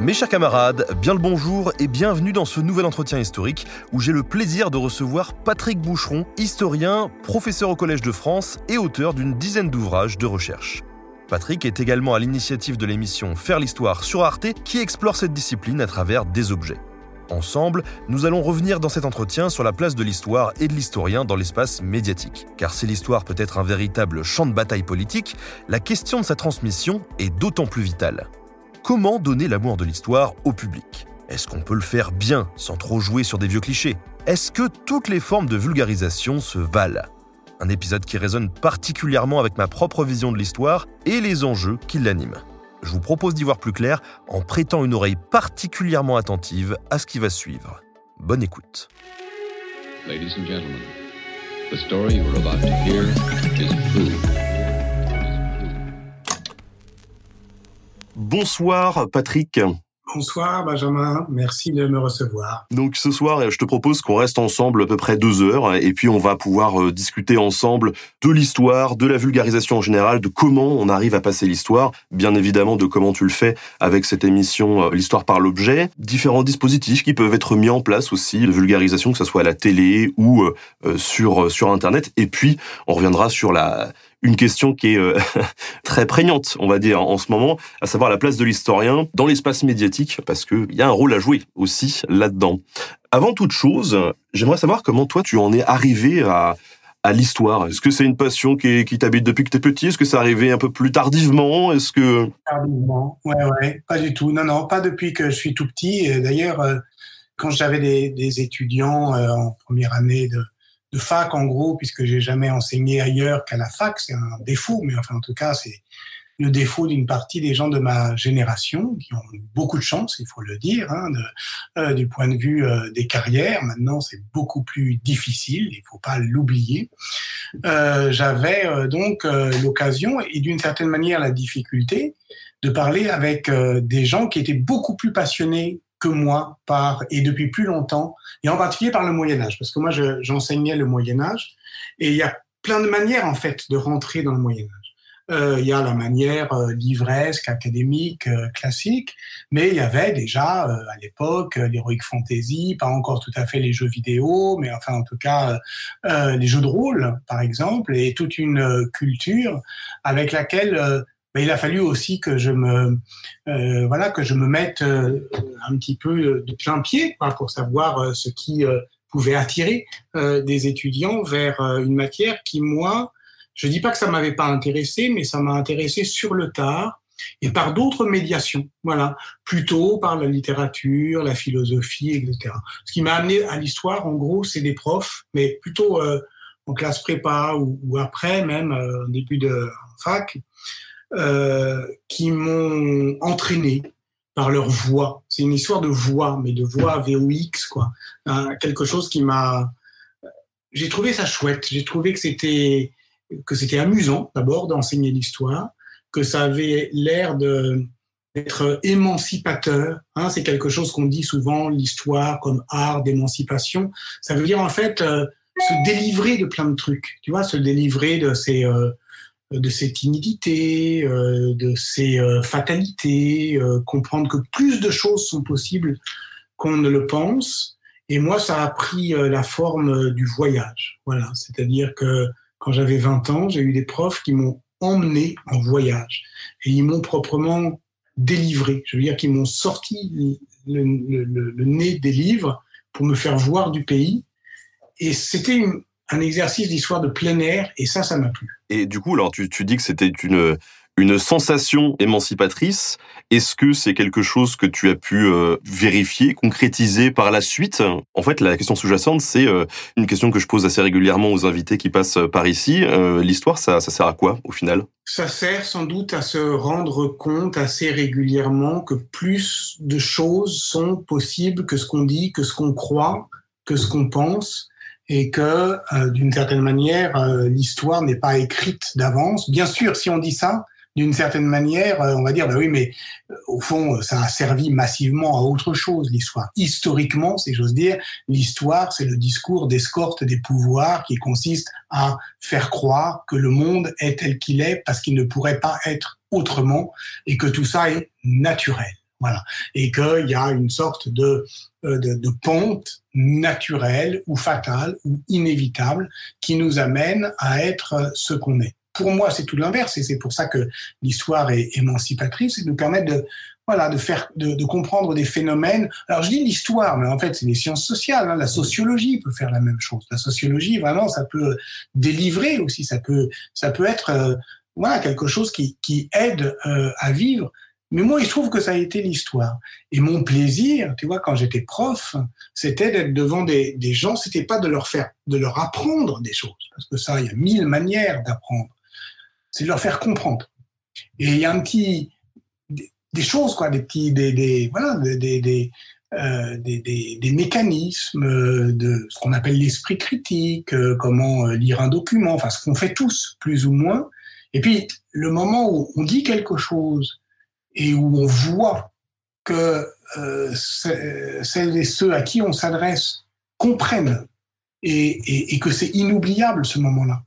Mes chers camarades, bien le bonjour et bienvenue dans ce nouvel entretien historique où j'ai le plaisir de recevoir Patrick Boucheron, historien, professeur au Collège de France et auteur d'une dizaine d'ouvrages de recherche. Patrick est également à l'initiative de l'émission Faire l'histoire sur Arte qui explore cette discipline à travers des objets. Ensemble, nous allons revenir dans cet entretien sur la place de l'histoire et de l'historien dans l'espace médiatique. Car si l'histoire peut être un véritable champ de bataille politique, la question de sa transmission est d'autant plus vitale. Comment donner l'amour de l'histoire au public Est-ce qu'on peut le faire bien, sans trop jouer sur des vieux clichés? Est-ce que toutes les formes de vulgarisation se valent? Un épisode qui résonne particulièrement avec ma propre vision de l'histoire et les enjeux qui l'animent. Je vous propose d'y voir plus clair en prêtant une oreille particulièrement attentive à ce qui va suivre. Bonne écoute. Bonsoir Patrick. Bonsoir Benjamin, merci de me recevoir. Donc ce soir, je te propose qu'on reste ensemble à peu près deux heures et puis on va pouvoir euh, discuter ensemble de l'histoire, de la vulgarisation en général, de comment on arrive à passer l'histoire, bien évidemment de comment tu le fais avec cette émission euh, L'histoire par l'objet, différents dispositifs qui peuvent être mis en place aussi de vulgarisation, que ce soit à la télé ou euh, sur, sur Internet. Et puis on reviendra sur la une question qui est euh, très prégnante, on va dire, en ce moment, à savoir la place de l'historien dans l'espace médiatique, parce qu'il y a un rôle à jouer aussi là-dedans. Avant toute chose, j'aimerais savoir comment toi tu en es arrivé à, l'histoire. Est-ce que c'est une passion qui, t'habite depuis que tu es petit? Est-ce que c'est arrivé un peu plus tardivement? Est-ce que tardivement Ouais, ouais, pas du tout. Non, non, pas depuis que je suis tout petit. D'ailleurs, euh, quand j'avais des, des, étudiants euh, en première année de de fac en gros, puisque j'ai jamais enseigné ailleurs qu'à la fac. C'est un défaut, mais enfin en tout cas c'est le défaut d'une partie des gens de ma génération qui ont beaucoup de chance, il faut le dire, hein, euh, du point de vue euh, des carrières. Maintenant, c'est beaucoup plus difficile, il faut pas l'oublier. Euh, J'avais donc l'occasion et d'une certaine manière la difficulté de parler avec des gens qui étaient beaucoup plus passionnés que moi par et depuis plus longtemps et en particulier par le Moyen Âge parce que moi j'enseignais le Moyen Âge et il y a plein de manières en fait de rentrer dans le Moyen Âge. Euh, il y a la manière euh, livresque, académique, euh, classique, mais il y avait déjà à l'époque l'heroic fantasy, pas encore tout à fait les jeux vidéo, mais enfin en tout cas les jeux de rôle par exemple, et toute une culture avec laquelle il a fallu aussi que je me euh, voilà que je me mette euh, un petit peu de plein pied pour savoir euh, ce qui euh, pouvait attirer des étudiants vers une matière qui moi je dis pas que ça m'avait pas intéressé mais ça m'a intéressé sur le tard et par d'autres médiations voilà. Plutôt par la littérature la philosophie etc ce qui m'a amené à l'histoire en gros c'est des profs mais plutôt en classe prépa ou, ou après même au début de fac euh, qui m'ont entraîné par leur voix. C'est une histoire de voix, mais de voix VOX, quoi. Hein, quelque chose qui m'a. J'ai trouvé ça chouette. J'ai trouvé que c'était que c'était amusant d'abord d'enseigner l'histoire, que ça avait l'air de d'être émancipateur. Hein, c'est quelque chose qu'on dit souvent l'histoire comme art d'émancipation. Ça veut dire en fait euh, se délivrer de plein de trucs. Tu vois, se délivrer de ces euh, de ces timidités, euh, de ces euh, fatalités, euh, comprendre que plus de choses sont possibles qu'on ne le pense. Et moi, ça a pris la forme du voyage. Voilà, c'est-à-dire que quand j'avais 20 ans, j'ai eu des profs qui m'ont emmené en voyage et ils m'ont proprement délivré. Je veux dire qu'ils m'ont sorti le, le, le, nez des livres pour me faire voir du pays. Et c'était une, un exercice d'histoire de plein air, et ça, ça m'a plu. Et du coup, alors tu, tu dis que c'était une, une sensation émancipatrice. Est-ce que c'est quelque chose que tu as pu euh, vérifier, concrétiser par la suite? En fait, la question sous-jacente, c'est euh, une question que je pose assez régulièrement aux invités qui passent par ici. Euh, l'histoire, ça, ça sert à quoi au final? Ça sert sans doute à se rendre compte assez régulièrement que plus de choses sont possibles que ce qu'on dit, que ce qu'on croit, que ce qu'on pense et que d'une certaine manière l'histoire n'est pas écrite d'avance. Bien sûr, si on dit ça, d'une certaine manière, euh, on va dire, bah oui, mais euh, au fond, ça a servi massivement à autre chose, l'histoire. Historiquement, si j'ose dire, l'histoire, c'est le discours d'escorte des pouvoirs qui consiste à faire croire que le monde est tel qu'il est parce qu'il ne pourrait pas être autrement et que tout ça est naturel. Voilà. Et qu'il y a une sorte de, euh, de, de, ponte naturelle ou fatale ou inévitable qui nous amène à être ce qu'on est pour moi, c'est tout l'inverse, et c'est pour ça que l'histoire est émancipatrice, c'est de nous permettre de voilà, de faire, de, comprendre des phénomènes. Alors je dis l'histoire, mais en fait c'est les sciences sociales. Hein. La sociologie peut faire la même chose. La sociologie, vraiment, ça peut délivrer aussi. Ça peut, ça peut être, euh, voilà, quelque chose qui, qui aide euh, à vivre. Mais moi, il trouve que ça a été l'histoire. Et mon plaisir, tu vois, quand j'étais prof, c'était d'être devant des, des gens. C'était pas de leur faire, de leur apprendre des choses, parce que ça, il y a mille manières d'apprendre c'est de leur faire comprendre. Et il y a un petit des, choses quoi, des petits des, voilà des des, euh, des, des, des, mécanismes de ce qu'on appelle l'esprit critique, euh, comment euh, lire un document, enfin ce qu'on fait tous plus ou moins. Et puis le moment où on dit quelque chose et où on voit que euh, celles et ceux à qui on s'adresse comprennent et, que c'est inoubliable ce moment-là.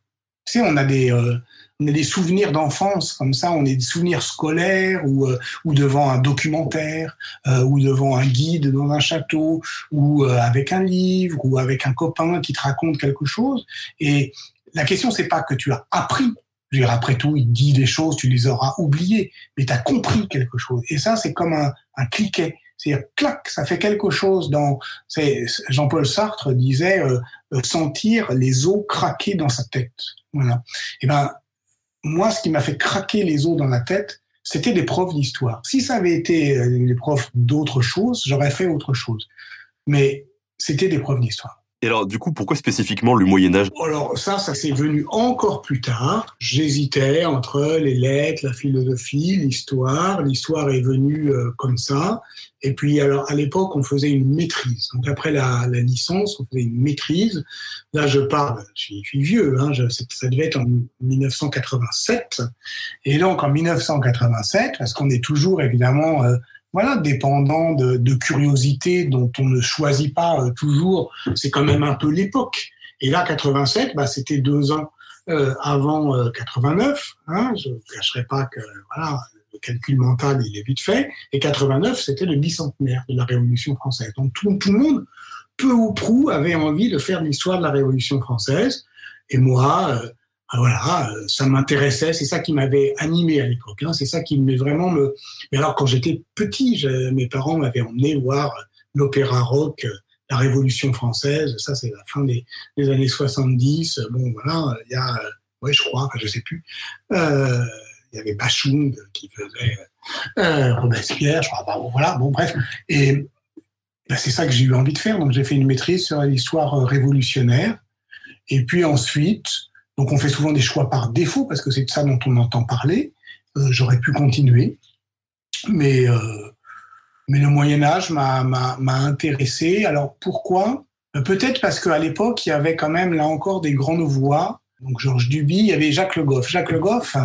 Tu sais, on a des, euh, on a des souvenirs d'enfance comme ça, on a des souvenirs scolaires ou, euh, ou devant un documentaire, ou devant un guide dans un château, ou avec un livre, ou avec un copain qui te raconte quelque chose. Et la question, c'est pas que tu as appris. Je veux dire, après tout, il dit des choses, tu les auras oubliées, mais tu as compris quelque chose. Et ça, c'est comme un, un cliquet. C'est-à-dire, clac, ça fait quelque chose dans. Jean-Paul Sartre disait sentir les os craquer dans sa tête. Voilà. Et ben, moi, ce qui m'a fait craquer les os dans la tête, c'était des profs d'histoire. Si ça avait été euh, des profs d'autre chose, j'aurais fait autre chose. Mais c'était des profs d'histoire. Et alors, du coup, pourquoi spécifiquement le Moyen Âge Alors ça, ça s'est venu encore plus tard. J'hésitais entre les lettres, la philosophie, l'histoire. L'histoire est venue euh, comme ça. Et puis, alors, à l'époque, on faisait une maîtrise. Donc, après la, licence, on faisait une maîtrise. Là, je parle, je suis, vieux, hein, ça devait être en 1987. Et donc, en 1987, parce qu'on est toujours, évidemment, euh, voilà, dépendant de, de curiosité dont on ne choisit pas euh, toujours. C'est quand même un peu l'époque. Et là, 87, bah, c'était deux ans euh, avant euh, 89. Hein, je ne cacherai pas que voilà, le calcul mental, il est vite fait. Et 89, c'était le bicentenaire de la Révolution française. Donc tout, tout le monde, peu ou prou, avait envie de faire l'histoire de la Révolution française. Et moi, euh, voilà, euh, ça m'intéressait, c'est ça qui m'avait animé à l'époque. Hein, c'est ça qui me vraiment me. Mais alors quand j'étais petit, mes parents m'avaient emmené voir l'opéra rock, euh, la Révolution française. Ça c'est la fin des, des, années 70. Bon voilà, il y a, euh, ouais je crois, je sais plus. Euh, il y avait Bachung qui faisait euh, Robespierre, je crois. Bon, voilà, bon bref. Et ben, c'est ça que j'ai eu envie de faire. Donc j'ai fait une maîtrise sur l'histoire révolutionnaire. Et puis ensuite, donc on fait souvent des choix par défaut parce que c'est de ça dont on entend parler. Euh, J'aurais pu continuer, mais euh, mais le Moyen Âge m'a intéressé. Alors pourquoi? Euh, Peut-être parce qu'à l'époque il y avait quand même là encore des grandes voix. Donc Georges Duby, il y avait Jacques Le Goff. Jacques Le Goff,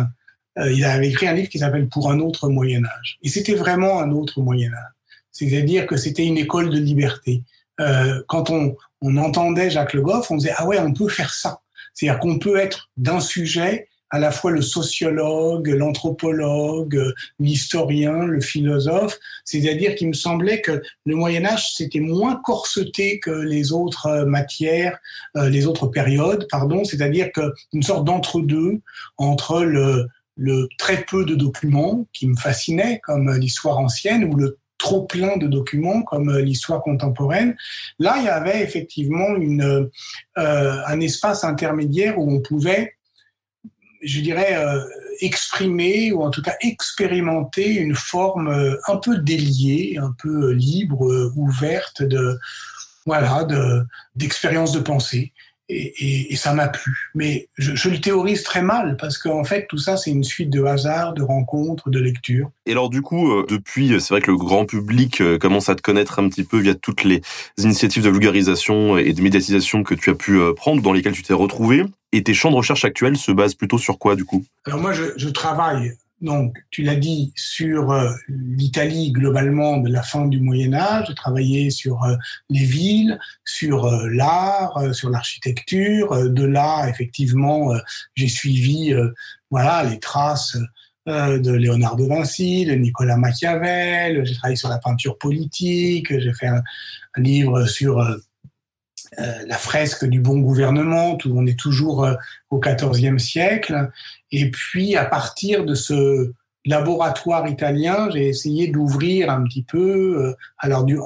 euh, il avait écrit un livre qui s'appelle Pour un autre Moyen Âge. Et c'était vraiment un autre Moyen Âge. C'est-à-dire que c'était une école de liberté. Euh, quand on, on entendait Jacques Le Goff, on disait ah ouais, on peut faire ça. C'est-à-dire qu'on peut être d'un sujet à la fois le sociologue, l'anthropologue, l'historien, le philosophe. C'est-à-dire qu'il me semblait que le Moyen Âge, c'était moins corseté que les autres euh, matières, euh, les autres périodes, pardon. C'est-à-dire qu'une sorte d'entre-deux entre le, le très peu de documents qui me fascinaient, comme l'histoire ancienne, ou le trop plein de documents comme euh, l'histoire contemporaine. Là, il y avait effectivement une, euh, un espace intermédiaire où on pouvait, je dirais, euh, exprimer ou en tout cas expérimenter une forme un peu déliée, un peu libre, ouverte de voilà de d'expérience de pensée et, et, ça m'a plu. Mais je, je, le théorise très mal parce qu'en fait, tout ça, c'est une suite de hasards, de rencontres, de lectures. Et alors, du coup, euh, depuis, c'est vrai que le grand public euh, commence à te connaître un petit peu via toutes les initiatives de vulgarisation et de médiatisation que tu as pu euh, prendre, dans lesquelles tu t'es retrouvé. Et tes champs de recherche actuels se basent plutôt sur quoi, du coup? Alors moi, je, je travaille donc, tu l'as dit, sur euh, l'Italie globalement de la fin du Moyen Âge. J'ai travaillé sur euh, les villes, sur euh, l'art, sur l'architecture. de là, effectivement, j'ai suivi voilà les traces de Léonard de Vinci, de Nicolas Machiavel. J'ai travaillé sur la peinture politique. J'ai fait un, un livre sur euh, la fresque du bon gouvernement, où on est toujours euh, au XIVe siècle. Et puis, à partir de ce laboratoire italien, j'ai essayé d'ouvrir un petit peu, euh, alors du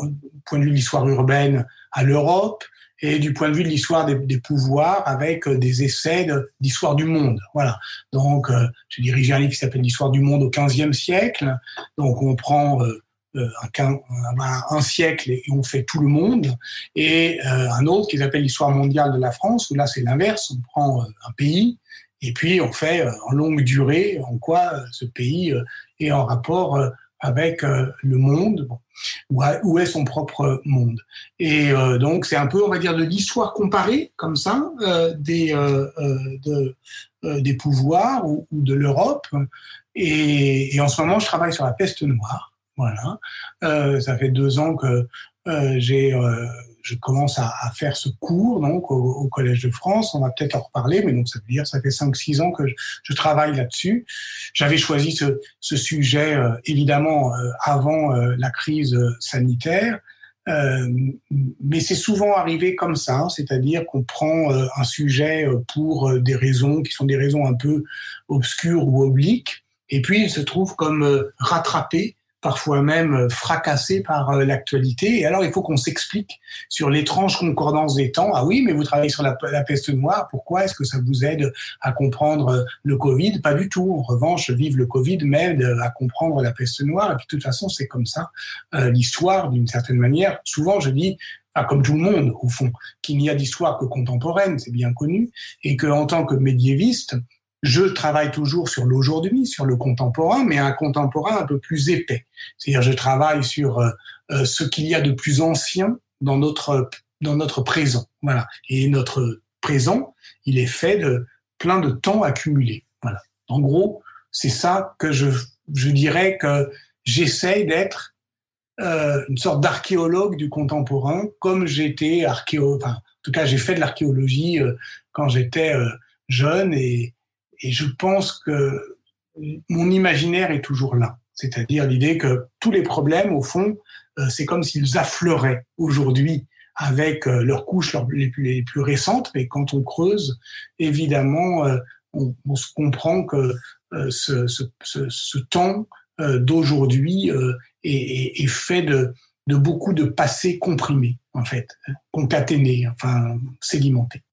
point de vue de l'histoire urbaine, à l'Europe, et du point de vue de l'histoire des, pouvoirs avec des essais d'histoire du monde. Voilà. Donc, j'ai dirigé un livre qui s'appelle L'histoire du monde au XVe siècle. Donc, on prend un, un, siècle et on fait tout le monde, et euh, un autre qui s'appelle l'histoire mondiale de la France, où là c'est l'inverse, on prend euh, un pays et puis on fait en longue durée en quoi ce pays est en rapport avec le monde, où est son propre monde. Et donc c'est un peu, on va dire, de l'histoire comparée comme ça des de, des pouvoirs ou, de l'Europe. Et, et en ce moment, je travaille sur la peste noire. Voilà. Euh, ça fait deux ans que euh, euh, je commence à, faire ce cours donc au, Collège de France. On va peut-être en reparler, mais donc ça veut dire ça fait cinq six ans que je, travaille là-dessus. J'avais choisi ce, sujet évidemment avant la crise sanitaire. mais c'est souvent arrivé comme ça, hein, c'est-à-dire qu'on prend un sujet pour des raisons qui sont des raisons un peu obscures ou obliques, et puis il se trouve comme rattrapé parfois même euh, fracassé par euh, l'actualité. Et alors, il faut qu'on s'explique sur l'étrange concordance des temps. Ah oui, mais vous travaillez sur la, peste noire, pourquoi est-ce que ça vous aide à comprendre euh, le Covid? Pas du tout. En revanche, vivre le Covid m'aide à comprendre la peste noire. Et puis, de toute façon, c'est comme ça. L'histoire, d'une certaine manière, souvent, je dis, ah, comme tout le monde, au fond, qu'il n'y a d'histoire que contemporaine, c'est bien connu, et que en tant que médiéviste, je travaille toujours sur l'aujourd'hui, sur le contemporain, mais un contemporain un peu plus épais. C'est-à-dire, je travaille sur euh, euh, ce qu'il y a de plus ancien dans notre dans notre présent. Voilà. Et notre présent, il est fait de plein de temps accumulé. Voilà. En gros, c'est ça que je je dirais que j'essaye d'être euh, une sorte d'archéologue du contemporain, comme j'étais archéo. Enfin, en tout cas, j'ai fait de l'archéologie euh, quand j'étais jeune et et je pense que mon imaginaire est toujours là. C'est-à-dire l'idée que tous les problèmes, au fond, euh, c'est comme s'ils affleuraient aujourd'hui avec euh, leurs couches les plus, récentes, mais quand on creuse, évidemment, euh, on, se comprend que ce, temps d'aujourd'hui est, est, fait de, de beaucoup de passés comprimés, en fait, concaténés, enfin sédimentés.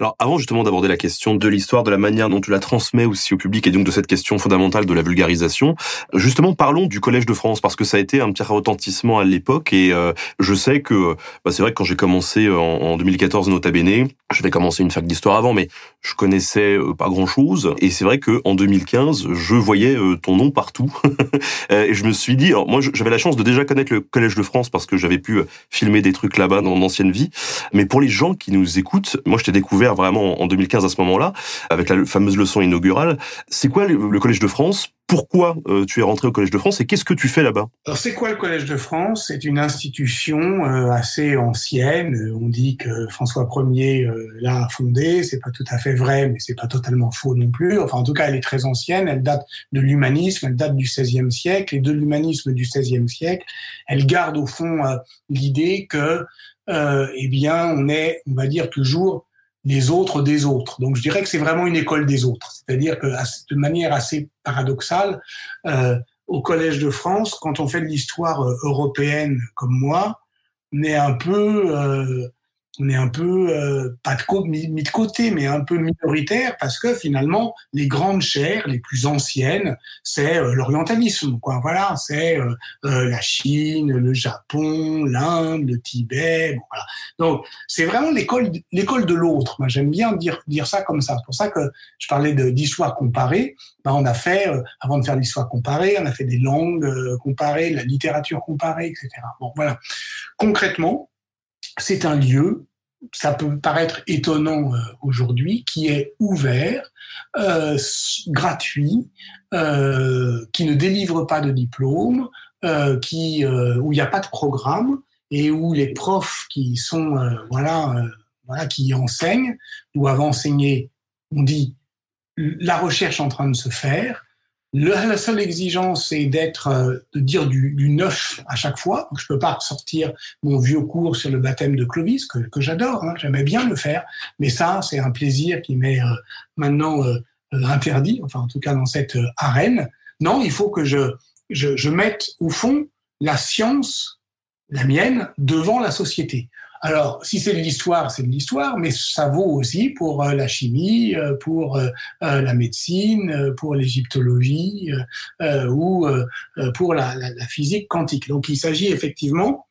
Alors avant justement d'aborder la question de l'histoire, de la manière dont tu la transmets aussi au public et donc de cette question fondamentale de la vulgarisation, justement parlons du Collège de France parce que ça a été un petit retentissement à l'époque et euh, je sais que bah, c'est vrai que quand j'ai commencé en, en 2014 Nota Bene, je vais commencer une fac d'histoire avant mais je connaissais euh, pas grand-chose. Et c'est vrai que en 2015 je voyais euh, ton nom partout. Et je me suis dit alors moi j'avais la chance de déjà connaître le Collège de France parce que j'avais pu filmer des trucs là-bas dans mon ancienne vie mais pour les gens qui nous écoutent moi je t'ai découvert vraiment en 2015 à ce moment-là, avec la fameuse leçon inaugurale. C'est quoi le Collège de France pourquoi euh, tu es rentré au Collège de France et qu'est-ce que tu fais là-bas? Alors c'est quoi le Collège de France? C'est une institution euh, assez ancienne. On dit que François Ier euh, l'a fondée. C'est pas tout à fait vrai, mais c'est pas totalement faux non plus. Enfin, en tout cas, elle est très ancienne. Elle date de l'humanisme. Elle date du XVIe siècle et de l'humanisme du XVIe siècle. Elle garde au fond l'idée que, eh bien, on est, on va dire toujours les autres des autres. Donc je dirais que c'est vraiment une école des autres. C'est-à-dire que de manière assez paradoxale, euh, au Collège de France, quand on fait de l'histoire euh, européenne comme moi, on est un peu, euh, on est un peu euh, pas de mis, de côté, mais un peu minoritaire parce que finalement les grandes chaires, les plus anciennes, c'est euh, l'orientalisme, quoi. Voilà, c'est euh, la Chine, le Japon, l'Inde, le Tibet. Bon, voilà. Donc c'est vraiment l'école l'école de l'autre. Moi j'aime bien dire dire ça comme ça. C'est pour ça que je parlais d'histoire comparée. Ben, on a fait avant de faire l'histoire comparée, on a fait des langues comparées, la littérature comparée, etc. Bon voilà. Concrètement c'est un lieu, ça peut paraître étonnant euh, aujourd'hui, qui est ouvert, euh, gratuit, euh, qui ne délivre pas de diplôme, qui où il n'y a pas de programme et où les profs qui sont voilà voilà qui enseignent doivent enseigner. On dit la recherche en train de se faire, la seule exigence, c'est d'être, euh, de dire du, neuf à chaque fois. Donc, je peux pas sortir mon vieux cours sur le baptême de Clovis, que, j'adore, hein, j'aimais bien le faire, mais ça, c'est un plaisir qui m'est euh, maintenant euh, interdit, enfin en tout cas dans cette arène. Non, il faut que je, mette au fond la science, la mienne, devant la société. Alors, si c'est de l'histoire, c'est de l'histoire, mais ça vaut aussi pour euh, la chimie, euh, pour euh, la médecine, pour l'égyptologie ou pour la, physique quantique. Donc, il s'agit effectivement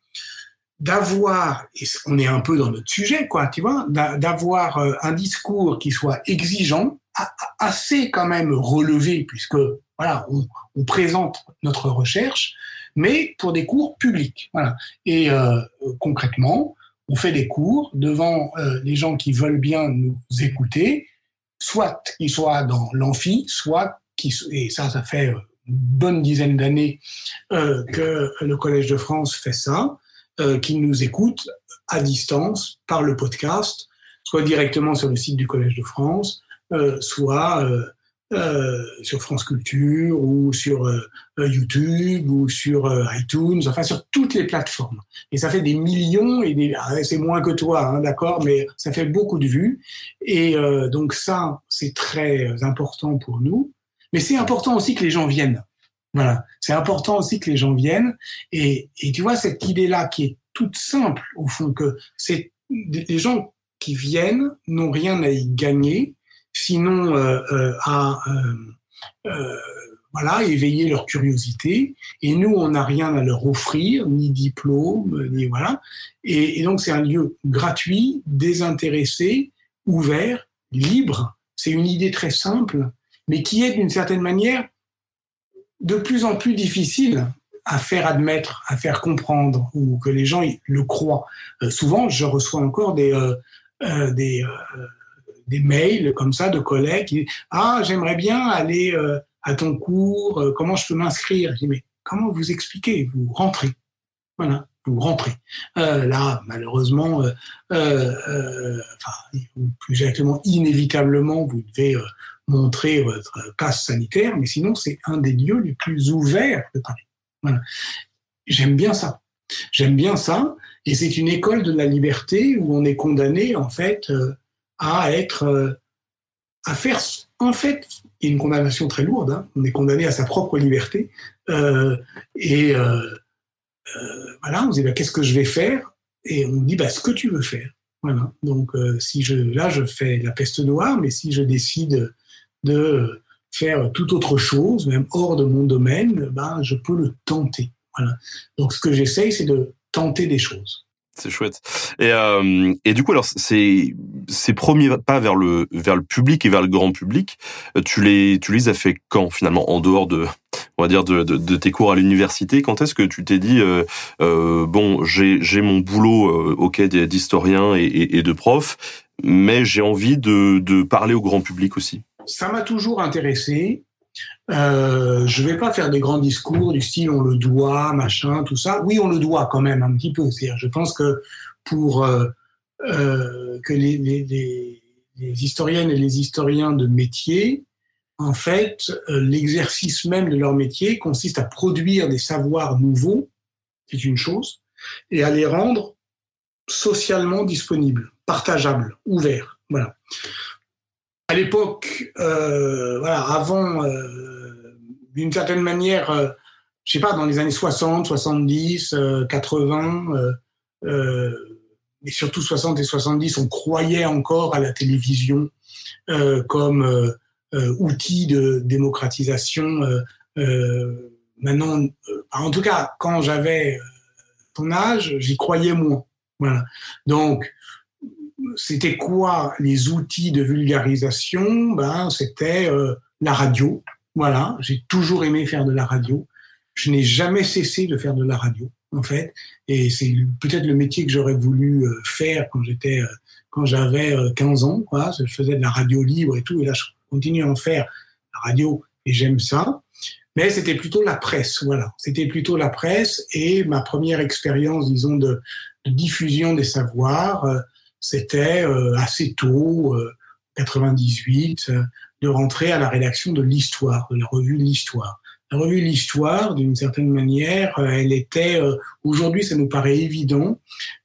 d'avoir, et on est un peu dans notre sujet, quoi, tu vois, d'avoir un discours qui soit exigeant, assez quand même relevé, puisque voilà, on, présente notre recherche, mais pour des cours publics. Voilà. Et concrètement, on fait des cours devant euh, les gens qui veulent bien nous écouter, soit qu'ils soient dans l'amphi, soit qui et ça, ça fait euh, une bonne dizaine d'années euh, que le Collège de France fait ça, qu'ils nous écoutent à distance par le podcast, soit directement sur le site du Collège de France, soit euh, sur France Culture ou sur euh, euh, YouTube ou sur iTunes, enfin sur toutes les plateformes. Et ça fait des millions et des, ah, c'est moins que toi, hein, d'accord, mais ça fait beaucoup de vues. Et donc ça, c'est très important pour nous. Mais c'est important aussi que les gens viennent. Voilà, c'est important aussi que les gens viennent. Et, et tu vois cette idée-là qui est toute simple au fond que c'est les gens qui viennent n'ont rien à y gagner sinon euh, euh, à euh, voilà, éveiller leur curiosité. Et nous, on n'a rien à leur offrir, ni diplôme, ni voilà. Et, donc, c'est un lieu gratuit, désintéressé, ouvert, libre. C'est une idée très simple, mais qui est d'une certaine manière de plus en plus difficile à faire admettre, à faire comprendre, ou que les gens le croient. souvent, je reçois encore des, des des mails comme ça de collègues qui ah j'aimerais bien aller euh, à ton cours euh, comment je peux m'inscrire? Je dis mais comment vous expliquez? Vous rentrez voilà vous rentrez. Euh, là malheureusement enfin plus exactement inévitablement vous devez montrer votre passe sanitaire mais sinon c'est un des lieux les plus ouverts de Paris. J'aime bien ça. J'aime bien ça et c'est une école de la liberté où on est condamné en fait euh, à faire, en fait, une condamnation très lourde. Hein. On est condamné à sa propre liberté. Euh, et euh, voilà, on se dit, bah, qu'est-ce que je vais faire? Et on dit, bah, ce que tu veux faire. Voilà. Donc, si là, je fais la peste noire, mais si je décide de faire tout autre chose, même hors de mon domaine, ben, je peux le tenter. Voilà. Donc, ce que j'essaye, c'est de tenter des choses. C'est chouette. Et, euh, et du coup, alors ces ces premiers pas vers le vers le public et vers le grand public, tu les tu les as fait quand finalement en dehors de on va dire de, de, tes cours à l'université Quand est-ce que tu t'es dit euh, euh, bon j'ai mon boulot ok d'historien et, et, et de prof, mais j'ai envie de de parler au grand public aussi? Ça m'a toujours intéressé. Euh, je vais pas faire des grands discours du style on le doit, machin, tout ça. Oui, on le doit quand même un petit peu. je pense que pour euh, euh, que les, les, historiennes et les historiens de métier, en fait, l'exercice même de leur métier consiste à produire des savoirs nouveaux, c'est une chose, et à les rendre socialement disponibles, partageables, ouverts. Voilà à l'époque, euh, voilà, avant, euh, d'une certaine manière, euh, je sais pas, dans les années 60, 70, 80, mais surtout 60 et 70, on croyait encore à la télévision comme outil de démocratisation. maintenant, en tout cas, quand j'avais ton âge, j'y croyais moins. Voilà. Donc, c'était quoi les outils de vulgarisation? Ben, c'était la radio. Voilà, j'ai toujours aimé faire de la radio. Je n'ai jamais cessé de faire de la radio, en fait, et c'est peut-être le métier que j'aurais voulu euh, faire quand j'étais, euh, quand j'avais 15 euh, ans. Quoi. Je faisais de la radio libre et tout, et là je continue à en faire la radio et j'aime ça. Mais c'était plutôt la presse, voilà. C'était plutôt la presse et ma première expérience, disons, de diffusion des savoirs, c'était assez tôt, 98, de rentrer à la rédaction de l'histoire, de la revue L'Histoire. La revue L'Histoire, d'une certaine manière, euh, elle était, euh, aujourd'hui ça nous paraît évident,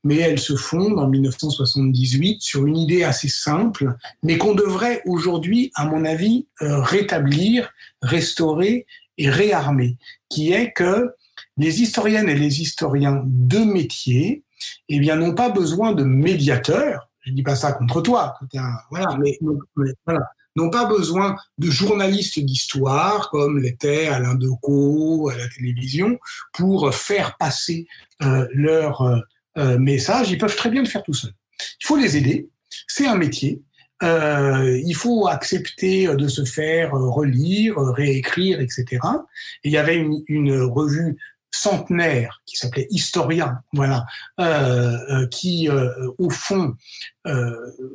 mais elle se fonde en 1978 sur une idée assez simple, mais qu'on devrait aujourd'hui, à mon avis, euh, rétablir, restaurer et réarmer, qui est que les historiennes et les historiens de métier, eh bien, n'ont pas besoin de médiateurs. Je dis pas ça contre toi, voilà, n'ont pas besoin de journalistes d'histoire comme l'était Alain Decaux à la télévision pour faire passer euh, leur euh, euh, message. Ils peuvent très bien le faire tout seuls. Il faut les aider. C'est un métier. il faut accepter de se faire relire, réécrire, etc. Et il y avait une revue centenaire qui s'appelait Historien, voilà, euh, euh, qui euh, au fond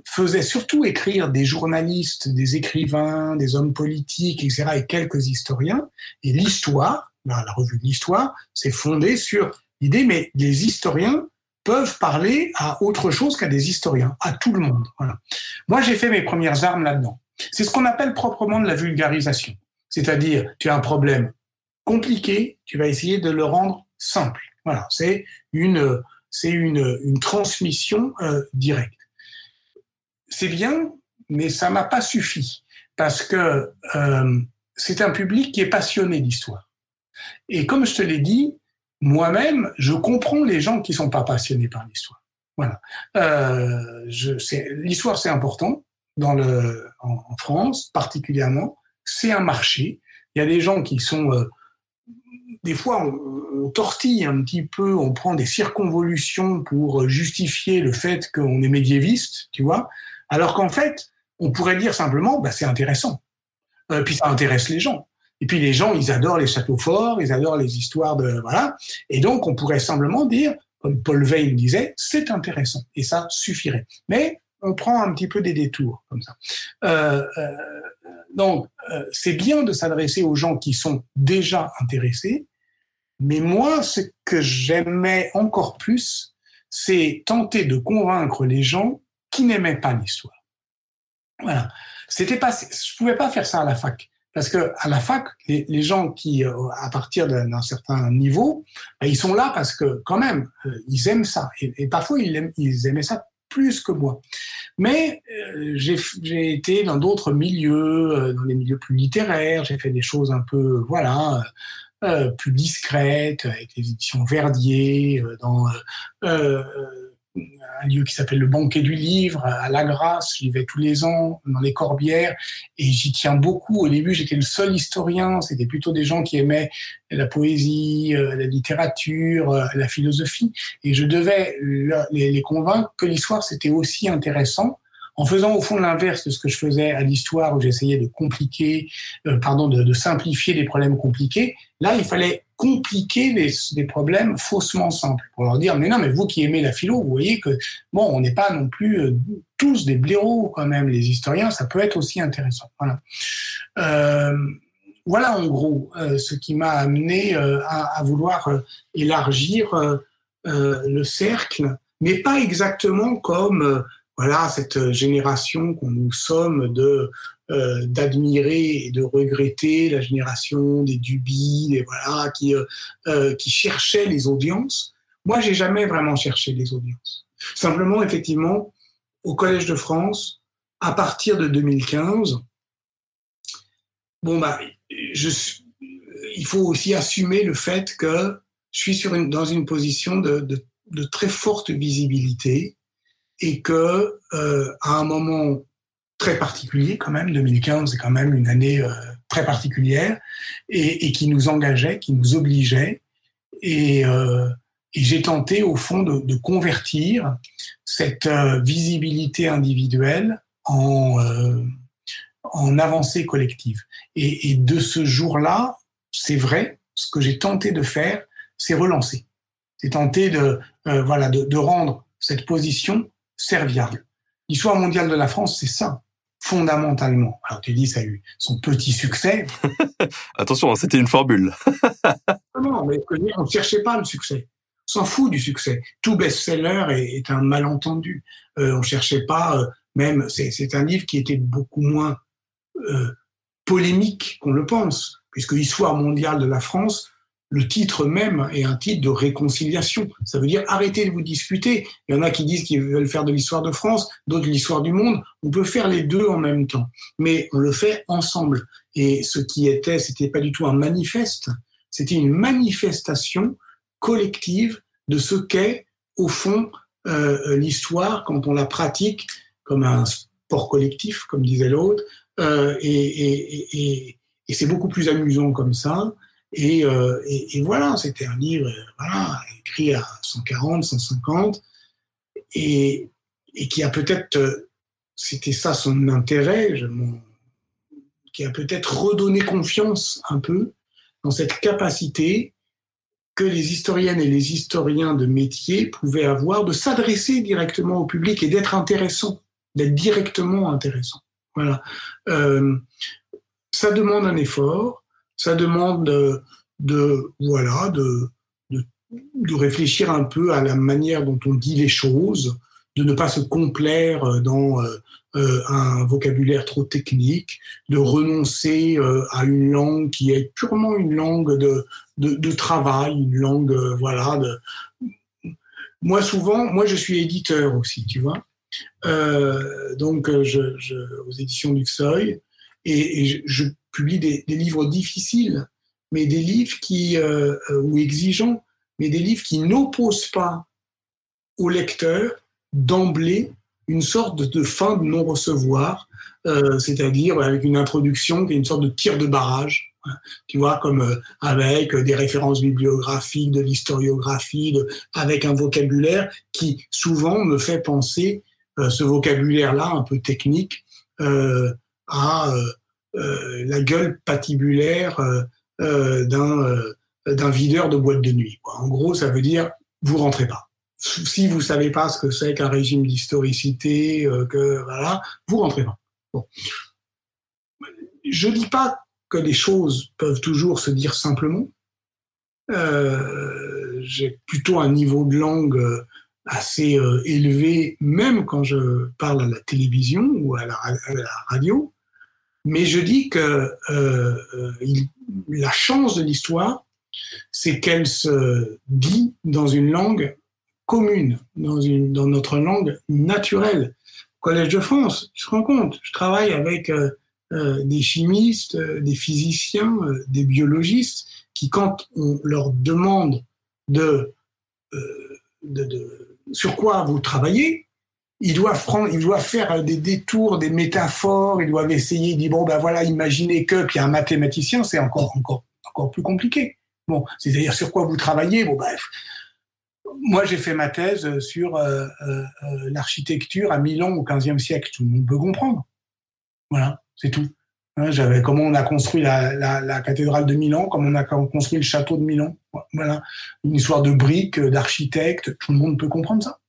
faisait surtout écrire des journalistes, des écrivains, des hommes politiques, etc., et quelques historiens. Et l'histoire, la revue de l'histoire, s'est fondée sur l'idée, mais les historiens peuvent parler à autre chose qu'à des historiens, à tout le monde. Moi, j'ai fait mes premières armes là-dedans. C'est ce qu'on appelle proprement de la vulgarisation. C'est-à-dire, tu as un problème, compliqué, tu vas essayer de le rendre simple. Voilà, c'est une, c'est une, une transmission euh, directe. C'est bien, mais ça m'a pas suffi parce que euh, c'est un public qui est passionné d'histoire. Et comme je te l'ai dit, moi-même, je comprends les gens qui sont pas passionnés par l'histoire. Voilà. Euh, l'histoire, c'est important dans le, en, en, France particulièrement. C'est un marché. Il y a des gens qui sont euh, des fois, on, tortille un petit peu, on prend des circonvolutions pour justifier le fait qu'on est médiéviste, tu vois, alors qu'en fait, on pourrait dire simplement, bah, c'est intéressant. Euh, puis ça intéresse les gens. Et puis les gens, ils adorent les châteaux forts, ils adorent les histoires de voilà. Et donc, on pourrait simplement dire, comme Paul Veil disait, c'est intéressant. Et ça suffirait. Mais on prend un petit peu des détours comme ça. Euh, euh, donc, euh, c'est bien de s'adresser aux gens qui sont déjà intéressés, mais moi, ce que j'aimais encore plus, c'est tenter de convaincre les gens qui n'aimaient pas l'histoire. Voilà. C'était pas, je pouvais pas faire ça à la fac. Parce que à la fac, les, gens qui, euh, à partir d'un certain niveau, ben, ils sont là parce que quand même, euh, ils aiment ça. Et, parfois, ils, ils, aimaient ça plus que moi. Mais euh, j'ai été dans d'autres milieux, dans des milieux plus littéraires. J'ai fait des choses un peu, voilà, euh, plus discrète, avec les éditions Verdier, euh, dans euh, un lieu qui s'appelle le Banquet du Livre, à La Grasse. J'y vais tous les ans, dans les Corbières, et j'y tiens beaucoup. Au début, j'étais le seul historien. C'était plutôt des gens qui aimaient la poésie, la littérature, la philosophie. Et je devais les convaincre que l'histoire, c'était aussi intéressant en faisant au fond l'inverse de ce que je faisais à l'histoire où j'essayais de compliquer, euh, pardon, de, simplifier des problèmes compliqués. Là, il fallait compliquer des, des, problèmes faussement simples pour leur dire mais non mais vous qui aimez la philo, vous voyez que bon, on n'est pas non plus euh, tous des blaireaux quand même. Les historiens, ça peut être aussi intéressant. Voilà. Euh, voilà en gros euh, ce qui m'a amené à, vouloir élargir le cercle, mais pas exactement comme voilà cette génération qu'on nous sommes de euh, d'admirer et de regretter la génération des Duby, et voilà qui euh, euh, qui cherchait les audiences. Moi, j'ai jamais vraiment cherché les audiences. Simplement, effectivement, au Collège de France, à partir de 2015, bon bah, je, il faut aussi assumer le fait que je suis sur une, dans une position de, de, de très forte visibilité et que à un moment très particulier quand même, 2015 c'est quand même une année très particulière et, qui nous engageait, qui nous obligeait. Et, j'ai tenté au fond de, convertir cette visibilité individuelle en, en avancée collective. Et, de ce jour-là, c'est vrai, ce que j'ai tenté de faire, c'est relancer. C'est tenter de, euh, voilà, de, rendre cette position serviable. L'histoire mondiale de la France, c'est ça, fondamentalement. Alors tu dis, ça a eu son petit succès. Attention, hein, c'était une formule. non, mais on ne cherchait pas le succès. On s'en fout du succès. Tout best-seller est, un malentendu. Euh, on ne cherchait pas, euh, même, c'est un livre qui était beaucoup moins euh, polémique qu'on le pense, puisque l'histoire mondiale de la France, le titre même est un titre de réconciliation. Ça veut dire arrêtez de vous disputer. Il y en a qui disent qu'ils veulent faire de l'histoire de France, d'autres de l'histoire du monde. On peut faire les deux en même temps, mais on le fait ensemble. Et ce qui était, c'était pas du tout un manifeste, c'était une manifestation collective de ce qu'est au fond euh, l'histoire quand on la pratique comme un sport collectif, comme disait l'autre, euh, et, c'est beaucoup plus amusant comme ça. Et, euh, voilà, c'était un livre voilà, écrit à 140, 150, et, qui a peut-être, c'était ça son intérêt, je, qui a peut-être redonné confiance un peu dans cette capacité que les historiennes et les historiens de métier pouvaient avoir de s'adresser directement au public et d'être intéressants, d'être directement intéressants. Voilà. Euh, ça demande un effort, ça demande de, voilà, de, de, réfléchir un peu à la manière dont on dit les choses, de ne pas se complaire dans euh, euh, un vocabulaire trop technique, de renoncer à une langue qui est purement une langue de, de, travail, une langue, voilà. De... Moi, souvent, moi, je suis éditeur aussi, tu vois. Euh, donc, euh, je, aux éditions du Seuil, et, je, publie des, livres difficiles, mais des livres qui, euh, ou exigeants, mais des livres qui n'opposent pas au lecteur d'emblée une sorte de fin de non-recevoir, c'est-à-dire avec une introduction qui est une sorte de tir de barrage tu vois, comme euh, avec des références bibliographiques, de l'historiographie, avec un vocabulaire qui souvent me fait penser euh, ce vocabulaire-là un peu technique euh, à la gueule patibulaire d'un d'un videur de boîte de nuit. En gros, ça veut dire vous rentrez pas. Si vous savez pas ce que c'est qu'un régime d'historicité, que voilà, vous rentrez pas. Bon. Je dis pas que les choses peuvent toujours se dire simplement. Euh, j'ai plutôt un niveau de langue euh, assez euh, élevé, même quand je parle à la télévision ou à la, radio. Mais je dis que la chance de l'histoire, c'est qu'elle se dit dans une langue commune, dans, une, dans notre langue naturelle. Collège de France, tu te rends compte, je travaille avec euh, des chimistes, euh, des physiciens, euh, des biologistes, qui quand on leur demande de, sur quoi vous travaillez, ils doivent prendre, ils doivent faire des détours, des métaphores, ils doivent essayer, de dire bon ben voilà, imaginez que, puis un mathématicien, c'est encore encore encore plus compliqué. Bon, c'est-à-dire sur quoi vous travaillez, bon bref. Moi, j'ai fait ma thèse sur l'architecture à Milan au XVe siècle. Tout le monde peut comprendre. Voilà. C'est tout. Hein, j'avais comment on a construit la, cathédrale de Milan, comment on a construit le château de Milan. Voilà, une histoire de briques, d'architectes. Tout le monde peut comprendre ça.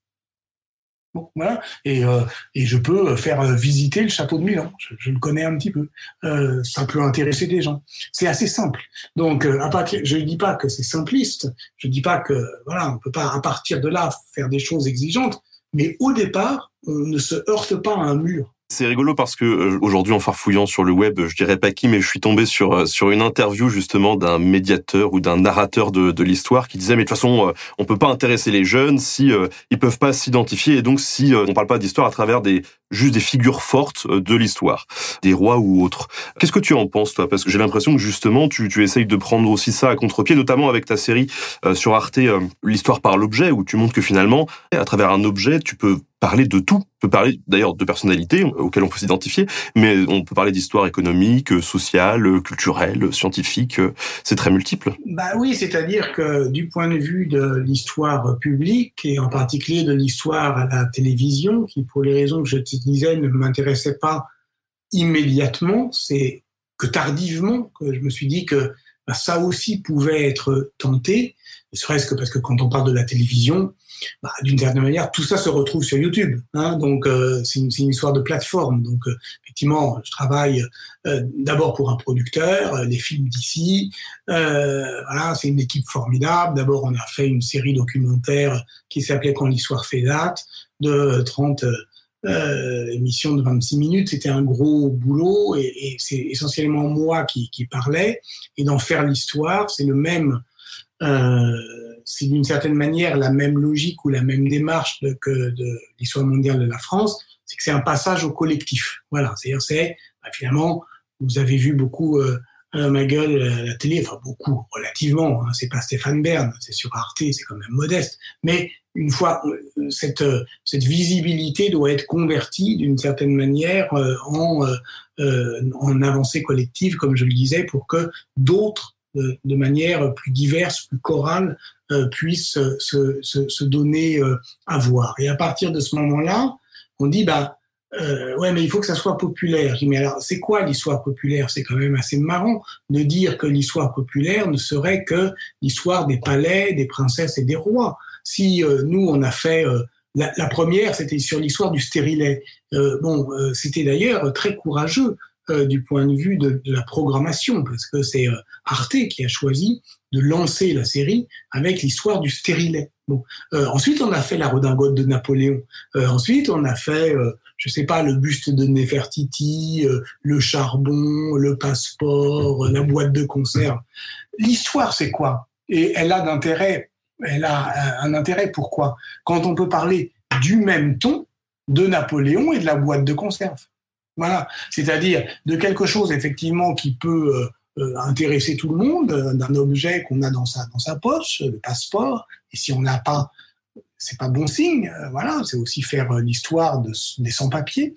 Voilà. Et, euh, et, je peux faire visiter le château de Milan. Je, le connais un petit peu. Euh, ça peut intéresser des gens. C'est assez simple. Donc, euh, à partir, je ne dis pas que c'est simpliste. Je ne dis pas que voilà, on peut pas à partir de là faire des choses exigeantes. Mais au départ, on ne se heurte pas à un mur. C'est rigolo parce que euh, aujourd'hui, en farfouillant sur le web, je dirais pas qui, mais je suis tombé sur euh, sur une interview justement d'un médiateur ou d'un narrateur de, de l'histoire qui disait mais de toute façon, euh, on peut pas intéresser les jeunes si ils peuvent pas s'identifier. Et donc si on parle pas d'histoire à travers des juste des figures fortes de l'histoire, des rois ou autres. Qu'est-ce que tu en penses, toi? Parce que j'ai l'impression que justement, tu, tu essayes de prendre aussi ça à contre-pied, notamment avec ta série sur Arte, l'histoire par l'objet, où tu montres que finalement, à travers un objet, tu peux parler de tout. On peut parler d'ailleurs de personnalités auxquelles on peut s'identifier, mais on peut parler d'histoire économique, sociale, culturelle, scientifique. C'est très multiple. Bah oui, c'est-à-dire que du point de vue de l'histoire publique et en particulier de l'histoire à la télévision, qui pour les raisons que je te disais ne m'intéressait pas immédiatement, c'est que tardivement que je me suis dit que bah, ça aussi pouvait être tenté, ne serait-ce que parce que quand on parle de la télévision, bah, d'une certaine manière, tout ça se retrouve sur YouTube. Hein, donc, euh, c'est une, histoire de plateforme. Donc, euh, effectivement, je travaille euh, d'abord pour un producteur, les films d'ici. voilà, c'est une équipe formidable. D'abord, on a fait une série documentaire qui s'appelait Quand l'histoire fait date, de 30 émissions de 26 minutes. C'était un gros boulot et, et c'est essentiellement moi qui, qui parlais. Et d'en faire l'histoire, c'est le même c'est d'une certaine manière la même logique ou la même démarche que de l'histoire mondiale de la France, c'est que c'est un passage au collectif. Voilà, c'est-à-dire c'est bah, finalement vous avez vu beaucoup euh, ma gueule à la télé, enfin beaucoup relativement. Hein, c'est pas Stéphane Bern, c'est sur Arte, c'est quand même modeste. Mais une fois euh, cette euh, cette visibilité doit être convertie d'une certaine manière euh, en en avancée collective, comme je le disais, pour que d'autres de manière plus diverse, plus chorale, puissent se, se, se, donner à voir. Et à partir de ce moment-là, on dit bah euh, ouais, mais il faut que ça soit populaire. Je dis, mais alors, c'est quoi l'histoire populaire? C'est quand même assez marrant de dire que l'histoire populaire ne serait que l'histoire des palais, des princesses et des rois. Si euh, nous, on a fait la, la, première, c'était sur l'histoire du stérilet. bon, c'était d'ailleurs très courageux euh, du point de vue de, la programmation, parce que c'est euh, Arte qui a choisi de lancer la série avec l'histoire du stérilet. Bon. Euh, ensuite, on a fait la redingote de Napoléon. ensuite, on a fait, je sais pas, le buste de Nefertiti, le charbon, le passeport, la boîte de conserve. L'histoire, c'est quoi? Et elle a d'intérêt. Elle a un intérêt. Pourquoi? Quand on peut parler du même ton de Napoléon et de la boîte de conserve. Voilà, c'est-à-dire de quelque chose effectivement qui peut euh, euh, intéresser tout le monde, euh, d'un objet qu'on a dans sa dans sa poche, le passeport. Et si on n'a pas, c'est pas bon signe. voilà, c'est aussi faire l'histoire de, des sans-papiers,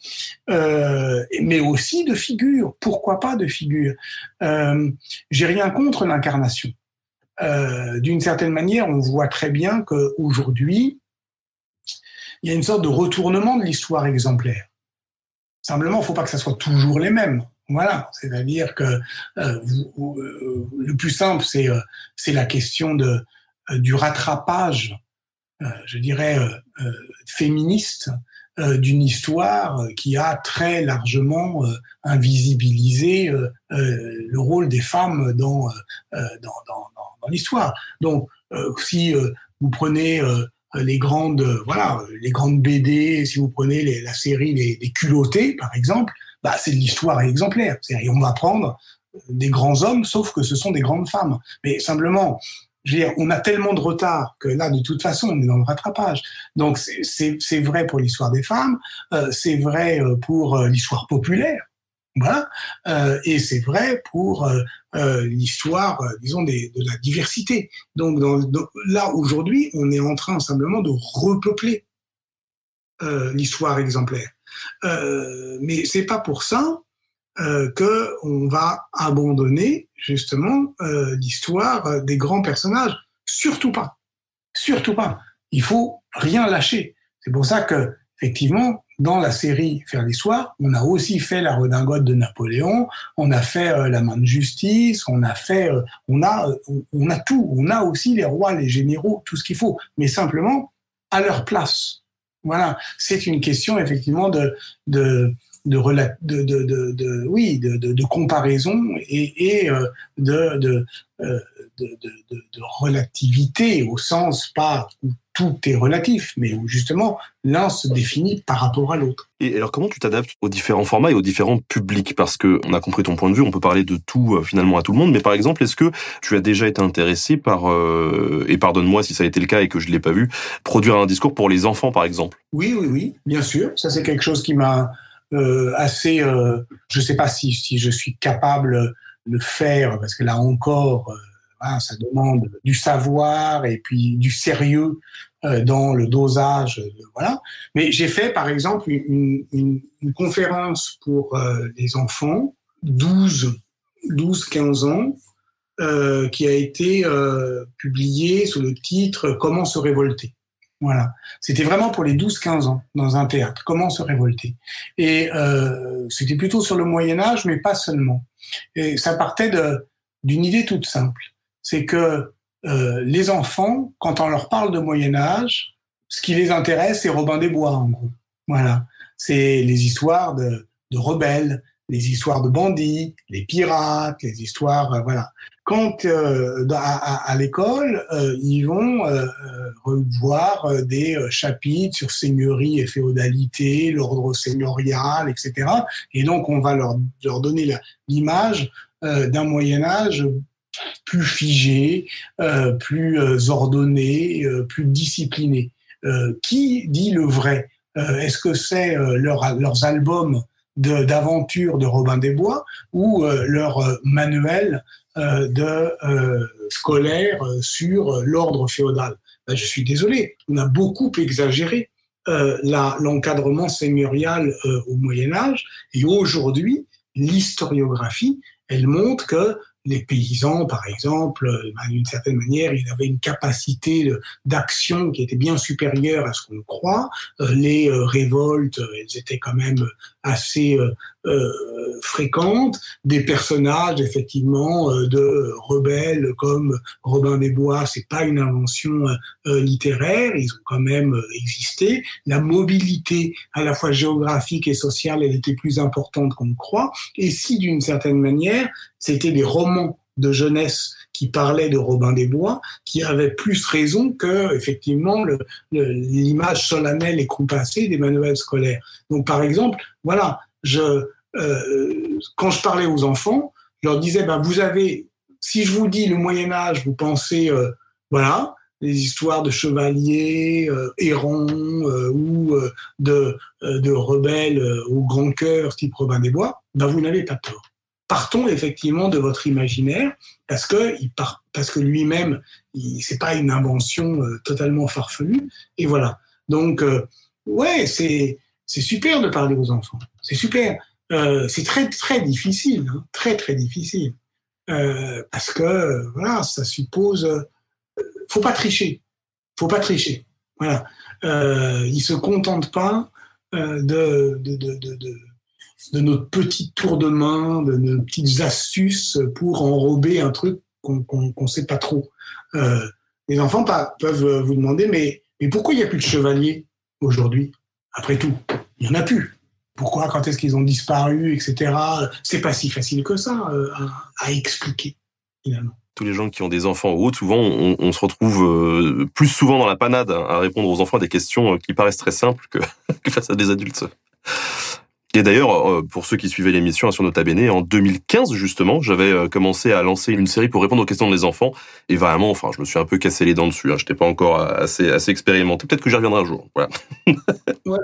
mais aussi de figures. Pourquoi pas de figures? J'ai rien contre l'incarnation. D'une certaine manière, on voit très bien qu'aujourd'hui, il y a une sorte de retournement de l'histoire exemplaire. Simplement, il ne faut pas que ça soit toujours les mêmes. Voilà, c'est-à-dire que euh, euh, le plus simple, c'est euh, la question de du rattrapage, je dirais féministe d'une histoire qui a très largement invisibilisé le rôle des femmes dans dans, dans, dans l'histoire. Donc, si vous prenez euh, les grandes, euh, voilà, les grandes BD, si vous prenez la série les, les, culottés, par exemple, bah, c'est de l'histoire exemplaire. C'est-à-dire, on va prendre euh, des grands hommes, sauf que ce sont des grandes femmes. Mais simplement, je veux dire, on a tellement de retard que là, de toute façon, on est dans le rattrapage. Donc, c'est vrai pour l'histoire des femmes, euh, c'est vrai pour l'histoire populaire. Voilà. Euh, et c'est vrai pour euh, euh l'histoire, euh, disons, des, de la diversité. Donc, dans, là, aujourd'hui, on est en train simplement de repeupler euh, l'histoire exemplaire. mais c'est pas pour ça que on va abandonner justement l'histoire des grands personnages. Surtout pas. Surtout pas. Il faut rien lâcher. C'est pour ça que, effectivement, dans la série Faire l'histoire, on a aussi fait la redingote de Napoléon, on a fait euh, la main de justice, on a fait, euh, on a, euh, on a tout, on a aussi les rois, les généraux, tout ce qu'il faut, mais simplement à leur place. Voilà, c'est une question effectivement de de de, de, de, de oui de, comparaison et, et de, de relativité au sens pas où tout est relatif, mais où justement l'un se définit par rapport à l'autre. Et alors comment tu t'adaptes aux différents formats et aux différents publics? Parce que on a compris ton point de vue, on peut parler de tout euh, finalement à tout le monde, mais par exemple, est-ce que tu as déjà été intéressé par, euh, et pardonne-moi si ça a été le cas et que je l'ai pas vu, produire un discours pour les enfants par exemple? Oui, oui, oui, bien sûr. Ça c'est quelque chose qui m'a euh, assez, euh, je sais pas si, si je suis capable de faire, parce que là encore, euh, ça demande du savoir et puis du sérieux euh, dans le dosage, voilà. Mais j'ai fait, par exemple, une, une, une conférence pour les enfants, 12, 12, 15 ans, euh, qui a été euh, publiée sous le titre Comment se révolter. Voilà. C'était vraiment pour les 12-15 ans dans un théâtre. Comment se révolter? Et euh, c'était plutôt sur le Moyen Âge, mais pas seulement. Et ça partait d'une idée toute simple. C'est que euh, les enfants, quand on leur parle de Moyen Âge, ce qui les intéresse, c'est Robin des Bois, en gros. Voilà. C'est les histoires de, de rebelles, les histoires de bandits, les pirates, les histoires, euh, voilà quand euh, à, à l'école, euh, ils vont euh, revoir des chapitres sur seigneurie et féodalité, l'ordre seigneurial, etc. Et donc, on va leur, leur donner l'image d'un Moyen Âge plus figé, plus ordonné, plus discipliné. qui dit le vrai? Est-ce que c'est leur, leurs albums d'aventure de, Robin des Bois ou leur manuel euh, de euh, scolaire euh, sur l'ordre féodal. Ben, je suis désolé, on a beaucoup exagéré l'encadrement seigneurial au Moyen Âge et aujourd'hui, l'historiographie, elle montre que les paysans, par exemple, euh, ben, d'une certaine manière, ils avaient une capacité d'action qui était bien supérieure à ce qu'on croit. Euh, les euh, révoltes, elles étaient quand même assez fréquentes. Des personnages, effectivement, de rebelles comme Robin des Bois, c'est pas une invention littéraire, ils ont quand même existé. La mobilité, à la fois géographique et sociale, elle était plus importante qu'on ne croit. Et si, d'une certaine manière, c'était des romans de jeunesse qui parlaient de Robin des Bois, qui avaient plus raison que effectivement l'image solennelle et compassée des manuels scolaires. Donc par exemple, voilà, je, euh, quand je parlais aux enfants, je leur disais, ben, vous avez, si je vous dis le Moyen Âge, vous pensez, euh, voilà, les histoires de chevaliers euh, errants ou de, de rebelles au grand cœur type Robin des Bois, ben, vous n'avez pas tort partons effectivement de votre imaginaire parce que parce que lui-même c'est pas une invention euh, totalement farfelue. Et voilà. Donc euh, ouais c'est super de parler aux enfants. C'est super. Euh, c'est très très difficile hein, très très difficile. Parce que voilà ça suppose faut pas tricher. Faut pas tricher. Voilà. Ils se contentent pas de, de, de, de de notre petit tour de main, de nos petites astuces pour enrober un truc qu'on ne sait pas trop. Euh, les enfants peuvent vous demander, mais, pourquoi il n'y a plus de chevaliers aujourd'hui? Après tout, il n'y en a plus. Pourquoi Quand est-ce qu'ils ont disparu, etc. C'est pas si facile que ça euh, à, expliquer, finalement tous les gens qui ont des enfants ou autres, souvent on, se retrouve euh, plus souvent dans la panade à répondre aux enfants à des questions qui paraissent très simples que face à des adultes. Et d'ailleurs, euh, pour ceux qui suivaient l'émission sur Nota Bene, en 2015 justement, j'avais euh, commencé à lancer une série pour répondre aux questions des enfants. Et vraiment, enfin, je me suis un peu cassé les dents dessus. Hein. Je n'étais pas encore assez, assez expérimenté. Peut-être que j'y reviendrai un jour. Voilà. ouais,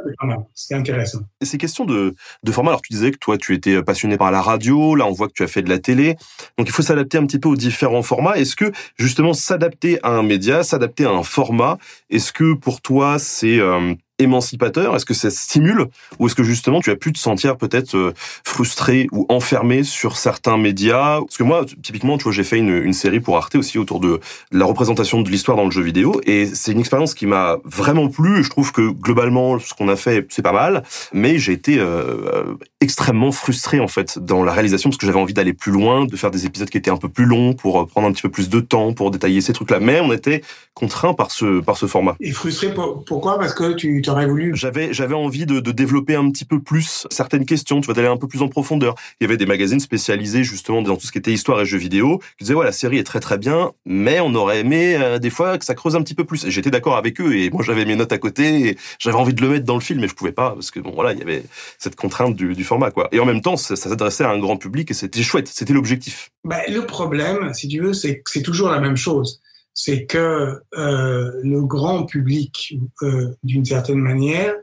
c'est intéressant. Et ces questions de, de format, alors tu disais que toi, tu étais passionné par la radio. Là, on voit que tu as fait de la télé. Donc, il faut s'adapter un petit peu aux différents formats. Est-ce que justement s'adapter à un média, s'adapter à un format, est-ce que pour toi, c'est euh, émancipateur? Est-ce que ça stimule? Ou est-ce que justement tu as pu te sentir peut-être euh, frustré ou enfermé sur certains médias? Parce que moi, typiquement, tu vois, j'ai fait une, série pour Arte aussi autour de la représentation de l'histoire dans le jeu vidéo. Et c'est une expérience qui m'a vraiment plu. Je trouve que globalement, ce qu'on a fait, c'est pas mal. Mais j'ai été euh, extrêmement frustré en fait dans la réalisation parce que j'avais envie d'aller plus loin, de faire des épisodes qui étaient un peu plus longs pour euh, prendre un petit peu plus de temps pour détailler ces trucs-là. Mais on était contraint par ce, par ce format. Et frustré pourquoi? Parce que tu aurais voulu J'avais j'avais envie de, de, développer un petit peu plus certaines questions, tu vois, d'aller un peu plus en profondeur. Il y avait des magazines spécialisés justement dans tout ce qui était histoire et jeux vidéo qui disaient ouais la série est très très bien, mais on aurait aimé euh, des fois que ça creuse un petit peu plus. J'étais d'accord avec eux et moi j'avais mes notes à côté et j'avais envie de le mettre dans le film mais je pouvais pas parce que bon voilà il y avait cette contrainte du, du format quoi. Et en même temps ça, ça s'adressait à un grand public et c'était chouette, c'était l'objectif. Ben, le problème, si tu veux, c'est que c'est toujours la même chose c'est que euh, le grand public, euh, d'une certaine manière,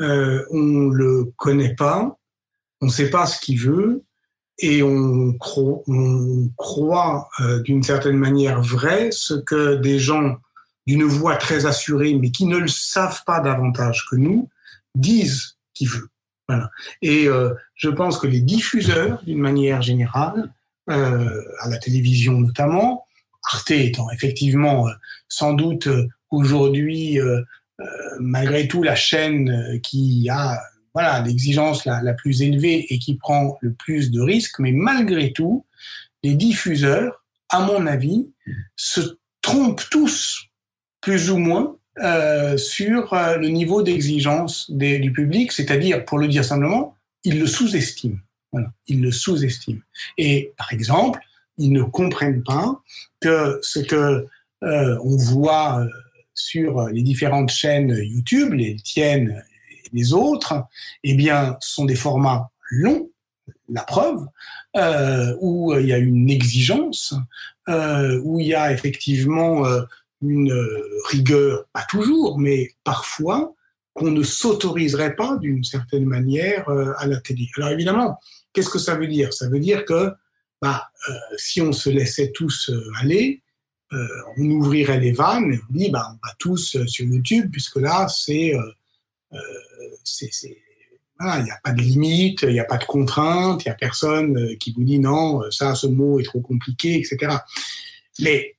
euh, on le connaît pas, on ne sait pas ce qu'il veut, et on, on croit euh, d'une certaine manière vrai ce que des gens d'une voix très assurée, mais qui ne le savent pas davantage que nous, disent qu'ils veulent. Voilà. Et euh, je pense que les diffuseurs, d'une manière générale, euh, à la télévision notamment, Arte étant effectivement euh, sans doute euh, aujourd'hui, euh, malgré tout, la chaîne qui a voilà l'exigence la, plus élevée et qui prend le plus de risques, mais malgré tout, les diffuseurs, à mon avis, se trompent tous, plus ou moins, sur le niveau d'exigence du public, c'est-à-dire, pour le dire simplement, ils le sous-estiment. Ils le sous-estiment. Et par exemple, ils ne comprennent pas que ce que euh, on voit euh, sur les différentes chaînes YouTube, les tiennes et les autres, eh bien, sont des formats longs, la preuve, euh, où il y a une exigence, euh, où il y a effectivement euh, une rigueur, pas toujours, mais parfois, qu'on ne s'autoriserait pas d'une certaine manière euh, à la télé. Alors évidemment, qu'est-ce que ça veut dire? Ça veut dire que bah, euh, si on se laissait tous euh, aller, euh, on ouvrirait les vannes et on dit bah, on va tous sur YouTube, puisque là, il n'y a pas de limite, il n'y a pas de contrainte, il n'y a personne qui vous dit non, ça, ce mot est trop compliqué, etc. Mais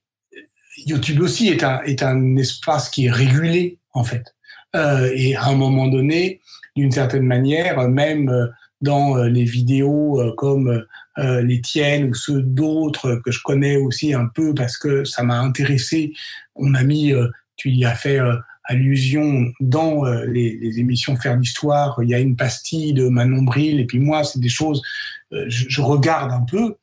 YouTube aussi est un, espace qui est régulé, en fait. Et à un moment donné, d'une certaine manière, même dans les vidéos comme euh, les tiennes ou ceux d'autres que je connais aussi un peu parce que ça m'a intéressé. On a mis, euh, tu y as fait euh, allusion dans les, les, émissions Faire l'histoire. Il y a une pastille de Manon Bril et puis moi, c'est des choses. Je, je, regarde un peu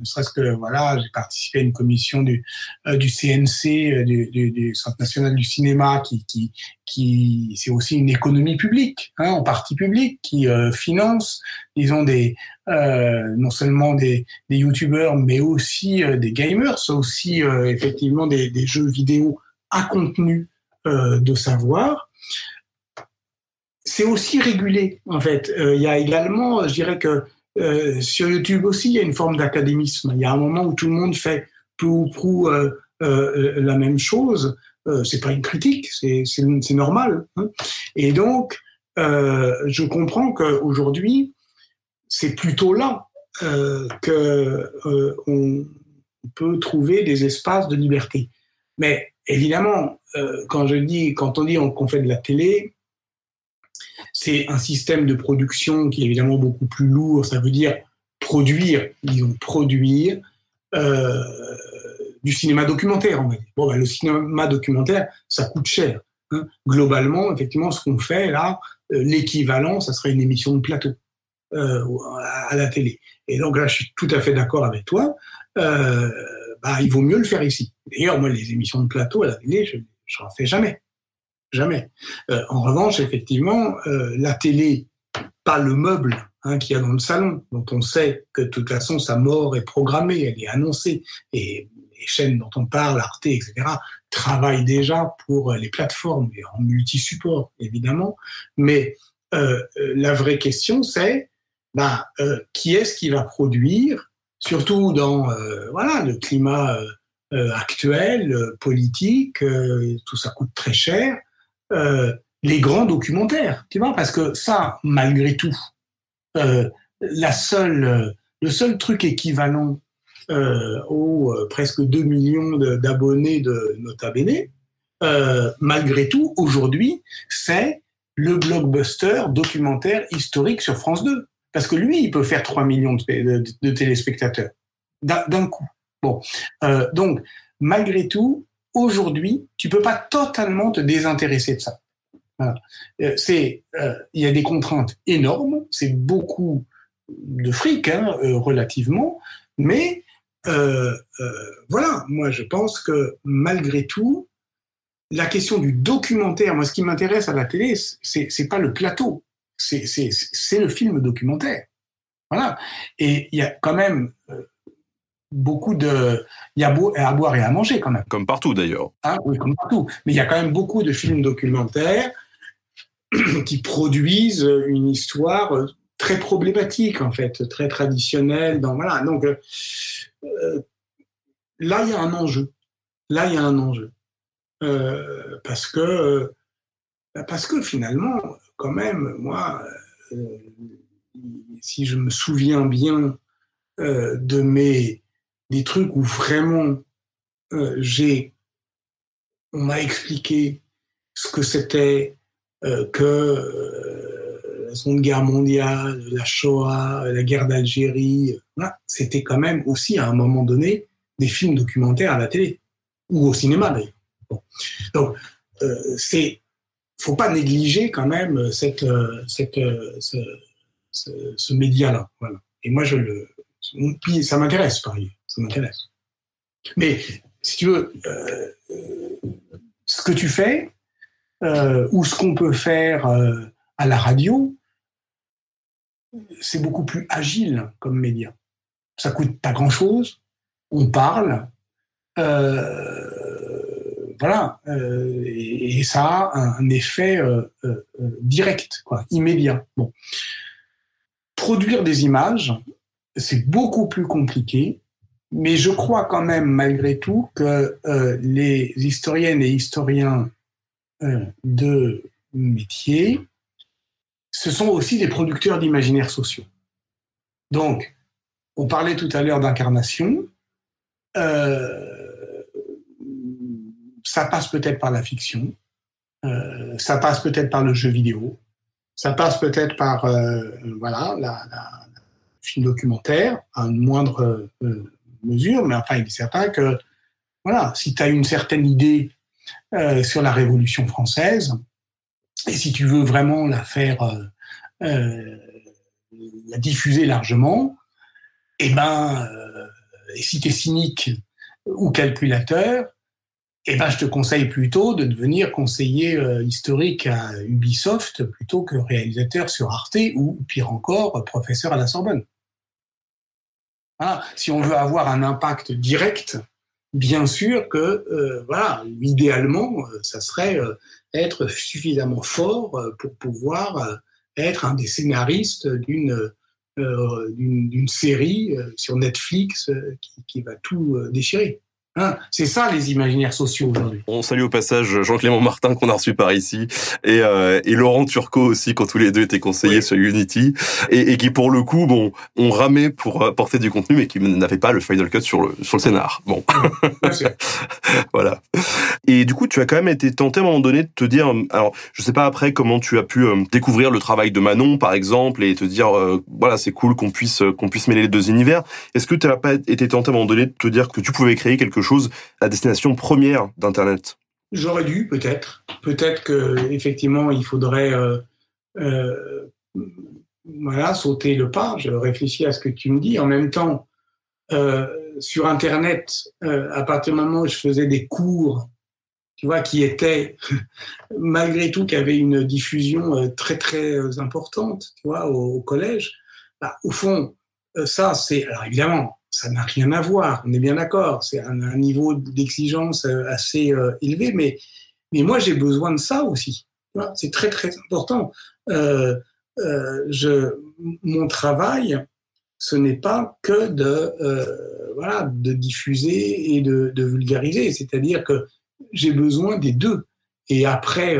ne serait-ce que voilà, j'ai participé à une commission du, euh, CNC, euh, du, du, Centre national du cinéma, qui, qui, qui c'est aussi une économie publique, hein, en partie publique, qui euh, finance, disons des euh, non seulement des, des youtubeurs, mais aussi euh, des gamers, aussi effectivement des, jeux vidéo à contenu de savoir c'est aussi régulé en fait. Il y a également, je dirais que euh, sur YouTube aussi, il y a une forme d'académisme. Il y a un moment où tout le monde fait peu ou prou euh, euh, la même chose. C'est pas une critique, c'est normal. Hein. Et donc, je comprends qu'aujourd'hui, c'est plutôt là que on peut trouver des espaces de liberté. Mais évidemment, quand on dit qu'on fait de la télé, c'est un système de production qui est évidemment beaucoup plus lourd. Ça veut dire produire, disons produire euh, du cinéma documentaire. Ben, le cinéma documentaire, ça coûte cher. Hein. Globalement, effectivement, ce qu'on fait là, euh, l'équivalent, ça serait une émission de plateau euh, à la télé. Et donc là, je suis tout à fait d'accord avec toi. Bah, il vaut mieux le faire ici. D'ailleurs, moi, les émissions de plateau à la télé, je n'en fais jamais. Jamais. Euh, en revanche, effectivement, euh, la télé, pas le meuble hein, qu'il y a dans le salon, dont on sait que de toute façon sa mort est programmée, elle est annoncée, et les chaînes dont on parle, Arte, etc., travaillent déjà pour les plateformes, et en multi-support, évidemment. Mais euh, la vraie question, c'est bah, euh, qui est-ce qui va produire, surtout dans euh, voilà le climat euh, actuel, politique, tout ça coûte très cher euh, les grands documentaires, tu vois, parce que ça, malgré tout, euh, la seule, le seul truc équivalent euh, aux euh, presque 2 millions d'abonnés de, Nota Bene, euh, malgré tout, aujourd'hui, c'est le blockbuster documentaire historique sur France 2. Parce que lui, il peut faire 3 millions de, de, téléspectateurs d'un coup. Bon, donc, malgré tout, aujourd'hui, tu peux pas totalement te désintéresser de ça. C'est, il y a des contraintes énormes, c'est beaucoup de fric hein, relativement, mais voilà, moi je pense que malgré tout, la question du documentaire, moi ce qui m'intéresse à la télé, c'est, c'est pas le plateau, c'est, c'est, c'est le film documentaire. Voilà. Et il y a quand même euh, beaucoup de. Il y a à boire et à manger quand même. Comme partout d'ailleurs. Ah, oui, comme partout. Mais il y a quand même beaucoup de films documentaires qui produisent une histoire très problématique en fait, très traditionnelle. Dans, voilà. Donc euh, là, il y a un enjeu. Là, il y a un enjeu. Euh, parce que parce que finalement, quand même, moi, si je me souviens bien euh, de mes des trucs où vraiment euh, j'ai on m'a expliqué ce que c'était euh, que la Seconde Guerre mondiale, la Shoah, la guerre d'Algérie, c'était quand même aussi à un moment donné des films documentaires à la télé ou au cinéma d'ailleurs. Bon. Donc c'est faut pas négliger quand même cette, cette, ce, média-là. Voilà. Et moi, je le, ça m'intéresse, pareil, ça m'intéresse. Mais si tu veux, euh, ce que tu fais euh, ou ce qu'on peut faire euh, à la radio, c'est beaucoup plus agile comme média. Ça coûte pas grand-chose, on parle, voilà, et, ça a un, effet direct, quoi, immédiat. Bon produire des images, c'est beaucoup plus compliqué, mais je crois quand même malgré tout que euh, les historiennes et historiens euh, de métier, ce sont aussi des producteurs d'imaginaires sociaux. Donc, on parlait tout à l'heure d'incarnation. Euh, ça passe peut-être par la fiction, ça passe peut-être par le jeu vidéo, ça passe peut-être par voilà la, film documentaire à une moindre mesure, mais enfin il est certain que voilà si tu as une certaine idée euh, sur la Révolution française et si tu veux vraiment la faire la diffuser largement, et eh ben et si tu es cynique ou calculateur, eh ben, je te conseille plutôt de devenir conseiller euh, historique à Ubisoft plutôt que réalisateur sur Arte ou, pire encore, professeur à la Sorbonne. Si on veut avoir un impact direct, bien sûr que, euh, voilà, idéalement, euh, ça serait être suffisamment fort pour pouvoir être un des scénaristes d'une série sur Netflix qui va tout déchirer. Hein, c'est ça les imaginaires sociaux aujourd'hui. On salue au passage Jean-Clément Martin qu'on a reçu par ici et, euh, et, Laurent Turcot aussi quand tous les deux étaient conseillers sur Unity et, et, qui pour le coup bon ont ramé pour apporter du contenu mais qui n'avaient pas le final cut sur le sur le scénar. Bon, voilà. Et du coup tu as quand même été tenté à un moment donné de te dire alors je sais pas après comment tu as pu euh, découvrir le travail de Manon par exemple et te dire euh, voilà c'est cool qu'on puisse qu'on puisse mêler les deux univers. Est-ce que tu n'as pas été tenté à un moment donné de te dire que tu pouvais créer quelque chose la destination première d'Internet J'aurais dû, peut-être. Peut-être que effectivement, il faudrait euh, euh, voilà, sauter le pas. Je réfléchis à ce que tu me dis. En même temps, euh, sur Internet, à partir du moment où je faisais des cours, tu vois, qui étaient, malgré tout, qui avaient une diffusion très, très importante, tu vois, au, collège, bah, au fond, ça, c'est, alors évidemment, ça n'a rien à voir, on est bien d'accord, c'est un, niveau d'exigence euh, assez euh, élevé, mais, mais moi j'ai besoin de ça aussi. C'est très très important. Euh, mon travail, ce n'est pas que de, voilà, de diffuser et de vulgariser, c'est-à-dire que j'ai besoin des deux. Et après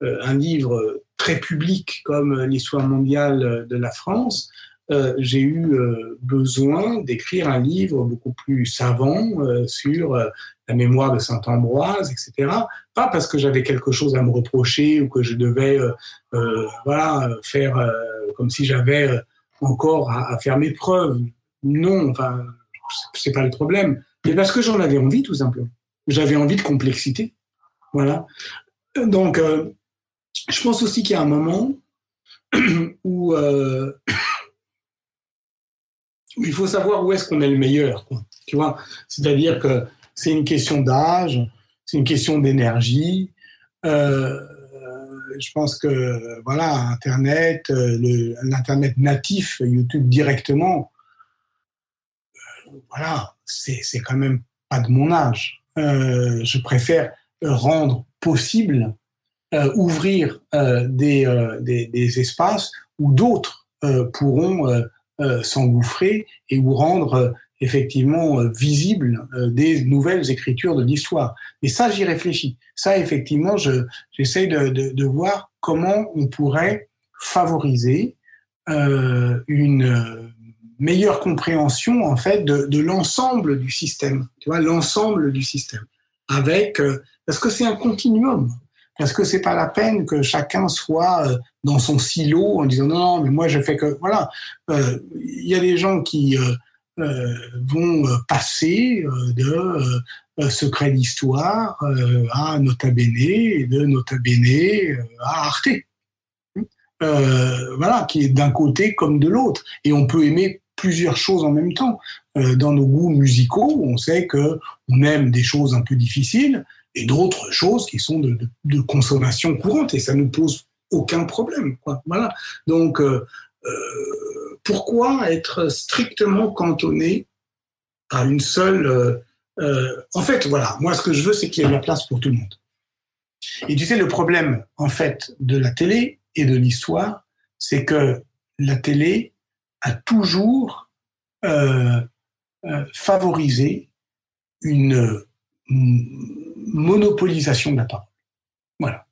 un livre très public comme l'histoire mondiale de la France, euh, j'ai eu euh, besoin d'écrire un livre beaucoup plus savant euh, sur la mémoire de Saint Ambroise, etc. Pas parce que j'avais quelque chose à me reprocher ou que je devais faire comme si j'avais encore à, à, faire mes preuves. Non, enfin c'est pas le problème, mais parce que j'en avais envie tout simplement. J'avais envie de complexité. Voilà. Donc, je pense aussi qu'il y a un moment où il faut savoir où est-ce qu'on est le meilleur. Tu vois, c'est-à-dire que c'est une question d'âge, c'est une question d'énergie. Euh, je pense que voilà, Internet, euh, l'internet natif, YouTube directement, euh, voilà, c'est quand même pas de mon âge. Euh, je préfère rendre possible, ouvrir des, des, espaces où d'autres pourront s'engouffrer et où rendre effectivement euh, visible euh, des nouvelles écritures de l'histoire. Et ça, j'y réfléchis. Ça, effectivement, j'essaie de, de, de, voir comment on pourrait favoriser euh, une meilleure compréhension en fait de, de l'ensemble du système. Tu vois, l'ensemble du système. Avec euh, parce que c'est un continuum. Parce que c'est pas la peine que chacun soit dans son silo en disant non, mais moi je fais que voilà. Il y a des gens qui euh, vont euh, passer euh, de Secret d'Histoire à Nota Bene et de Nota Bene à Arte. voilà, qui est d'un côté comme de l'autre. Et on peut aimer plusieurs choses en même temps. dans nos goûts musicaux, on sait que on aime des choses un peu difficiles et d'autres choses qui sont de, consommation courante et ça nous pose aucun problème. Quoi. Voilà. Donc, euh, pourquoi être strictement cantonné à une seule... Euh, euh, en fait, voilà, moi ce que je veux, c'est qu'il y ait de la place pour tout le monde. Et tu sais, le problème, en fait, de la télé et de l'histoire, c'est que la télé a toujours euh, favorisé une monopolisation de la parole. Voilà.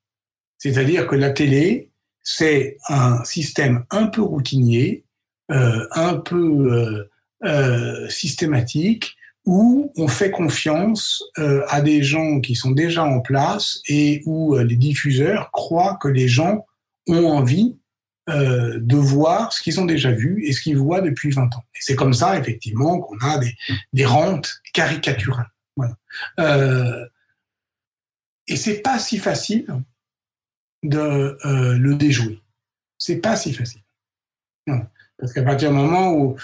C'est-à-dire que la télé, c'est un système un peu routinier euh, un peu euh, euh, systématique où on fait confiance à des gens qui sont déjà en place et où les diffuseurs croient que les gens ont envie de voir ce qu'ils ont déjà vu et ce qu'ils voient depuis 20 ans. Et c'est comme ça, effectivement, qu'on a des, des rentes caricaturales. Voilà. Euh, et c'est pas si facile de le déjouer. C'est pas si facile. Parce qu'à partir du moment où,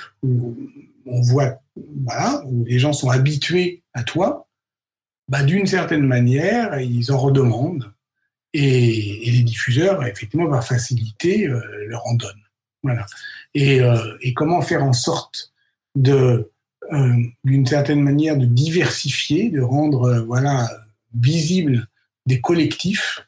on voit, voilà, où les gens sont habitués à toi, bah, d'une certaine manière, ils en redemandent. Et, les diffuseurs, effectivement, par faciliter, euh, leur en donnent. Voilà. Et, euh, et, comment faire en sorte de, euh, d'une certaine manière, de diversifier, de rendre, voilà, visible des collectifs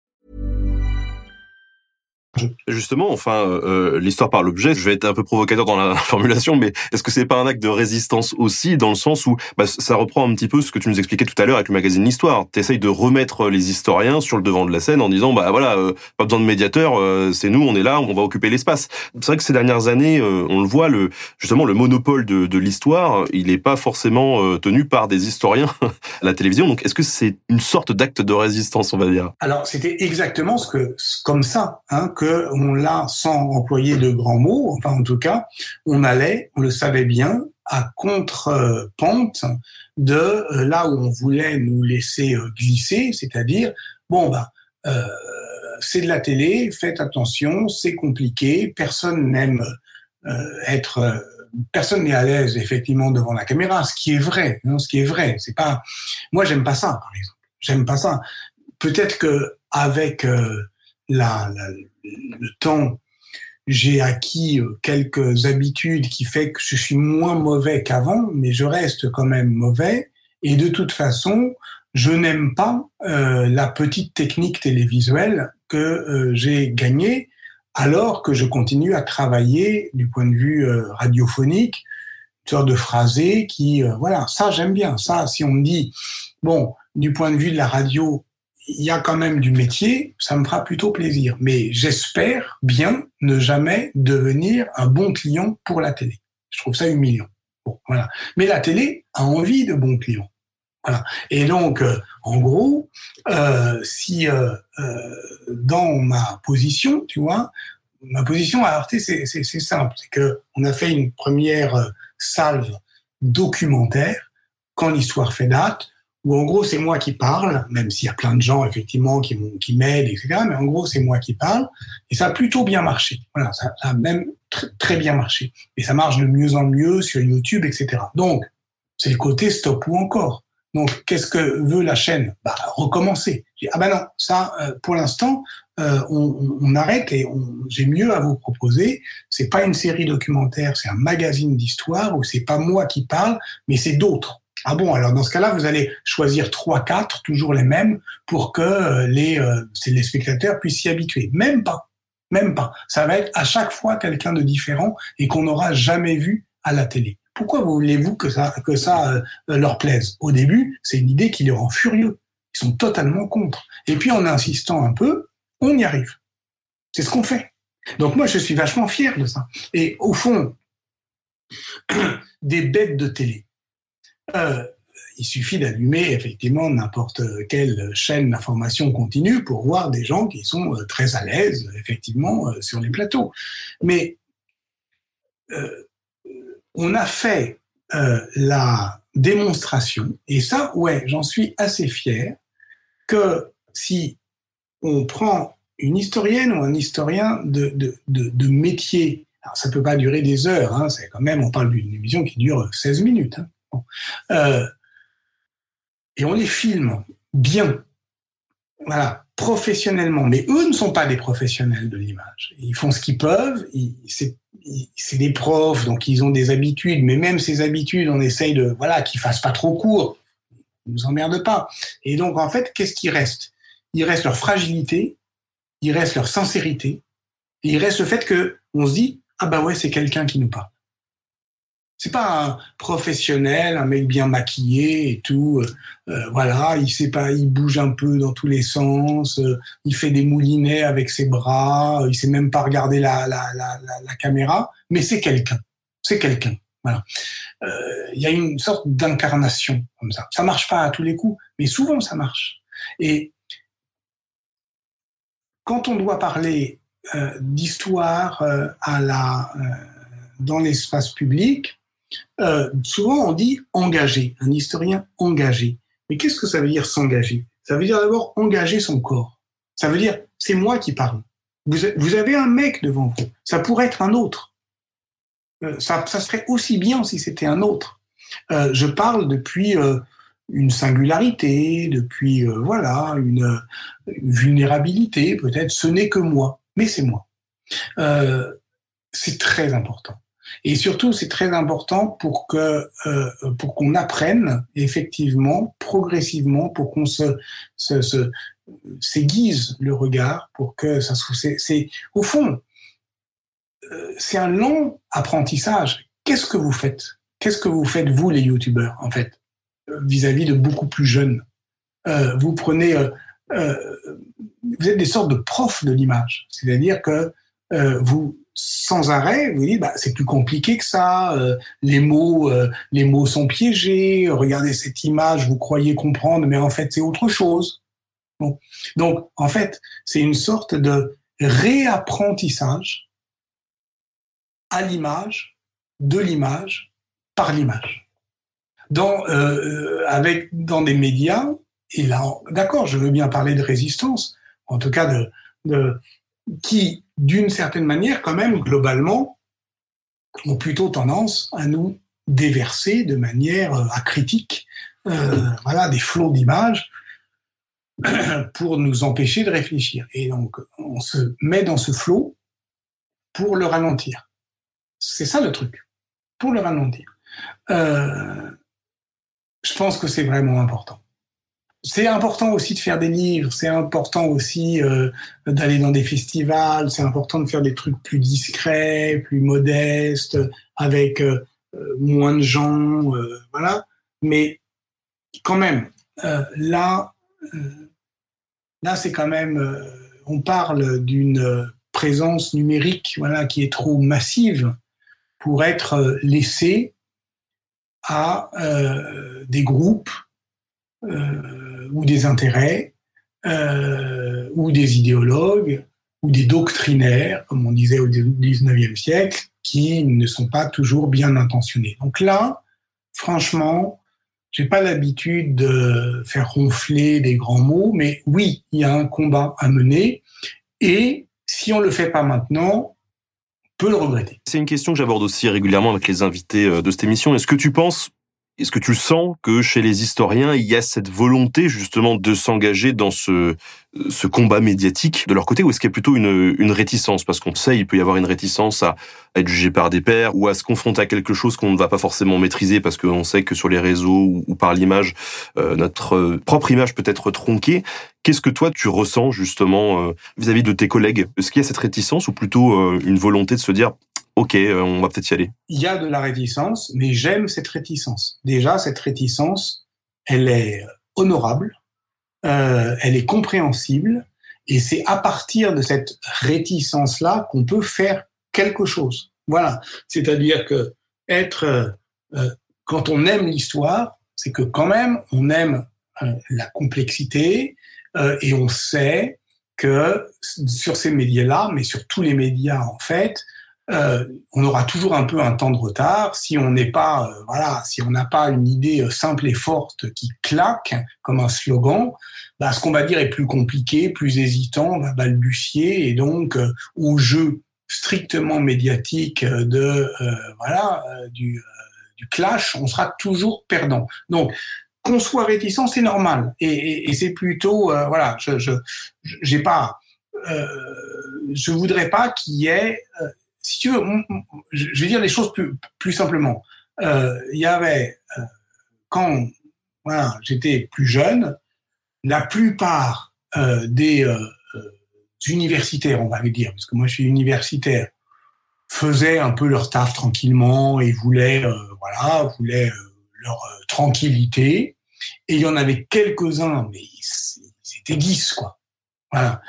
Justement, enfin, euh, euh, l'histoire par l'objet, je vais être un peu provocateur dans la formulation, mais est-ce que c'est pas un acte de résistance aussi, dans le sens où bah, ça reprend un petit peu ce que tu nous expliquais tout à l'heure avec le magazine L'Histoire. Tu essayes de remettre les historiens sur le devant de la scène en disant, bah voilà, euh, pas besoin de médiateur, c'est nous, on est là, on va occuper l'espace. C'est vrai que ces dernières années, on le voit, le justement le monopole de, de l'histoire, il n'est pas forcément tenu par des historiens à la télévision. Donc, est-ce que c'est une sorte d'acte de résistance, on va dire? Alors, c'était exactement ce que, comme ça, hein, on l'a sans employer de grands mots, enfin en tout cas, on allait, on le savait bien, à contre-pente de euh, là où on voulait nous laisser euh, glisser, c'est-à-dire, bon, bah, euh, c'est de la télé, faites attention, c'est compliqué, personne n'aime être personne n'est à l'aise effectivement devant la caméra, ce qui est vrai, hein, ce qui est vrai. C'est pas, moi j'aime pas ça par exemple, j'aime pas ça. Peut-être que avec la, le temps, j'ai acquis euh, quelques habitudes qui fait que je suis moins mauvais qu'avant, mais je reste quand même mauvais. Et de toute façon, je n'aime pas euh, la petite technique télévisuelle que euh, j'ai gagnée alors que je continue à travailler du point de vue radiophonique, une sorte de phrasé qui, voilà, ça j'aime bien. Ça, si on me dit, bon, du point de vue de la radio, il y a quand même du métier, ça me fera plutôt plaisir. Mais j'espère bien ne jamais devenir un bon client pour la télé. Je trouve ça humiliant. Bon, voilà. Mais la télé a envie de bons clients. Voilà. Et donc, euh, en gros, euh, si euh, euh, dans ma position, tu vois, ma position à Arte, c'est simple, c'est que on a fait une première euh, salve documentaire quand l'histoire fait date, où en gros c'est moi qui parle, même s'il y a plein de gens effectivement qui, qui m'aident, etc. Mais en gros c'est moi qui parle, et ça a plutôt bien marché. Voilà, ça, a même tr très bien marché, et ça marche de mieux en mieux sur YouTube, etc. Donc c'est le côté stop ou encore. Donc, qu'est-ce que veut la chaîne? Bah, Recommencer. ah ben non, ça, euh, pour l'instant, euh, on, on, arrête et j'ai mieux à vous proposer. C'est pas une série documentaire, c'est un magazine d'histoire où c'est pas moi qui parle, mais c'est d'autres. Ah bon, alors dans ce cas-là, vous allez choisir trois, quatre, toujours les mêmes, pour que euh, les, euh, les spectateurs puissent s'y habituer. Même pas, même pas. Ça va être à chaque fois quelqu'un de différent et qu'on n'aura jamais vu à la télé. Pourquoi voulez-vous que ça, que ça euh, leur plaise? Au début, c'est une idée qui les rend furieux. Ils sont totalement contre. Et puis en insistant un peu, on y arrive. C'est ce qu'on fait. Donc moi, je suis vachement fier de ça. Et au fond, des bêtes de télé. Euh, il suffit d'allumer effectivement n'importe quelle chaîne d'information continue pour voir des gens qui sont euh, très à l'aise effectivement euh, sur les plateaux. Mais on a fait la démonstration, et ça, ouais, j'en suis assez fier, que si on prend une historienne ou un historien de, de, de, métier, alors ça peut pas durer des heures, hein, c'est quand même, on parle d'une émission qui dure 16 minutes, hein. Euh, et on les filme bien, voilà, professionnellement. Mais eux ne sont pas des professionnels de l'image. Ils font ce qu'ils peuvent. C'est des profs, donc ils ont des habitudes. Mais même ces habitudes, on essaye de voilà qu'ils fassent pas trop court. Ils nous emmerdent pas. Et donc en fait, qu'est-ce qui reste? Il reste leur fragilité, il reste leur sincérité, et il reste le fait que on se dit ah bah ouais c'est quelqu'un qui nous parle. C'est pas un professionnel, un mec bien maquillé et tout. Euh, voilà, il sait pas, il bouge un peu dans tous les sens. Euh, il fait des moulinets avec ses bras. Il sait même pas regarder la, la, la, la caméra. Mais c'est quelqu'un. C'est quelqu'un. Voilà. Euh, il y a une sorte d'incarnation comme ça. Ça marche pas à tous les coups, mais souvent ça marche. Et quand on doit parler euh, d'histoire euh, à la dans l'espace public, euh, souvent on dit engagé, un historien engagé. Mais qu'est-ce que ça veut dire s'engager? Ça veut dire d'abord engager son corps. Ça veut dire c'est moi qui parle. Vous, avez un mec devant vous. Ça pourrait être un autre. Euh, ça, serait aussi bien si c'était un autre. Euh, je parle depuis une singularité, depuis voilà une, vulnérabilité. Peut-être ce n'est que moi, mais c'est moi. C'est très important. Et surtout, c'est très important pour que euh, pour qu'on apprenne effectivement, progressivement, pour qu'on se, se, se s'aiguise le regard, pour que ça c'est, c'est au fond, euh, c'est un long apprentissage. Qu'est-ce que vous faites? Qu'est-ce que vous faites vous les youtubeurs en fait vis-à-vis de beaucoup plus jeunes? Euh, Vous prenez, euh, euh, vous êtes des sortes de profs de l'image, c'est-à-dire que euh, vous sans arrêt, vous dites, bah, c'est plus compliqué que ça. Euh, les mots, euh, les mots sont piégés. Regardez cette image, vous croyez comprendre, mais en fait, c'est autre chose. Donc, en fait, c'est une sorte de réapprentissage à l'image, de l'image, par l'image. Dans, euh, avec, dans des médias, et là, d'accord, je veux bien parler de résistance, en tout cas de, de qui d'une certaine manière, quand même, globalement, ont plutôt tendance à nous déverser de manière euh, acritique euh, voilà, des flots d'images pour nous empêcher de réfléchir. Et donc, on se met dans ce flot pour le ralentir. C'est ça le truc, pour le ralentir. Euh, je pense que c'est vraiment important. C'est important aussi de faire des livres, c'est important aussi euh, d'aller dans des festivals, c'est important de faire des trucs plus discrets, plus modestes, avec euh, euh, moins de gens, voilà. Mais quand même, là, là c'est quand même, on parle d'une présence numérique, voilà, qui est trop massive pour être laissée à des groupes ou des intérêts, euh, ou des idéologues, ou des doctrinaires, comme on disait au XIXe siècle, qui ne sont pas toujours bien intentionnés. Donc là, franchement, j'ai pas l'habitude de faire ronfler des grands mots, mais oui, il y a un combat à mener, et si on le fait pas maintenant, on peut le regretter. C'est une question que j'aborde aussi régulièrement avec les invités euh, de cette émission. Est-ce que tu penses est-ce que tu sens que chez les historiens, il y a cette volonté justement de s'engager dans ce, ce combat médiatique de leur côté, ou est-ce qu'il y a plutôt une, une réticence? Parce qu'on sait, il peut y avoir une réticence à, être jugé par des pairs ou à se confronter à quelque chose qu'on ne va pas forcément maîtriser parce qu'on sait que sur les réseaux ou, par l'image, euh, notre propre image peut être tronquée. Qu'est-ce que toi tu ressens justement euh, vis-à-vis de tes collègues? Est-ce qu'il y a cette réticence ou plutôt euh, une volonté de se dire ok, euh, on va peut-être y aller Il y a de la réticence, mais j'aime cette réticence. Déjà, cette réticence, elle est honorable, euh, elle est compréhensible, et c'est à partir de cette réticence-là qu'on peut faire quelque chose. Voilà. C'est-à-dire que être, euh, euh quand on aime l'histoire, c'est que quand même on aime euh, la complexité et on sait que sur ces médias-là, mais sur tous les médias en fait, euh, on aura toujours un peu un temps de retard si on n'est pas, euh, voilà, si on n'a pas une idée euh, simple et forte qui claque comme un slogan. Bah, ce qu'on va dire est plus compliqué, plus hésitant, on va balbutier et donc au jeu strictement médiatique de voilà du, clash, on sera toujours perdant. Donc qu'on soit réticent, c'est normal et, c'est plutôt voilà, je j'ai pas je voudrais pas qu'il y ait si tu veux, je vais dire les choses plus, simplement. Euh, il y avait, euh, quand voilà, j'étais plus jeune, la plupart euh, des universitaires, on va dire, parce que moi je suis universitaire, faisaient un peu leur taf tranquillement et voulaient, voilà, voulaient leur tranquillité. Et il y en avait quelques-uns, mais ils, étaient dix, quoi. Voilà,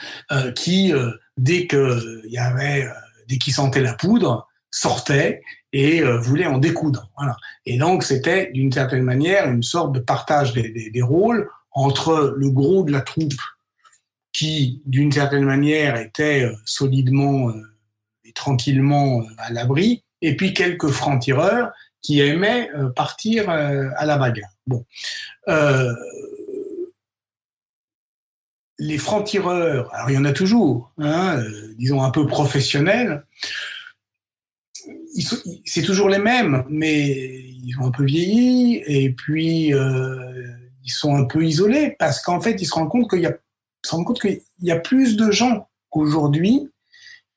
qui, dès qu'il y avait dès qu'ils sentaient la poudre, sortaient et euh, voulaient en découdre. Et donc, c'était d'une certaine manière une sorte de partage des, rôles entre le gros de la troupe qui, d'une certaine manière, était euh, solidement euh, et tranquillement à l'abri, et puis quelques francs-tireurs qui aimaient partir à la bagarre. Bon. Les francs-tireurs, alors il y en a toujours, hein, euh, disons un peu professionnels, c'est toujours les mêmes, mais ils ont un peu vieilli et puis euh, ils sont un peu isolés parce qu'en fait ils se rendent compte qu'il y a, plus de gens aujourd'hui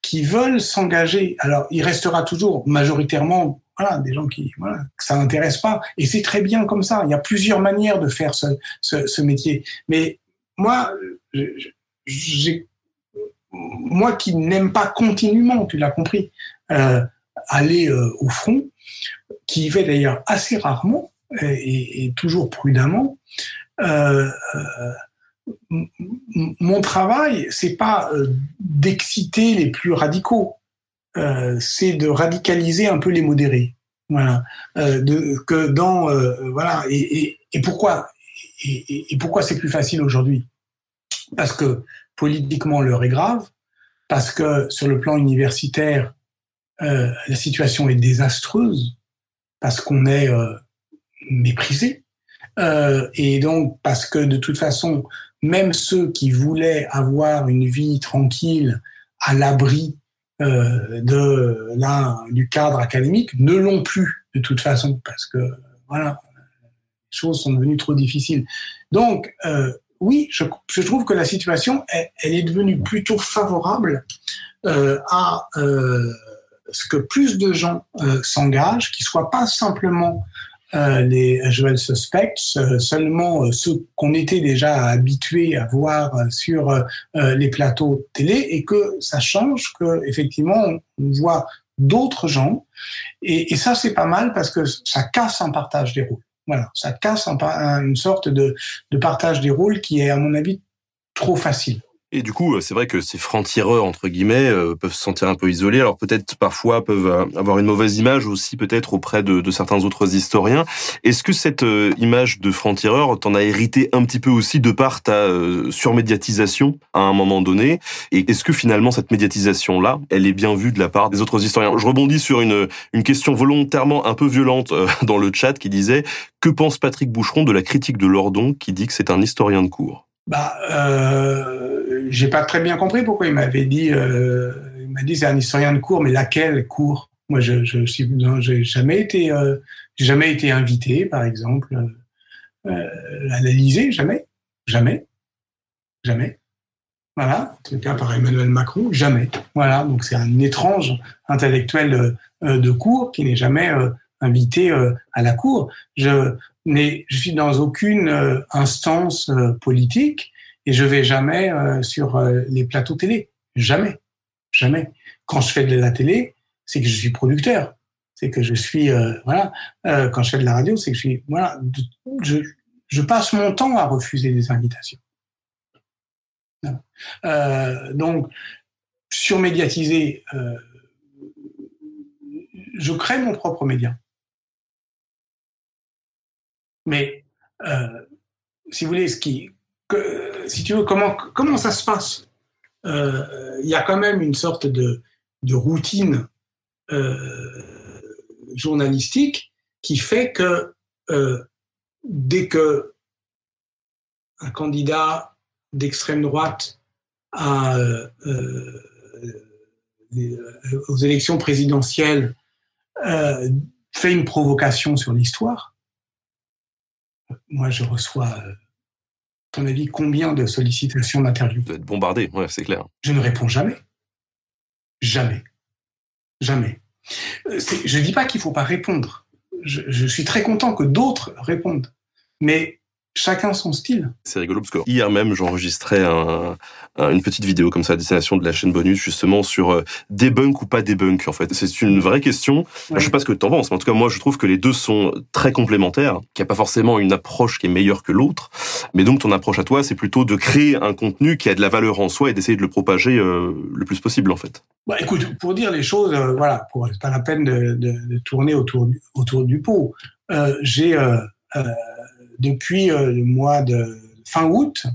qui veulent s'engager. Alors il restera toujours majoritairement des gens qui que ça n'intéresse pas et c'est très bien comme ça. Il y a plusieurs manières de faire ce, ce, ce métier, mais moi moi qui n'aime pas continuellement, tu l'as compris, euh, aller euh, au front, qui y vais d'ailleurs assez rarement et, et toujours prudemment, euh, euh mon travail, c'est pas euh, d'exciter les plus radicaux, euh, c'est de radicaliser un peu les modérés. Voilà, que dans voilà et pourquoi et, pourquoi c'est plus facile aujourd'hui? Parce que politiquement l'heure est grave, parce que sur le plan universitaire, euh, la situation est désastreuse, parce qu'on est euh, méprisé, euh, et donc parce que de toute façon, même ceux qui voulaient avoir une vie tranquille à l'abri de du cadre académique ne l'ont plus de toute façon parce que voilà choses sont devenues trop difficiles. Donc euh, oui, je, trouve que la situation, elle, est devenue plutôt favorable euh, à euh, ce que plus de gens s'engagent, qui soient pas simplement les usual suspects, seulement ceux qu'on était déjà habitués à voir sur les plateaux télé, et que ça change, que effectivement on voit d'autres gens, et, et ça c'est pas mal parce que ça casse un partage des rôles. Voilà, ça casse un, une sorte de partage des rôles qui est à mon avis trop facile. Et du coup, c'est vrai que ces francs-tireurs, entre guillemets, euh, peuvent se sentir un peu isolés. Alors peut-être parfois peuvent euh, avoir une mauvaise image aussi, peut-être auprès de, de, certains autres historiens. Est-ce que cette euh, image de franc-tireur, t'en as hérité un petit peu aussi de par ta surmédiatisation à un moment donné? Et est-ce que finalement cette médiatisation-là, elle est bien vue de la part des autres historiens? Je rebondis sur une, une question volontairement un peu violente dans le chat qui disait « Que pense Patrick Boucheron de la critique de Lordon qui dit que c'est un historien de cours ?» Bah, euh, j'ai pas très bien compris pourquoi il m'avait dit. Euh, il m'a dit c'est un historien de cours, mais laquelle cours Moi, je, je suis, j'ai jamais été, euh, jamais été invité, par exemple, euh, à l'Élysée, jamais, jamais, jamais. Voilà, en tout cas par Emmanuel Macron, jamais. Voilà, donc c'est un étrange intellectuel euh, de cours qui n'est jamais euh, invité à la cour. Je, mais je suis dans aucune euh, instance euh, politique et je vais jamais euh, sur les plateaux télé. Jamais. Jamais. Quand je fais de la télé, c'est que je suis producteur. C'est que je suis, voilà. quand je fais de la radio, c'est que je suis, voilà. Je, je passe mon temps à refuser des invitations. Euh, donc, surmédiatiser, euh, je crée mon propre média. Mais euh, si vous voulez, ce qui, que, si tu veux, comment comment ça se passe? Euh, Il y a quand même une sorte de, de routine euh, journalistique qui fait que euh, dès que un candidat d'extrême droite euh, aux élections présidentielles fait une provocation sur l'histoire, moi, je reçois, à ton avis, combien de sollicitations d'interview Vous êtes bombardé, ouais, c'est clair. Je ne réponds jamais. Jamais. Jamais. Euh, je ne dis pas qu'il ne faut pas répondre. Je, je suis très content que d'autres répondent. Mais chacun son style. C'est rigolo parce que hier même j'enregistrais un, une petite vidéo comme ça à destination de la chaîne bonus justement sur euh, debunk ou pas debunk en fait. C'est une vraie question. Je sais pas ce que tu en penses, mais en tout cas moi je trouve que les deux sont très complémentaires, qu'il n'y a pas forcément une approche qui est meilleure que l'autre, mais donc ton approche à toi c'est plutôt de créer un contenu qui a de la valeur en soi et d'essayer de le propager euh, le plus possible en fait. Bah, écoute, pour dire les choses, euh, voilà, pour pas la peine de, de, de, tourner autour du, autour du pot. Euh, J'ai depuis euh, le mois de fin août,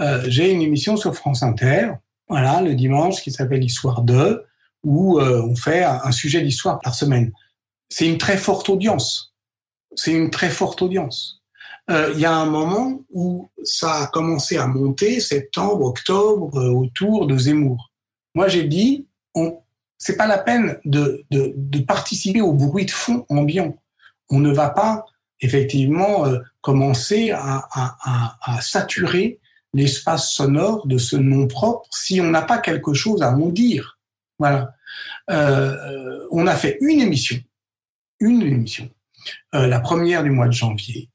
euh, j'ai une émission sur France Inter, voilà, le dimanche, qui s'appelle Histoire 2, où euh, on fait un sujet d'histoire par semaine. C'est une très forte audience. C'est une très forte audience. Il y a un moment où ça a commencé à monter, septembre, octobre, autour de Zemmour. Moi, j'ai dit, on, c'est pas la peine de, participer au bruit de fond ambiant. On ne va pas effectivement euh, commencer à, à, à, saturer l'espace sonore de ce nom propre si on n'a pas quelque chose à en dire. Voilà. Euh, on a fait une émission, une émission, euh, la première du mois de janvier,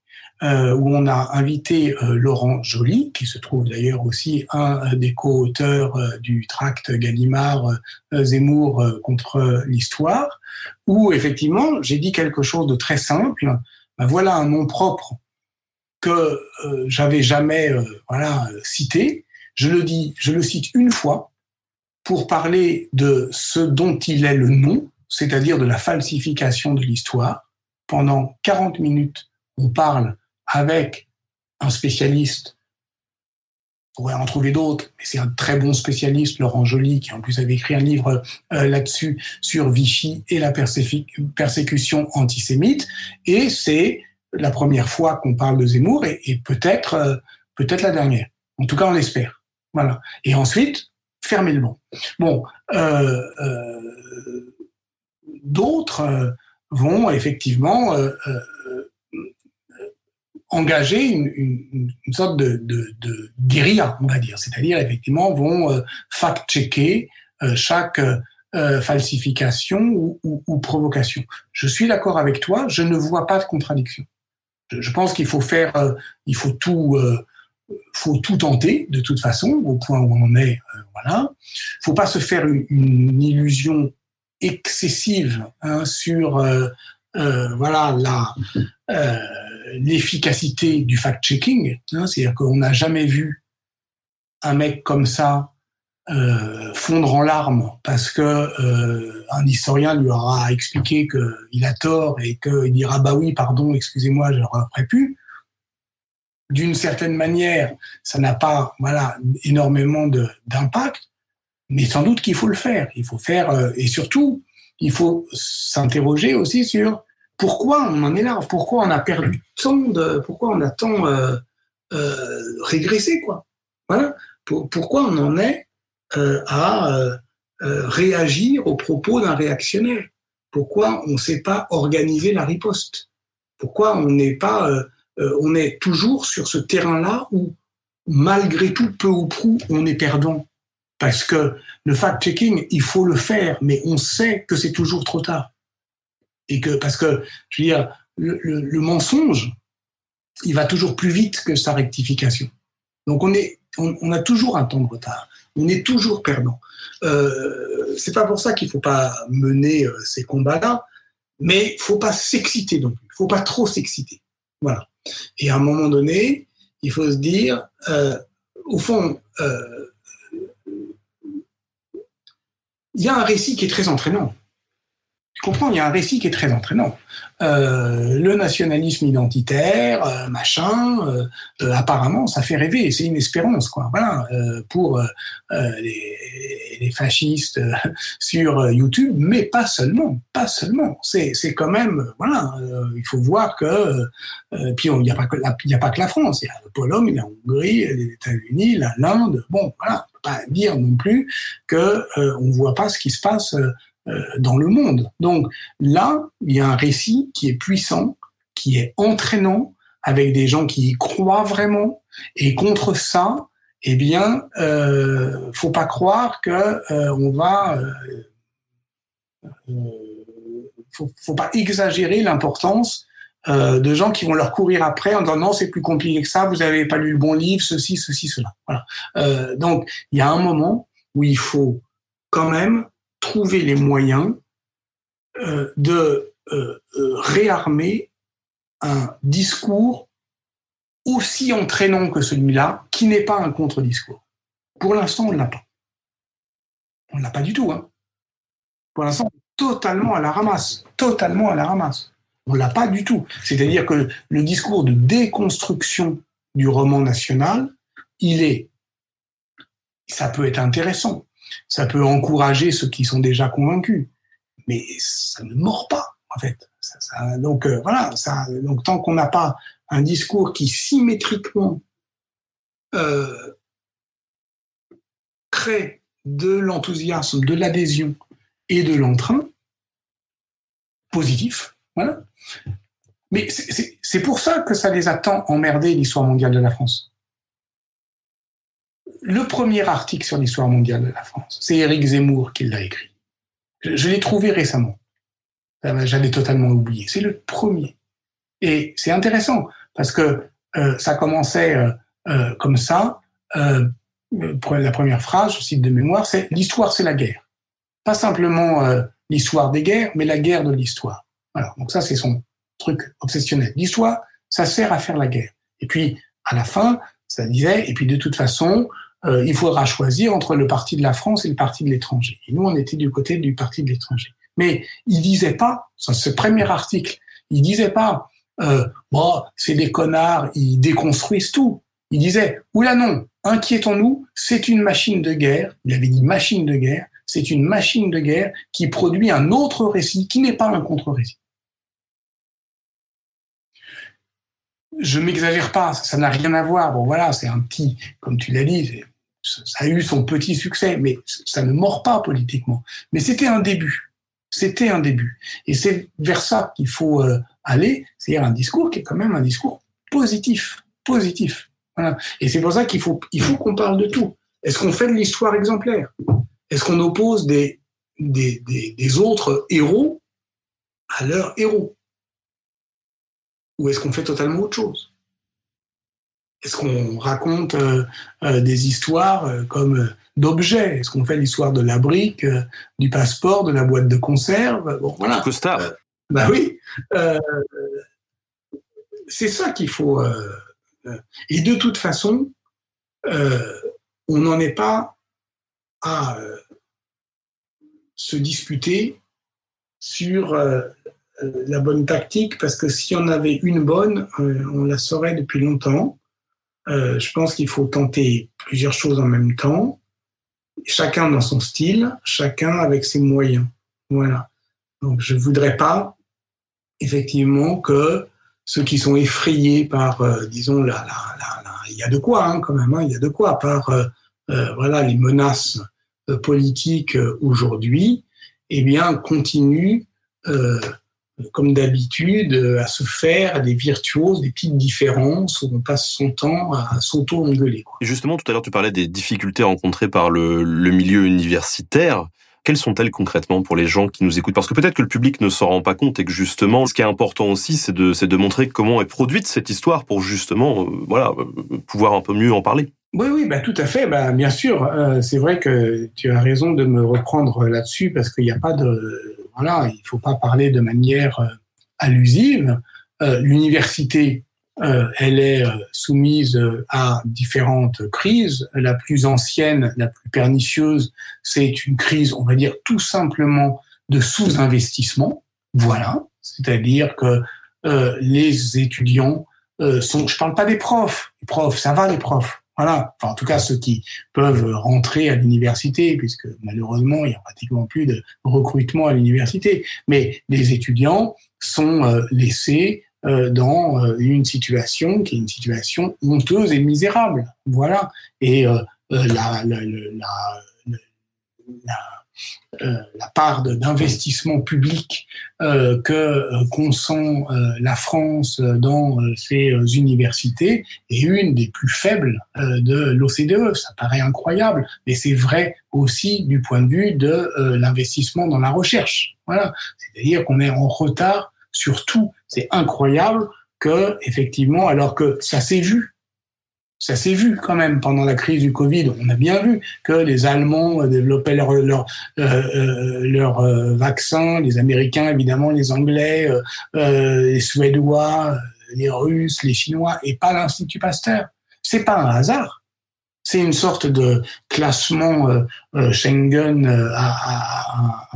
euh, où on a invité euh, Laurent Joly, qui se trouve d'ailleurs aussi un des co-auteurs du tract Gallimard Zemmour contre l'histoire, où effectivement j'ai dit quelque chose de très simple, ben voilà un nom propre que euh, j'avais jamais euh, cité. Je le dis, je le cite une fois pour parler de ce dont il est le nom, c'est-à-dire de la falsification de l'histoire. Pendant 40 minutes, on parle avec un spécialiste. Pourrait en trouver d'autres, mais c'est un très bon spécialiste, Laurent Joly, qui en plus avait écrit un livre euh, là-dessus sur Vichy et la persécution antisémite. Et c'est la première fois qu'on parle de Zemmour et, peut-être euh, peut-être la dernière. En tout cas, on l'espère. Voilà. Et ensuite, fermer le banc. Bon, euh, euh, d'autres euh, vont effectivement euh, engager une, une, une, sorte de, de, de guérilla, on va dire. C'est-à-dire, effectivement, vont fact-checker chaque euh, falsification ou, ou, ou, provocation. Je suis d'accord avec toi, je ne vois pas de contradiction. Je, je pense qu'il faut faire, euh, il faut tout, euh, faut tout tenter de toute façon au point où on en est. Euh, voilà, faut pas se faire une, une illusion excessive hein, sur euh, voilà la l'efficacité du fact-checking. Hein, C'est-à-dire qu'on n'a jamais vu un mec comme ça euh, fondre en larmes parce que euh, un historien lui aura expliqué qu'il a tort et qu'il dira bah oui pardon excusez-moi referai plus d'une certaine manière ça n'a pas voilà énormément d'impact mais sans doute qu'il faut le faire il faut faire euh, et surtout il faut s'interroger aussi sur pourquoi on en est là? Pourquoi on a perdu tant de pourquoi on a tant euh, euh, régressé quoi? Pourquoi on en est euh, à réagir aux propos d'un réactionnaire? Pourquoi on ne sait pas organiser la riposte? Pourquoi on est toujours sur ce terrain-là où malgré tout, peu ou prou, on est perdant? Parce que le fact-checking, il faut le faire, mais on sait que c'est toujours trop tard. Et que, parce que, je veux dire, le, mensonge, il va toujours plus vite que sa rectification. Donc on, est, on, on a toujours un temps de retard on est toujours perdant. Euh, c'est pas pour ça qu'il faut pas mener euh, ces combats-là, mais faut pas s'exciter non plus. Faut pas trop s'exciter. Voilà. Et à un moment donné, il faut se dire, euh, au fond, euh, il y a un récit qui est très entraînant. Tu comprends Il y a un récit qui est très entraînant. Euh, le nationalisme identitaire, euh, machin, euh, euh, apparemment, ça fait rêver. C'est une espérance, quoi. Voilà, euh, pour euh, les, les, fascistes sur YouTube, mais pas seulement, pas seulement. C'est, c'est quand même, voilà, il faut voir que, puis il n'y a pas que la, il y a pas que la France. Il y a Pologne, la Hongrie, les États-Unis, l'Inde. Bon, voilà, pas dire non plus que on voit pas ce qui se passe dans le monde. Donc là, il y a un récit qui est puissant, qui est entraînant, avec des gens qui y croient vraiment. Et contre ça, eh bien, euh, faut pas croire que euh, on va, euh, euh, faut, faut pas exagérer l'importance euh, de gens qui vont leur courir après en disant non c'est plus compliqué que ça, vous avez pas lu le bon livre, ceci, ceci, cela. Voilà. Euh, donc il y a un moment où il faut quand même trouver les moyens euh, de euh, euh, réarmer un discours aussi entraînant que celui-là, qui n'est pas un contre-discours. Pour l'instant, on ne l'a pas. On ne l'a pas du tout. Hein. Pour l'instant, totalement à la ramasse. Totalement à la ramasse. On ne l'a pas du tout. C'est-à-dire que le discours de déconstruction du roman national, il est, ça peut être intéressant, ça peut encourager ceux qui sont déjà convaincus, mais ça ne mord pas en fait. Donc euh, voilà, donc tant qu'on n'a pas un discours qui symétriquement euh, crée de l'enthousiasme, de l'adhésion et de l'entrain positif, voilà. Mais c'est pour ça que ça les a tant emmerdés l'histoire mondiale de la France le premier article sur l'histoire mondiale de la France. C'est Éric Zemmour qui l'a écrit. Je, l'ai trouvé récemment. J'avais totalement oublié. C'est le premier. Et c'est intéressant parce que euh, ça commençait euh, euh, comme ça. Euh, la première phrase, je cite de mémoire, c'est l'histoire, c'est la guerre. Pas simplement euh, l'histoire des guerres, mais la guerre de l'histoire. Voilà. Donc ça, c'est son truc obsessionnel. L'histoire, ça sert à faire la guerre. Et puis à la fin, ça disait, et puis de toute façon, euh, il faudra choisir entre le parti de la France et le parti de l'étranger. Et nous, on était du côté du parti de l'étranger. Mais il disait pas, dans ce premier article, il disait pas, euh, c'est des connards, ils déconstruisent tout. Il disait, oula non, inquiétons-nous, c'est une machine de guerre. Il avait dit machine de guerre. C'est une machine de guerre qui produit un autre récit qui n'est pas un contre-récit. je m'exagère pas, ça n'a rien à voir. Bon voilà, c'est un petit, comme tu l'as dit, ça a eu son petit succès, mais ça ne mord pas politiquement. Mais c'était un début. C'était un début. Et c'est vers ça qu'il faut euh, aller, c'est-à-dire un discours qui est quand même un discours positif. Positif. Voilà. Et c'est pour ça qu'il faut, il faut qu'on parle de tout. Est-ce qu'on fait de l'histoire exemplaire? Est-ce qu'on oppose des des, des, autres héros à leurs héros? Ou est-ce qu'on fait totalement autre chose? Est-ce qu'on raconte des histoires comme d'objets? Est-ce qu'on fait l'histoire de la brique, du passeport, de la boîte de conserve? Bon, voilà. bah oui. c'est ça qu'il faut. et de toute façon, on n'en est pas à euh, se disputer sur euh, euh, la bonne tactique, parce que si on avait une bonne, on la saurait depuis longtemps. Je pense qu'il faut tenter plusieurs choses en même temps, chacun dans son style, chacun avec ses moyens. Voilà. Donc je voudrais pas effectivement que ceux qui sont effrayés par, disons, la, il y a de quoi hein, quand même, hein, il y a de quoi par euh, voilà, les menaces euh, politiques euh, aujourd'hui, eh bien, continuent comme d'habitude, à se faire des virtuoses, des petites différences où on passe son temps à s'auto-engueuler. Justement, tout à l'heure, tu parlais des difficultés rencontrées par le, milieu universitaire. Quelles sont-elles concrètement pour les gens qui nous écoutent? Parce que peut-être que le public ne s'en rend pas compte et que justement, ce qui est important aussi, c'est de, de montrer comment est produite cette histoire pour justement, voilà, pouvoir un peu mieux en parler. Oui, oui, bah, tout à fait. Bah, bien sûr, euh, c'est vrai que tu as raison de me reprendre là-dessus parce qu'il n'y a pas de, voilà, il faut pas parler de manière euh, allusive. Euh, L'université, euh, elle est soumise à différentes crises. La plus ancienne, la plus pernicieuse, c'est une crise, on va dire tout simplement de sous-investissement. Voilà, c'est-à-dire que les étudiants sont, je parle pas des profs, les profs, ça va les profs Enfin, en tout cas, ceux qui peuvent rentrer à l'université, puisque malheureusement, il n'y a pratiquement plus de recrutement à l'université. Mais les étudiants sont euh, laissés euh, dans euh, une situation qui est une situation honteuse et misérable. Voilà. Et la, la part d'investissement public euh, que euh, consent la France dans ses universités est une des plus faibles de l'OCDE. Ça paraît incroyable, mais c'est vrai aussi du point de vue de l'investissement dans la recherche. Voilà, c'est-à-dire qu'on est en retard sur tout. C'est incroyable que effectivement, alors que ça s'est vu ça s'est vu quand même pendant la crise du Covid. On a bien vu que les Allemands développaient leur, leur, euh, euh, euh, vaccin, les Américains évidemment, les Anglais, les Suédois, les Russes, les Chinois, et pas l'Institut Pasteur. C'est pas un hasard. C'est une sorte de classement Schengen à,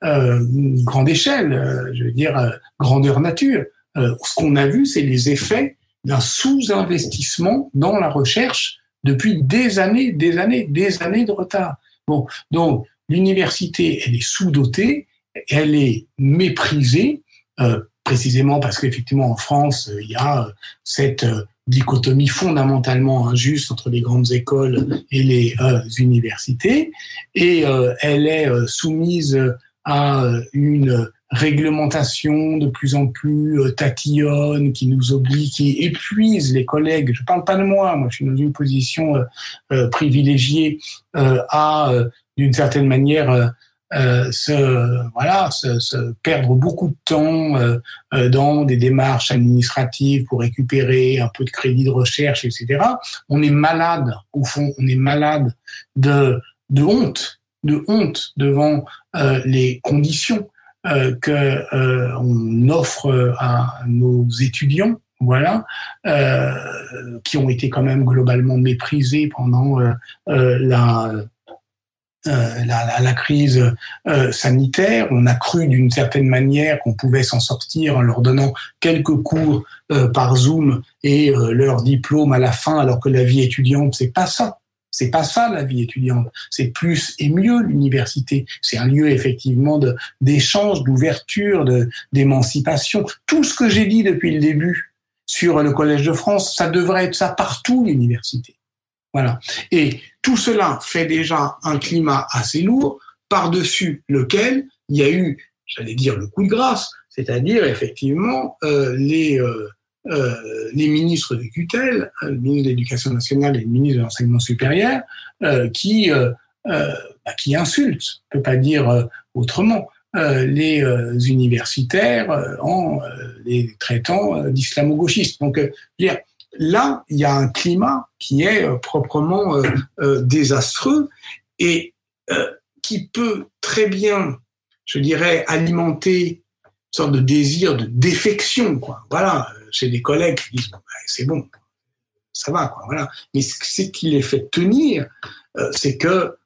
à, grande échelle, je veux dire grandeur nature. ce qu'on a vu, c'est les effets d'un sous-investissement dans la recherche depuis des années, des années, des années de retard. Bon, donc l'université, elle est sous-dotée, elle est méprisée, euh, précisément parce qu'effectivement en France, il y a euh, cette euh, dichotomie fondamentalement injuste entre les grandes écoles et les universités, et elle est soumise à une réglementation de plus en plus euh, tatillonne qui nous oblige, qui épuise les collègues. Je parle pas de moi, moi je suis dans une position euh, euh, privilégiée à, d'une certaine manière, se voilà se, se, perdre beaucoup de temps dans des démarches administratives pour récupérer un peu de crédit de recherche, etc. On est malade au fond, on est malade de de honte, de honte devant les conditions euh, que euh, on offre à nos étudiants, voilà, euh, qui ont été quand même globalement méprisés pendant la la, la, crise sanitaire. On a cru d'une certaine manière qu'on pouvait s'en sortir en leur donnant quelques cours par Zoom et leur diplôme à la fin, alors que la vie étudiante, c'est pas ça. C'est pas ça la vie étudiante. C'est plus et mieux l'université. C'est un lieu effectivement d'échange, d'ouverture, d'émancipation. Tout ce que j'ai dit depuis le début sur le Collège de France, ça devrait être ça partout l'université. Voilà. Et tout cela fait déjà un climat assez lourd par-dessus lequel il y a eu, j'allais dire, le coup de grâce, c'est-à-dire effectivement euh, les euh, euh, les ministres de tutelle, euh, le ministre de l'Éducation nationale et le ministre de l'Enseignement supérieur, euh, qui bah, bah, qui insulte, on peut pas dire autrement, les universitaires en les traitant d'islamo-gauchistes. Donc, là, il y a un climat qui est proprement désastreux et qui peut très bien, je dirais, alimenter une sorte de désir de défection. Voilà, chez des collègues qui disent, bah, c'est bon, ça va, quoi. Voilà. Mais ce qui les fait tenir, euh, c'est que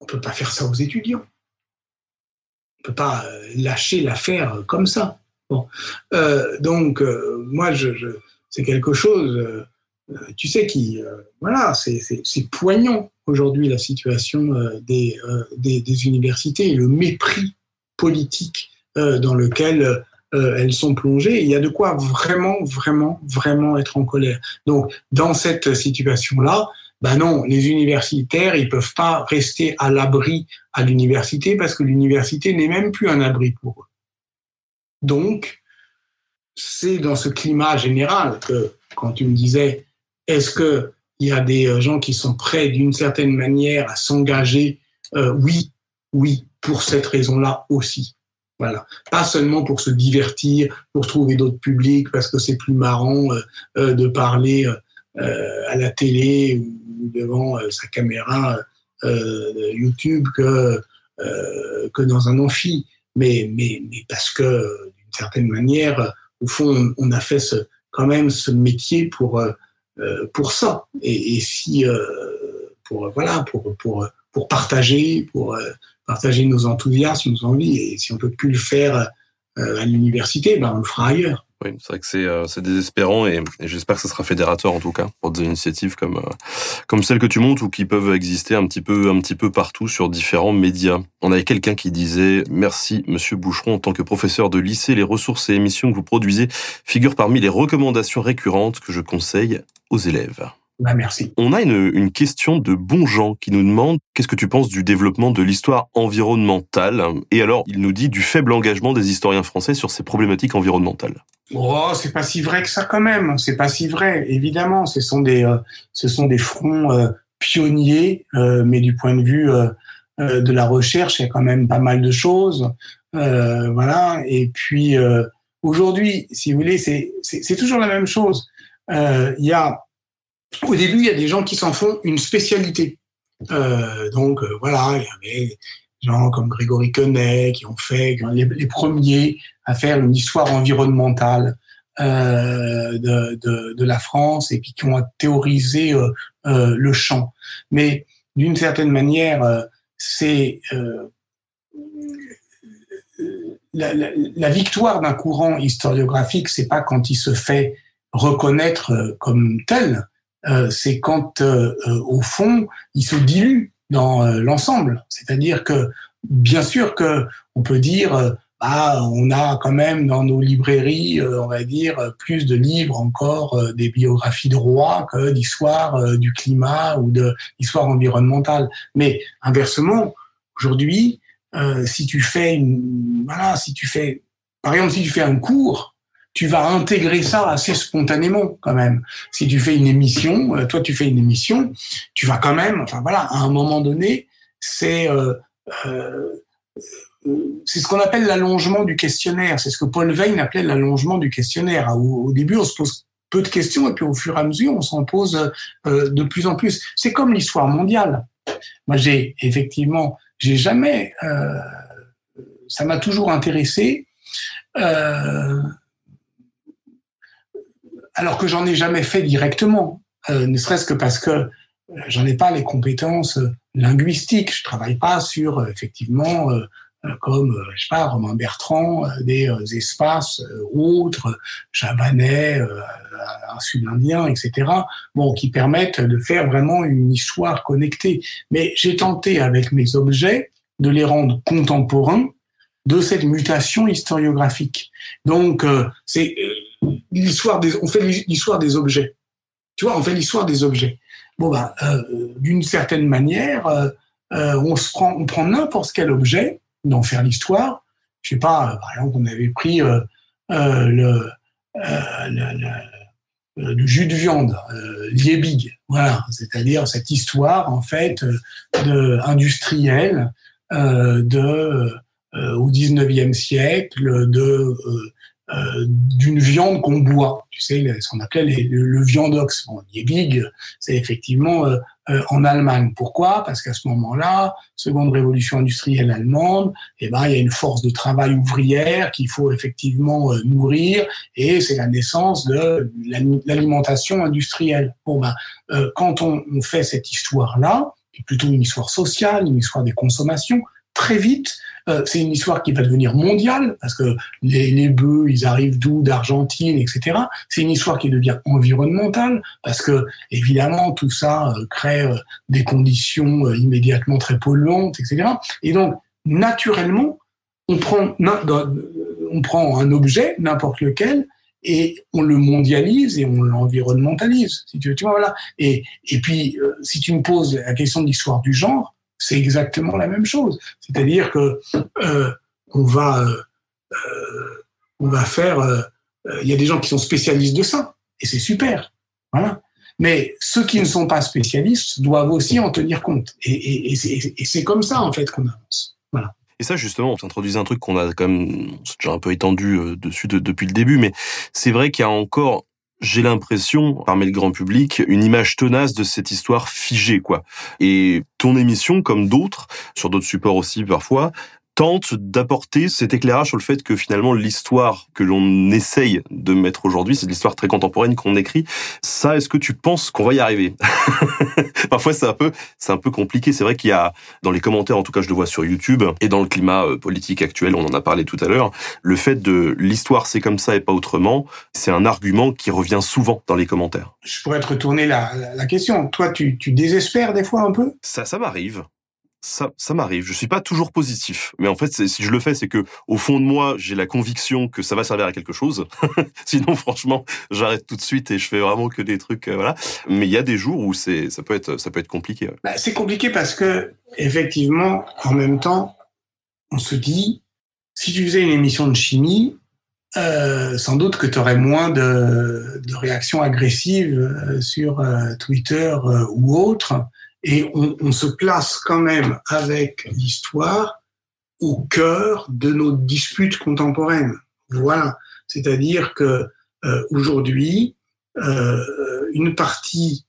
on peut pas faire ça aux étudiants. On peut pas euh, lâcher l'affaire comme ça. Euh, donc moi, je, c'est quelque chose, tu sais, qui, voilà, c'est poignant aujourd'hui la situation des, des, universités et le mépris politique dans lequel euh, elles sont plongées. il y a de quoi vraiment, vraiment, vraiment être en colère. Donc, dans cette situation-là, ben non, les universitaires, ils peuvent pas rester à l'abri à l'université parce que l'université n'est même plus un abri pour eux. Donc, c'est dans ce climat général que, quand tu me disais, est-ce que il y a des euh, gens qui sont prêts d'une certaine manière à s'engager euh, Oui, oui, pour cette raison-là aussi. Voilà. Pas seulement pour se divertir, pour trouver d'autres publics, parce que c'est plus marrant euh, euh, de parler euh, à la télé ou devant sa caméra YouTube que, que dans un amphi. Mais, mais, mais parce que, d'une certaine manière, au fond, on, a fait ce, quand même ce métier pour, pour ça. Et, et si, pour, voilà, pour, pour, pour partager, pour partager nos enthousiasmes, nos envies. Et si on peut plus le faire euh, à l'université, ben on le fera ailleurs. Oui, c'est vrai que c'est euh, désespérant et, j'espère que ce sera fédérateur en tout cas pour des initiatives comme euh, comme celles que tu montes ou qui peuvent exister un petit peu un petit peu partout sur différents médias. On avait quelqu'un qui disait merci Monsieur Boucheron en tant que professeur de lycée, les ressources et émissions que vous produisez figurent parmi les recommandations récurrentes que je conseille aux élèves. Bah, merci. On a une, une question de Bonjean qui nous demande qu'est-ce que tu penses du développement de l'histoire environnementale? Et alors, il nous dit du faible engagement des historiens français sur ces problématiques environnementales. Oh, c'est pas si vrai que ça quand même. C'est pas si vrai. Évidemment, ce sont des, euh, ce sont des fronts euh, pionniers, euh, mais du point de vue de la recherche, il y a quand même pas mal de choses. voilà. Et puis aujourd'hui, si vous voulez, c'est, c'est toujours la même chose. Il y a au début, il y a des gens qui s'en font une spécialité. Euh, donc euh, voilà, il y avait des gens comme Grégory Quenet qui ont fait les, premiers à faire une histoire environnementale euh, de, de, de, la France et puis qui ont théorisé euh, euh, le champ. Mais d'une certaine manière, c'est la, la, la, victoire d'un courant historiographique, c'est pas quand il se fait reconnaître comme tel, euh, c'est quand, euh, euh, au fond, il se dilue dans l'ensemble. C'est-à-dire que, bien sûr que on peut dire, ah, on a quand même dans nos librairies, on va dire, plus de livres encore des biographies de rois que d'histoire du climat ou de l'histoire environnementale. Mais inversement, aujourd'hui, si tu fais une, voilà, si tu fais, par exemple, si tu fais un cours tu vas intégrer ça assez spontanément quand même. Si tu fais une émission, euh, toi tu fais une émission, tu vas quand même, enfin voilà, à un moment donné, c'est euh, euh, c'est ce qu'on appelle l'allongement du questionnaire. C'est ce que Paul Veyne appelait l'allongement du questionnaire. Au, début, on se pose peu de questions et puis au fur et à mesure, on s'en pose de plus en plus. C'est comme l'histoire mondiale. Moi, j'ai effectivement, j'ai jamais, ça m'a toujours intéressé. Euh, alors que j'en ai jamais fait directement, euh, ne serait-ce que parce que euh, j'en ai pas les compétences euh, linguistiques. Je travaille pas sur effectivement comme je sais pas Romain Bertrand des espaces autres, javanais, sud-indien, etc. Bon, qui permettent de faire vraiment une histoire connectée. Mais j'ai tenté avec mes objets de les rendre contemporains de cette mutation historiographique. Donc, c'est l'histoire on fait l'histoire des objets. Tu vois, on fait l'histoire des objets. Bon euh, d'une certaine manière, euh, euh, on se prend, on prend n'importe quel objet d'en faire l'histoire. Je sais pas, par exemple, on avait pris le, le, jus de viande, liebig, voilà, c'est-à-dire cette histoire en fait industrielle de au 19e siècle de euh, d'une viande qu'on boit. Tu sais, ce qu'on appelait le, le, viandox. Bon, Liebig, c'est effectivement euh, euh, en Allemagne. Pourquoi? Parce qu'à ce moment-là, seconde révolution industrielle allemande, eh ben, il y a une force de travail ouvrière qu'il faut effectivement nourrir, et c'est la naissance de l'alimentation industrielle. Bon, ben, quand on, on fait cette histoire-là, qui plutôt une histoire sociale, une histoire des consommations, très vite, euh, c'est une histoire qui va devenir mondiale parce que les, les bœufs, ils arrivent d'où, d'Argentine, etc. C'est une histoire qui devient environnementale parce que évidemment tout ça euh, crée euh, des conditions immédiatement très polluantes, etc. Et donc naturellement, on prend on prend un objet, n'importe lequel, et on le mondialise et on l'environnementalise. Si tu vois, voilà. Et, et puis, si tu me poses la question de l'histoire du genre, c'est exactement la même chose. C'est-à-dire que euh, on va euh, euh on va faire. Il y a des gens qui sont spécialistes de ça et c'est super. Voilà. Mais ceux qui ne sont pas spécialistes doivent aussi en tenir compte. Et c'est comme ça en fait qu'on avance. Voilà. Et ça, justement, on s'introduisait un truc qu'on a quand même déjà un peu étendu dessus depuis le début, mais c'est vrai qu'il y a encore j'ai l'impression, parmi le grand public, une image tenace de cette histoire figée, quoi. Et ton émission, comme d'autres, sur d'autres supports aussi parfois, tente d'apporter cet éclairage sur le fait que finalement l'histoire que l'on essaye de mettre aujourd'hui, c'est l'histoire très contemporaine qu'on écrit. Ça, est-ce que tu penses qu'on va y arriver? Parfois, c'est un peu, c'est un peu compliqué. C'est vrai qu'il y a dans les commentaires, en tout cas, je le vois sur YouTube et dans le climat euh, politique actuel, on en a parlé tout à l'heure. Le fait de l'histoire, c'est comme ça et pas autrement, c'est un argument qui revient souvent dans les commentaires. Je pourrais te retourner la, la question. Toi, tu, tu désespères des fois un peu? Ça, ça m'arrive ça, ça m'arrive. Je suis pas toujours positif, mais en fait, si je le fais, c'est que au fond de moi, j'ai la conviction que ça va servir à quelque chose. Sinon, franchement, j'arrête tout de suite et je fais vraiment que des trucs, euh, voilà. Mais il y a des jours où c'est, ça peut être, ça peut être compliqué. Bah, c'est compliqué parce que effectivement, en même temps, on se dit, si tu faisais une émission de chimie, euh, sans doute que tu aurais moins de, de réactions agressives euh, sur euh, Twitter ou autre et on, on, se place quand même avec l'histoire au cœur de nos disputes contemporaines. Voilà, c'est-à-dire que euh, aujourd'hui, euh, une partie,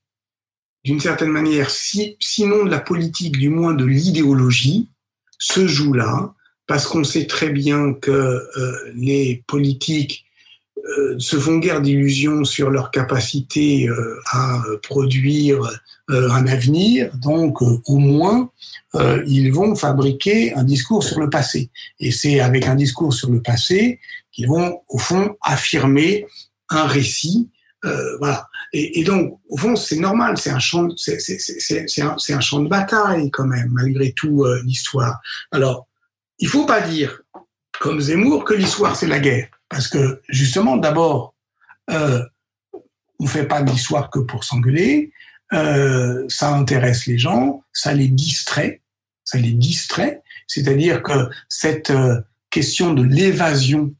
d'une certaine manière, si, sinon de la politique, du moins de l'idéologie, se joue là, parce qu'on sait très bien que euh, les politiques euh, se font guère d'illusions sur leur capacité euh, à produire euh, un avenir, donc au moins ils vont fabriquer un discours sur le passé. Et c'est avec un discours sur le passé qu'ils vont au fond affirmer un récit. voilà. Et, donc au fond c'est normal, c'est un champ, c'est un, un champ de bataille quand même malgré tout l'histoire. Alors il faut pas dire comme Zemmour que l'histoire c'est la guerre. Parce que justement, d'abord, euh, on fait pas d'histoire que pour s'engueuler. Euh, ça intéresse les gens, ça les distrait, ça les distrait. C'est-à-dire que cette euh, question de l'évasion,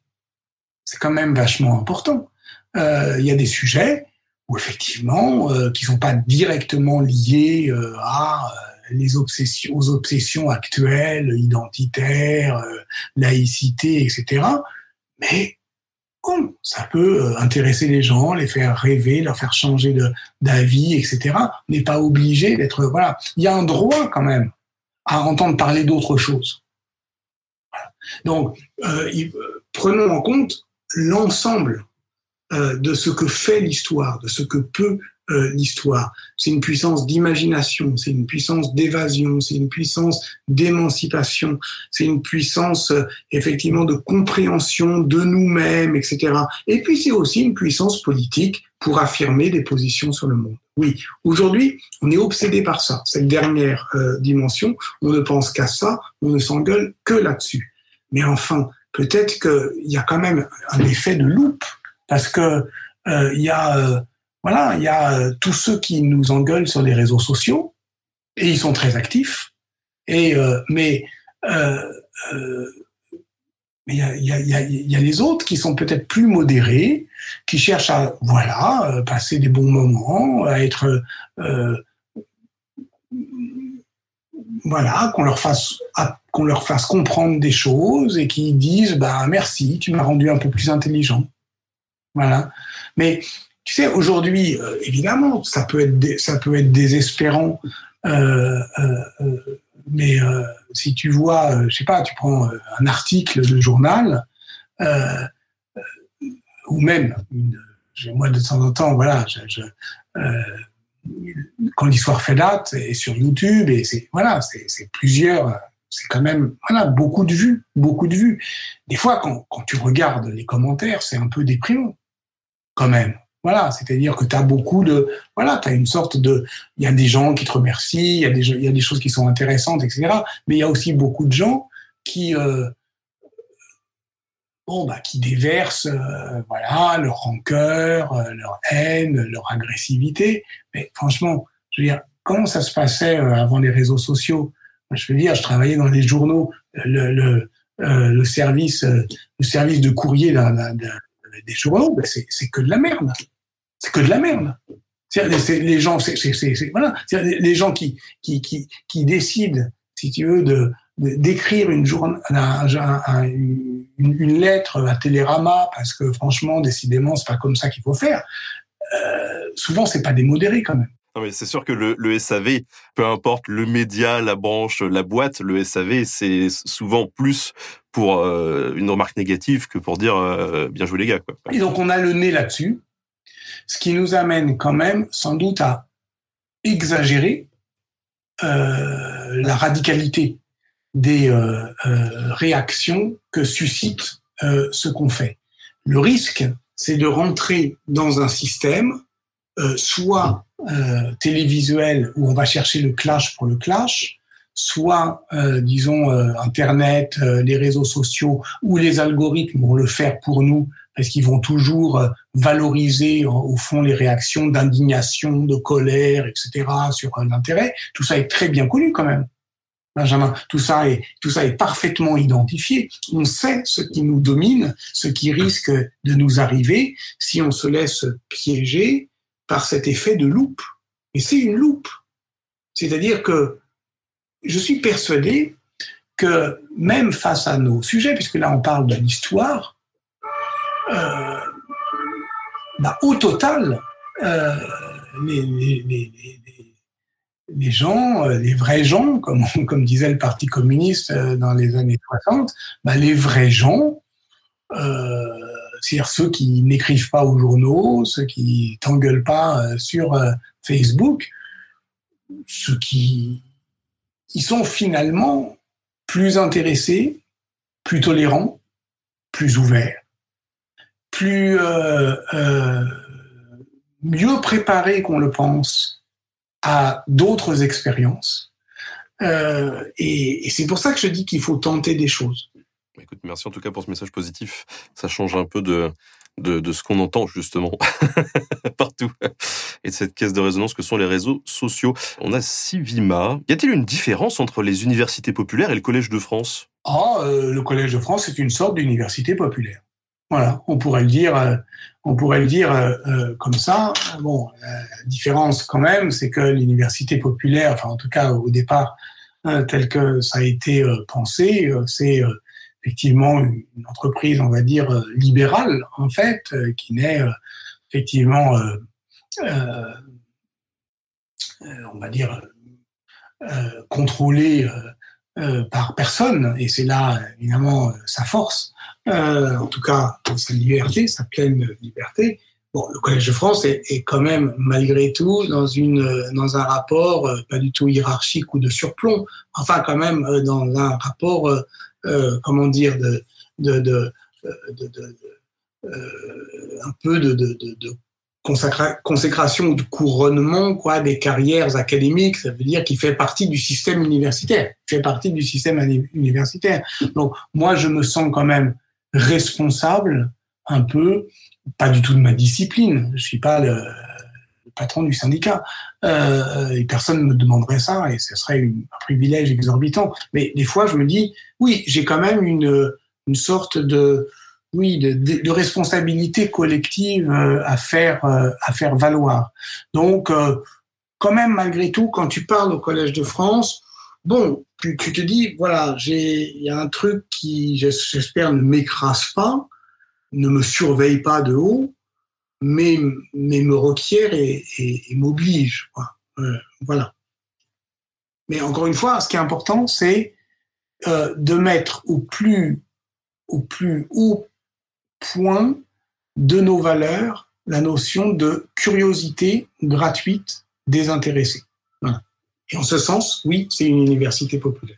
c'est quand même vachement important. Euh, il y a des sujets où effectivement, euh, qui sont pas directement liés à les obsessions, aux obsessions actuelles, identitaires, laïcité, etc. Mais ça peut euh, intéresser les gens, les faire rêver, leur faire changer d'avis, etc. N'est pas obligé d'être voilà. Il y a un droit quand même à entendre parler d'autre chose. Donc, euh, euh, prenons en compte l'ensemble euh, de ce que fait l'histoire, de ce que peut euh, l'histoire. C'est une puissance d'imagination, c'est une puissance d'évasion, c'est une puissance d'émancipation, c'est une puissance euh, effectivement de compréhension de nous-mêmes, etc. Et puis c'est aussi une puissance politique pour affirmer des positions sur le monde. Oui, aujourd'hui, on est obsédé par ça, cette dernière euh, dimension. On ne pense qu'à ça, on ne s'engueule que là-dessus. Mais enfin, peut-être qu'il y a quand même un effet de loupe, parce que il y a voilà, il y a euh, tous ceux qui nous engueulent sur les réseaux sociaux et ils sont très actifs. Et euh, mais euh, Mais il y a, y, a, y, a, y a, les autres qui sont peut-être plus modérés, qui cherchent à voilà euh, passer des bons moments, à être euh, voilà qu'on leur fasse qu'on leur fasse comprendre des choses et qui disent bah merci, tu m'as rendu un peu plus intelligent. Voilà. Mais tu sais, aujourd'hui, euh, évidemment, ça peut être ça peut être désespérant. Euh, euh, mais si tu vois, je sais pas, tu prends un article de journal ou même une, moi de temps en temps, voilà, quand l'histoire fait date, et sur YouTube, et c'est voilà, c'est plusieurs, c'est quand même voilà beaucoup de vues, beaucoup de vues. Des fois, quand, quand tu regardes les commentaires, c'est un peu déprimant, quand même. Voilà, c'est-à-dire que tu as beaucoup de voilà, tu as une sorte de il y a des gens qui te remercient, il y a des y a des choses qui sont intéressantes, etc. Mais il y a aussi beaucoup de gens qui euh, bon bah qui déversent euh, voilà leur rancœur, euh, leur haine, leur agressivité. Mais franchement, je veux dire, comment ça se passait avant les réseaux sociaux? Je veux dire, je travaillais dans les journaux, le, le, le service le service de courrier des journaux, ben c'est que de la merde. C'est que de la merde. C'est les gens, c'est voilà, les gens qui qui qui qui décident, si tu veux, de d'écrire une, une, une, lettre à Télérama parce que franchement, décidément, c'est pas comme ça qu'il faut faire. Euh, souvent, c'est pas des modérés quand même. Non mais c'est sûr que le, le, SAV, peu importe le média, la branche, la boîte, le SAV, c'est souvent plus pour euh, une remarque négative que pour dire euh, bien joué les gars. Quoi. Et donc on a le nez là-dessus, ce qui nous amène quand même sans doute à exagérer euh, la radicalité des euh, euh, réactions que suscite ce qu'on fait. Le risque, c'est de rentrer dans un système soit télévisuel où on va chercher le clash pour le clash, soit, euh, disons, euh, Internet, euh, les réseaux sociaux ou les algorithmes vont le faire pour nous parce qu'ils vont toujours valoriser au fond les réactions d'indignation, de colère, etc. sur l'intérêt. Tout ça est très bien connu quand même. Benjamin, tout ça est tout ça est parfaitement identifié. On sait ce qui nous domine, ce qui risque de nous arriver si on se laisse piéger par cet effet de loupe. Et c'est une loupe. C'est-à-dire que je suis persuadé que même face à nos sujets, puisque là on parle de l'histoire, euh, bah, au total, euh, les, les, les, les, gens, euh, les vrais gens, comme, comme disait le Parti communiste euh, dans les années 60, bah, les vrais gens, euh, c'est-à-dire ceux qui n'écrivent pas aux journaux, ceux qui t'engueulent pas sur Facebook, ceux qui ils sont finalement plus intéressés, plus tolérants, plus ouverts, plus euh, euh, mieux préparés qu'on le pense à d'autres expériences. Euh, et, et c'est pour ça que je dis qu'il faut tenter des choses. Écoute, merci en tout cas pour ce message positif. Ça change un peu de, de, de ce qu'on entend justement partout et de cette caisse de résonance que sont les réseaux sociaux. On a Sivima. Y a-t-il une différence entre les universités populaires et le Collège de France? Ah, euh, le Collège de France est une sorte d'université populaire. Voilà, on pourrait le dire, euh, dire euh, comme ça. Bon, la différence quand même, c'est que l'université populaire, enfin en tout cas au départ, tel que ça a été pensé, c'est effectivement une entreprise, on va dire, euh, libérale, en fait, euh, qui n'est euh, effectivement, on va dire, contrôlée par personne, et c'est là, évidemment, sa force, en tout cas, sa liberté, sa pleine liberté. Bon, le Collège de France est, quand même, malgré tout, dans, une, dans un rapport pas du tout hiérarchique ou de surplomb, enfin quand même dans un rapport euh, comment dire, de, de, de, euh, un peu de consécration ou de couronnement quoi, des carrières académiques, ça veut dire qu'il fait partie du système universitaire, fait partie du système universitaire. Donc moi, je me sens quand même responsable un peu, pas du tout de ma discipline, je suis pas le, patron du syndicat. Euh, et personne ne me demanderait ça, et ce serait un privilège exorbitant. Mais des fois, je me dis, oui, j'ai quand même une, une sorte de, oui, de, de responsabilité collective euh, à faire, euh, à faire valoir. Donc, euh, quand même, malgré tout, quand tu parles au Collège de France, bon, tu, tu te dis, voilà, j'ai, il y a un truc qui, j'espère, ne m'écrase pas, ne me surveille pas de haut, mais, mais me requiert et, et, et m'oblige. Voilà. Mais encore une fois, ce qui est important, c'est de mettre au plus, au plus haut point de nos valeurs la notion de curiosité gratuite, désintéressée. Et en ce sens, oui, c'est une université populaire.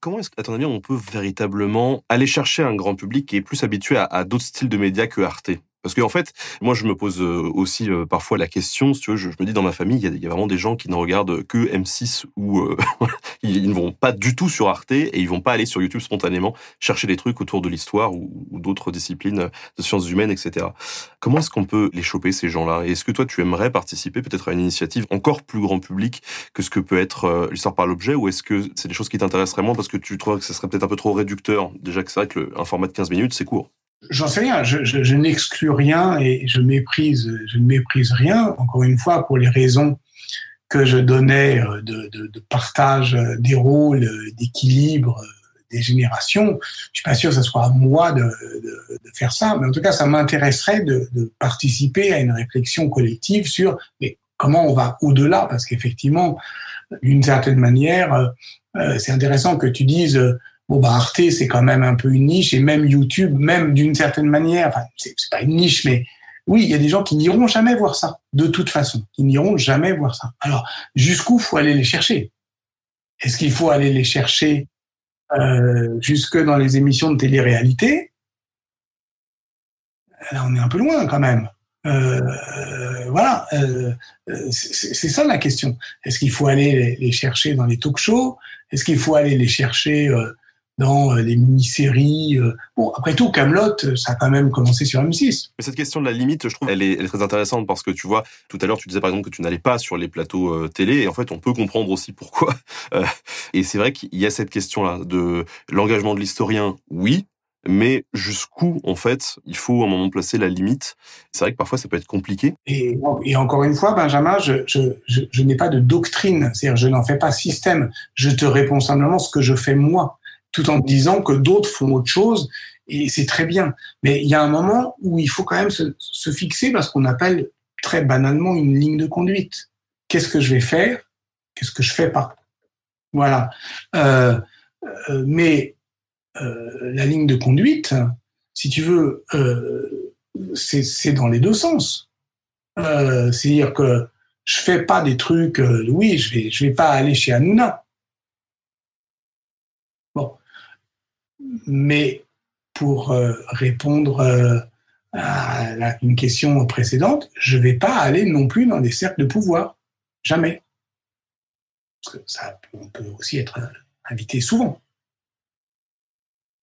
Comment est-ce qu'à ton avis, on peut véritablement aller chercher un grand public qui est plus habitué à d'autres styles de médias que Arte? Parce qu'en en fait, moi, je me pose euh, aussi euh, parfois la question, si tu je, me dis dans ma famille, il y, a, vraiment des gens qui ne regardent que M6 ou euh, ils ne vont pas du tout sur Arte et ils vont pas aller sur YouTube spontanément chercher des trucs autour de l'histoire ou, d'autres disciplines de sciences humaines, etc. Comment est-ce qu'on peut les choper, ces gens-là? Et est-ce que toi, tu aimerais participer peut-être à une initiative encore plus grand public que ce que peut être l'histoire par l'objet ou est-ce que c'est des choses qui t'intéresseraient moins parce que tu trouves que ce serait peut-être un peu trop réducteur? Déjà que c'est vrai que un format de 15 minutes, c'est court. J'en sais rien, je, je, je n'exclus rien et je méprise, je ne méprise rien, encore une fois, pour les raisons que je donnais euh, de, de, de partage euh, des rôles, euh, d'équilibre des générations. Je suis pas sûr que ce soit à moi de, de, faire ça, mais en tout cas, ça m'intéresserait de, de, participer à une réflexion collective sur mais comment on va au-delà, parce qu'effectivement, d'une certaine manière, euh, c'est intéressant que tu dises bon bah Arte c'est quand même un peu une niche et même YouTube même d'une certaine manière enfin c'est pas une niche mais oui il y a des gens qui n'iront jamais voir ça de toute façon. Ils n'iront jamais voir ça. Alors jusqu'où faut aller les chercher? Est-ce qu'il faut aller les chercher euh, jusque dans les émissions de télé-réalité? Là on est un peu loin quand même. Euh, voilà, euh, c'est ça la question. Est-ce qu'il faut aller les chercher dans les talk-shows Est-ce qu'il faut aller les chercher euh, dans euh, les mini-séries. Euh. Bon, après tout, Camelot, ça a quand même commencé sur M6. Mais cette question de la limite, je trouve, elle est, elle est, très intéressante parce que tu vois, tout à l'heure, tu disais par exemple que tu n'allais pas sur les plateaux euh, télé, et en fait, on peut comprendre aussi pourquoi. et c'est vrai qu'il y a cette question-là de l'engagement de l'historien, oui. Mais jusqu'où, en fait, il faut à un moment placer la limite? C'est vrai que parfois, ça peut être compliqué. Et, et encore une fois, Benjamin, je, je, je, je n'ai pas de doctrine. C'est-à-dire, je n'en fais pas système. Je te réponds simplement ce que je fais moi tout en disant que d'autres font autre chose et c'est très bien. Mais il y a un moment où il faut quand même se, se fixer parce qu'on appelle très banalement une ligne de conduite. Qu'est-ce que je vais faire? Qu'est-ce que je fais pas? Voilà. Euh, euh, mais euh, la ligne de conduite, si tu veux, c'est dans les deux sens. C'est-à-dire que je fais pas des trucs. Oui, je vais, vais pas aller chez Hanouna. Mais pour euh, répondre euh, à une question précédente, je ne vais pas aller non plus dans des cercles de pouvoir. Jamais. Parce que ça, on peut aussi être invité souvent.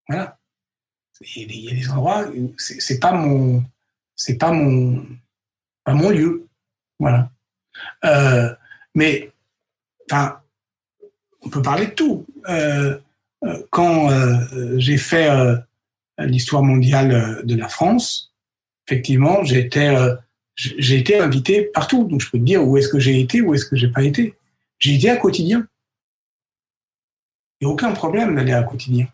Voilà. Il y a des endroits où c'est pas mon, c'est pas mon, pas mon lieu. Voilà. Euh, mais, enfin, on peut parler de tout. Euh, quand euh, j'ai fait euh, l'histoire mondiale euh, de la France, effectivement, j'ai été, j'ai été invité partout. Donc, je peux te dire où est-ce que j'ai été, où est-ce que j'ai pas été. J'ai été à quotidien. Il n'y a aucun problème d'aller à quotidien.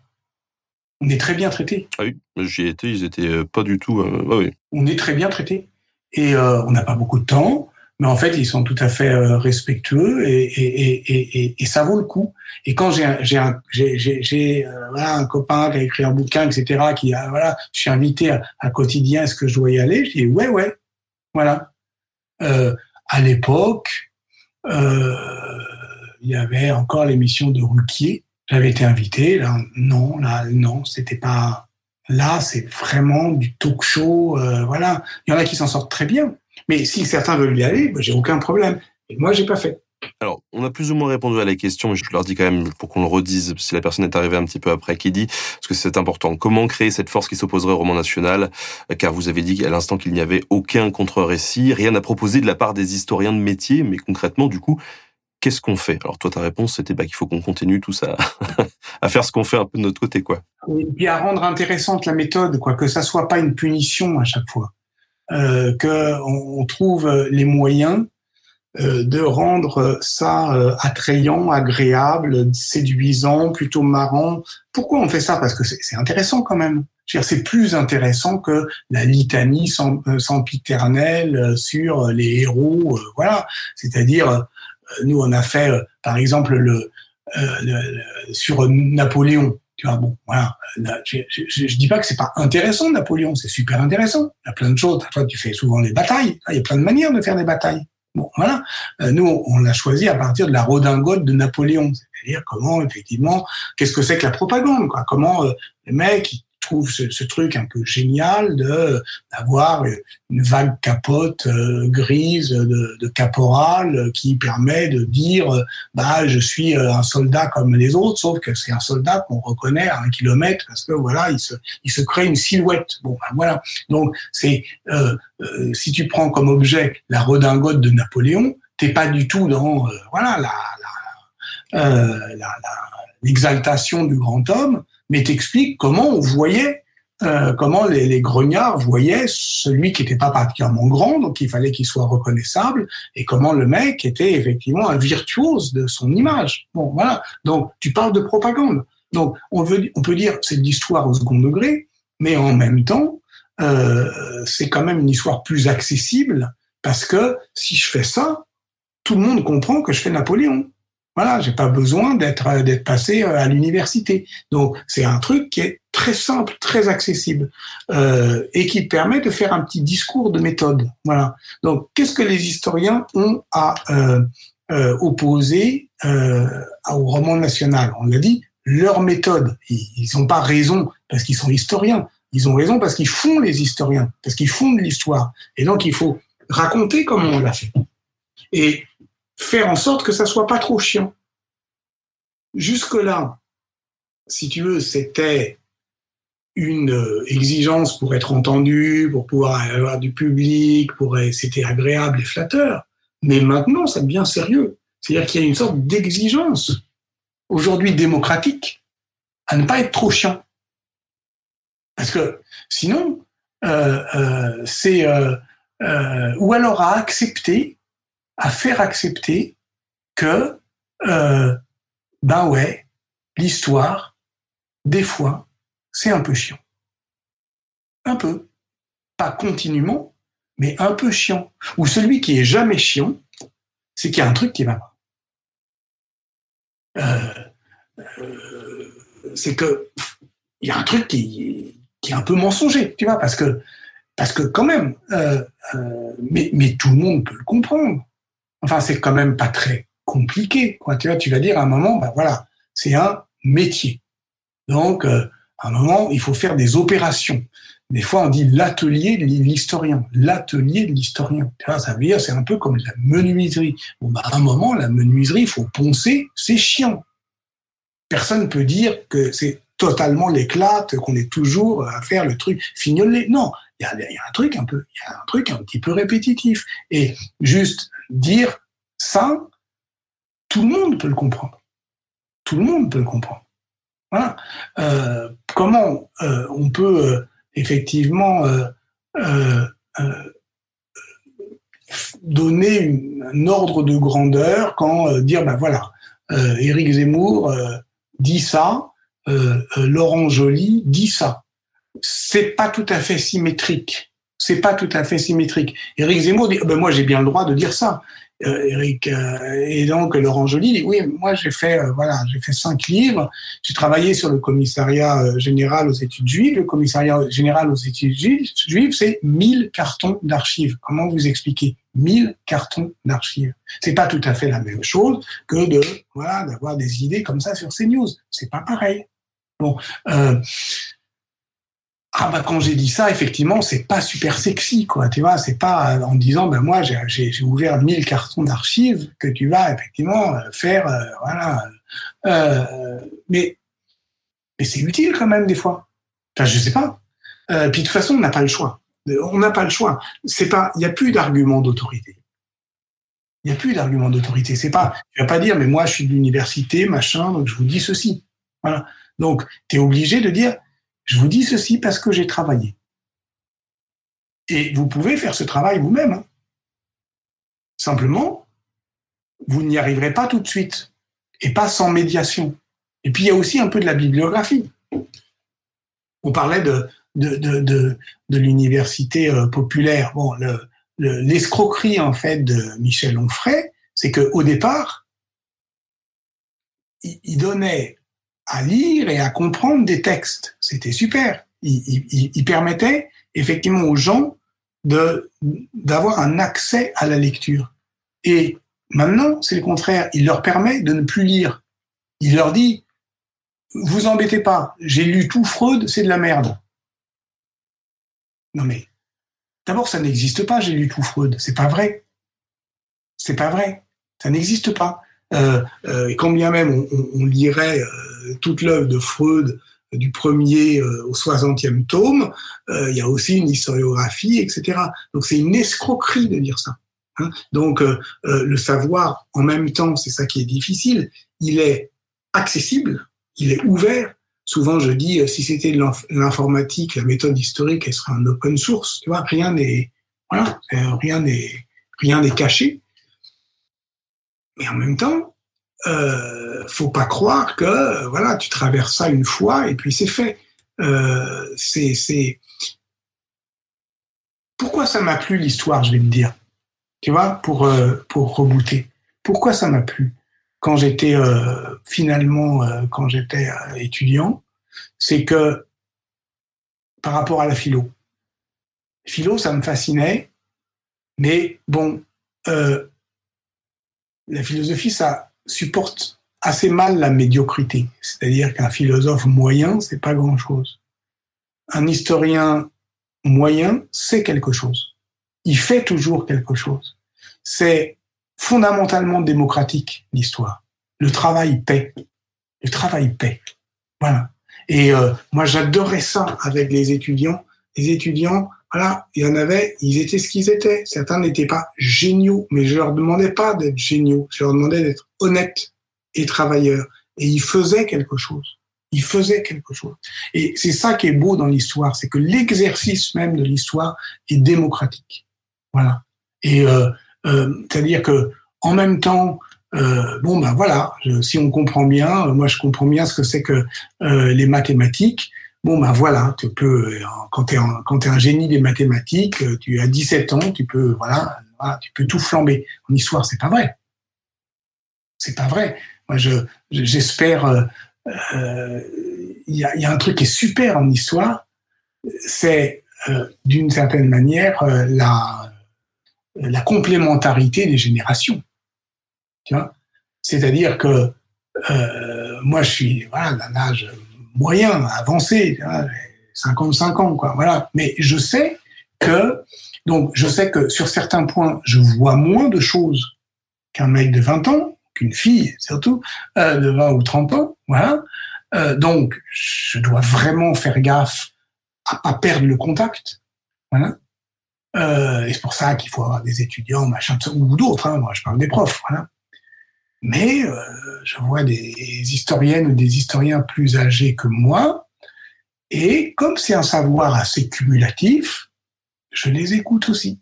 On est très bien traité. Ah oui, j'y ai été, ils étaient pas du tout. Euh, oui. On est très bien traité. Et euh, on n'a pas beaucoup de temps mais en fait, ils sont tout à fait euh, respectueux et, et, et, et, ça vaut le coup. Et quand j'ai un, j'ai euh, voilà, un copain qui a écrit un bouquin, etc., qui a voilà, je suis invité à, à quotidien, est-ce que je dois y aller? Je dis ouais, ouais, voilà. Euh, à l'époque, euh, il y avait encore l'émission de Ruquier. J'avais été invité. Là, non, là, non, c'était pas. Là, c'est vraiment du talk show. Euh, voilà, il y en a qui s'en sortent très bien. Mais si certains veulent y aller, bah, j'ai aucun problème. Et moi, j'ai pas fait. Alors, on a plus ou moins répondu à la question, mais je leur dis quand même, pour qu'on le redise, si la personne est arrivée un petit peu après, qui dit, parce que c'est important, comment créer cette force qui s'opposerait au roman national? Car vous avez dit à l'instant qu'il n'y avait aucun contre-récit, rien à proposer de la part des historiens de métier, mais concrètement, du coup, qu'est-ce qu'on fait? Alors toi, ta réponse, c'était bah, qu'il faut qu'on continue tous à, à faire ce qu'on fait un peu de notre côté, quoi. Et puis à rendre intéressante la méthode, quoi, que ça soit pas une punition à chaque fois, euh, que on, trouve les moyens euh, de rendre ça euh, attrayant, agréable, séduisant, plutôt marrant. Pourquoi on fait ça? Parce que c'est intéressant quand même. C'est plus intéressant que la litanie sans, euh, sempiternelle sur les héros, voilà. C'est-à-dire, nous on a fait, par exemple, le, le sur Napoléon. Tu vois, bon, voilà. Je, je, je dis pas que c'est pas intéressant Napoléon, c'est super intéressant. Il y a plein de choses. Toi, tu fais souvent les batailles. Il y a plein de manières de faire des batailles. Bon, voilà. Euh, nous, on l'a choisi à partir de la redingote de Napoléon. C'est-à-dire comment, effectivement, qu'est-ce que c'est que la propagande, quoi? Comment euh, les mecs, trouve ce, ce, truc un peu génial de d'avoir une vague capote euh, grise de, de, caporal qui permet de dire euh, bah je suis euh, un soldat comme les autres sauf que c'est un soldat qu'on reconnaît à un kilomètre parce que voilà il se il se crée une silhouette. Bon ben, voilà. Donc c'est si tu prends comme objet la redingote de Napoléon t'es pas du tout dans voilà la l'exaltation la, la, du grand homme mais t'expliques comment on voyait, euh, comment les, les, grognards voyaient celui qui n'était pas particulièrement grand, donc il fallait qu'il soit reconnaissable, et comment le mec était effectivement un virtuose de son image. Bon, voilà. Donc tu parles de propagande. Donc on peut dire c'est de l'histoire au second degré, mais en même temps, euh, c'est quand même une histoire plus accessible parce que si je fais ça, tout le monde comprend que je fais Napoléon. Voilà, j'ai pas besoin d'être euh, d'être passé euh, à l'université. Donc c'est un truc qui est très simple, très accessible euh, et qui permet de faire un petit discours de méthode. Voilà. Donc qu'est-ce que les historiens ont à opposer au roman national? On l'a dit, leur méthode. Ils n'ont pas raison parce qu'ils sont historiens. Ils ont raison parce qu'ils font les historiens, parce qu'ils font de l'histoire. Et donc il faut raconter comment on l'a fait. Et faire en sorte que ça soit pas trop chiant. Jusque-là, si tu veux, c'était une euh, exigence pour être entendu, pour pouvoir avoir du public, pour c'était agréable et flatteur. Mais maintenant, ça devient sérieux. C'est-à-dire qu'il y a une sorte d'exigence aujourd'hui démocratique à ne pas être trop chiant. Parce que sinon, euh, euh, c'est euh, euh ou alors à accepter à faire accepter que, ben ouais, l'histoire, des fois, c'est un peu chiant. Un peu. Pas continuellement, mais un peu chiant. Ou celui qui est jamais chiant, c'est qu'il y a un truc qui va pas. Euh, euh, c'est que il y a un truc qui, est un peu mensonger, tu vois, parce que parce que quand même, mais tout le monde peut le comprendre. Enfin, c'est quand même pas très compliqué. Quoi. Tu vois, tu vas dire à un moment, ben voilà, c'est un métier. Donc, euh, à un moment, il faut faire des opérations. Des fois, on dit l'atelier de l'historien. L'atelier de l'historien. Ça veut dire, c'est un peu comme la menuiserie. Bon, ben, à un moment, la menuiserie, il faut poncer, c'est chiant. Personne peut dire que c'est totalement l'éclate, qu'on est toujours à faire le truc fignolé. Non, il y y a, un truc un peu, il y a un truc un petit peu répétitif. Et juste dire ça, tout le monde peut le comprendre. Tout le monde peut le comprendre. Voilà. Euh, comment euh, on peut euh, effectivement donner un ordre de grandeur quand dire ben voilà, Éric Zemmour dit ça, Laurent Joly dit ça. C'est pas tout à fait symétrique c'est pas tout à fait symétrique. Éric Zemmour dit, ben moi j'ai bien le droit de dire ça. Euh, Eric euh, et donc Laurent Joly dit oui moi j'ai fait euh, voilà j'ai fait cinq livres. J'ai travaillé sur le commissariat euh, général aux études juives. Le commissariat général aux études juives c'est 1000 cartons d'archives. Comment vous expliquez 1000 cartons d'archives? C'est pas tout à fait la même chose que de voilà d'avoir des idées comme ça sur CNews. C'est pas pareil. Bon euh, ah bah quand j'ai dit ça, effectivement, c'est pas super sexy, quoi. Tu vois, c'est pas en disant, ben moi j'ai ouvert 1000 cartons d'archives que tu vas effectivement euh, faire, euh, voilà. Euh, mais mais c'est utile quand même des fois. Enfin, je sais pas. Euh, puis de toute façon, on n'a pas le choix. On n'a pas le choix. C'est pas, il n'y a plus d'argument d'autorité. Il n'y a plus d'argument d'autorité. C'est pas, tu vas pas dire, mais moi, je suis de l'université, machin, donc je vous dis ceci. Voilà. Donc, tu es obligé de dire, je vous dis ceci parce que j'ai travaillé. Et vous pouvez faire ce travail vous-même. Hein. Simplement, vous n'y arriverez pas tout de suite. Et pas sans médiation. Et puis, il y a aussi un peu de la bibliographie. On parlait de, de, de, de, l'université euh, populaire. Bon, le, l'escroquerie en fait de Michel Onfray, c'est qu'au départ, il, donnait à lire et à comprendre des textes. C'était super. Il, permettait effectivement aux gens d'avoir un accès à la lecture. Et maintenant, c'est le contraire. Il leur permet de ne plus lire. Il leur dit vous embêtez pas, j'ai lu tout Freud, c'est de la merde. Non mais D'abord, ça n'existe pas, j'ai lu tout Freud. C'est pas vrai. C'est pas vrai. Ça n'existe pas. Euh, euh, et quand bien même on, lirait euh, toute l'œuvre de Freud du premier au soixantième tome, il y a aussi une historiographie, etc. Donc c'est une escroquerie de dire ça. Hein. Donc le savoir, en même temps, c'est ça qui est difficile, il est accessible, il est ouvert, souvent je dis, si c'était l'informatique, la méthode historique, elle serait un open source. Tu vois, rien n'est, voilà, rien n'est, rien n'est caché. Mais en même temps, euh, faut pas croire que, voilà, tu traverses ça une fois et puis c'est fait. Euh, c'est, pourquoi ça m'a plu l'histoire, je vais te dire. Tu vois, pour, pour rebooter. Pourquoi ça m'a plu? quand j'étais euh, finalement euh, quand j'étais euh, étudiant, c'est que par rapport à la philo, philo ça me fascinait, mais bon, la philosophie ça supporte assez mal la médiocrité, c'est-à-dire qu'un philosophe moyen c'est pas grand chose. Un historien moyen c'est quelque chose. Il fait toujours quelque chose. C'est fondamentalement démocratique, l'histoire. Le travail paie. Le travail paie. Voilà. Et euh, moi, j'adorais ça avec les étudiants. Les étudiants, voilà, il y en avait, ils étaient ce qu'ils étaient. Certains n'étaient pas géniaux, mais je leur demandais pas d'être géniaux. Je leur demandais d'être honnêtes et travailleurs. Et ils faisaient quelque chose. Ils faisaient quelque chose. Et c'est ça qui est beau dans l'histoire, c'est que l'exercice même de l'histoire est démocratique. Voilà. Et euh, euh, c'est-à-dire que en même temps, euh, bon ben voilà, si on comprend bien, euh, moi je comprends bien ce que c'est que les mathématiques. Bon ben voilà, tu peux quand tu es un génie des mathématiques, tu as 17 ans, tu peux voilà, tu peux tout flamber. En histoire, c'est pas vrai. C'est pas vrai. Moi je j'espère il y, a, un truc qui est super en histoire, c'est d'une certaine manière la complémentarité des générations. C'est-à-dire que euh, moi, je suis voilà, d'un âge moyen, avancé, 55 ans, quoi. Voilà. Mais je sais que donc je sais que sur certains points, je vois moins de choses qu'un mec de 20 ans, qu'une fille surtout euh, de 20 ou 30 ans. Voilà. Euh, donc je dois vraiment faire gaffe à pas perdre le contact. Voilà. Euh, et c'est pour ça qu'il faut avoir des étudiants, machin, ou d'autres. Hein, moi, je parle des profs. Voilà. Mais euh, je vois des historiennes ou des historiens plus âgés que moi, et comme c'est un savoir assez cumulatif, je les écoute aussi.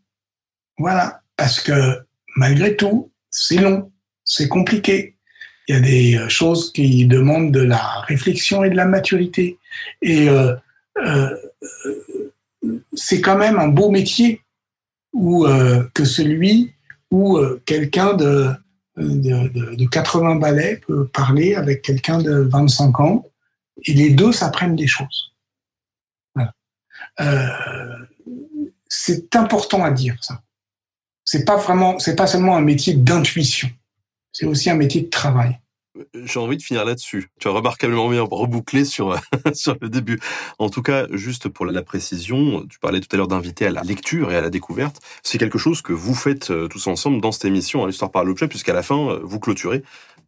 Voilà, parce que malgré tout, c'est long, c'est compliqué. Il y a des euh, choses qui demandent de la réflexion et de la maturité. Et euh, euh, c'est quand même un beau métier ou euh, que celui où euh, quelqu'un de, de, de, 80 balais peut parler avec quelqu'un de 25 ans et les deux s'apprennent des choses. Euh, c'est important à dire ça. C'est pas vraiment, c'est pas seulement un métier d'intuition. C'est aussi un métier de travail. J'ai envie de finir là-dessus. Tu as remarquablement bien rebouclé sur, sur le début. En tout cas, juste pour la précision, tu parlais tout à l'heure d'inviter à la lecture et à la découverte. C'est quelque chose que vous faites euh, tous ensemble dans cette émission, à l'Histoire par l'objet, puisqu'à la fin, euh, vous clôturez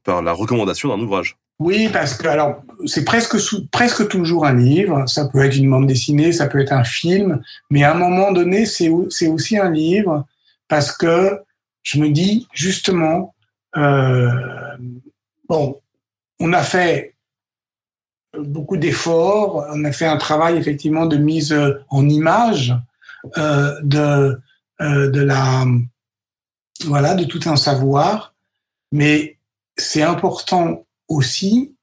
par la recommandation d'un ouvrage. Oui, parce que alors c'est presque presque toujours un livre. Ça peut être une bande dessinée, ça peut être un film, mais à un moment donné, c'est c'est aussi un livre parce que je me dis justement, euh, bon, on a fait beaucoup d'efforts, on a fait un travail effectivement de mise en image euh, de euh, de la voilà de tout un savoir, mais c'est important aussi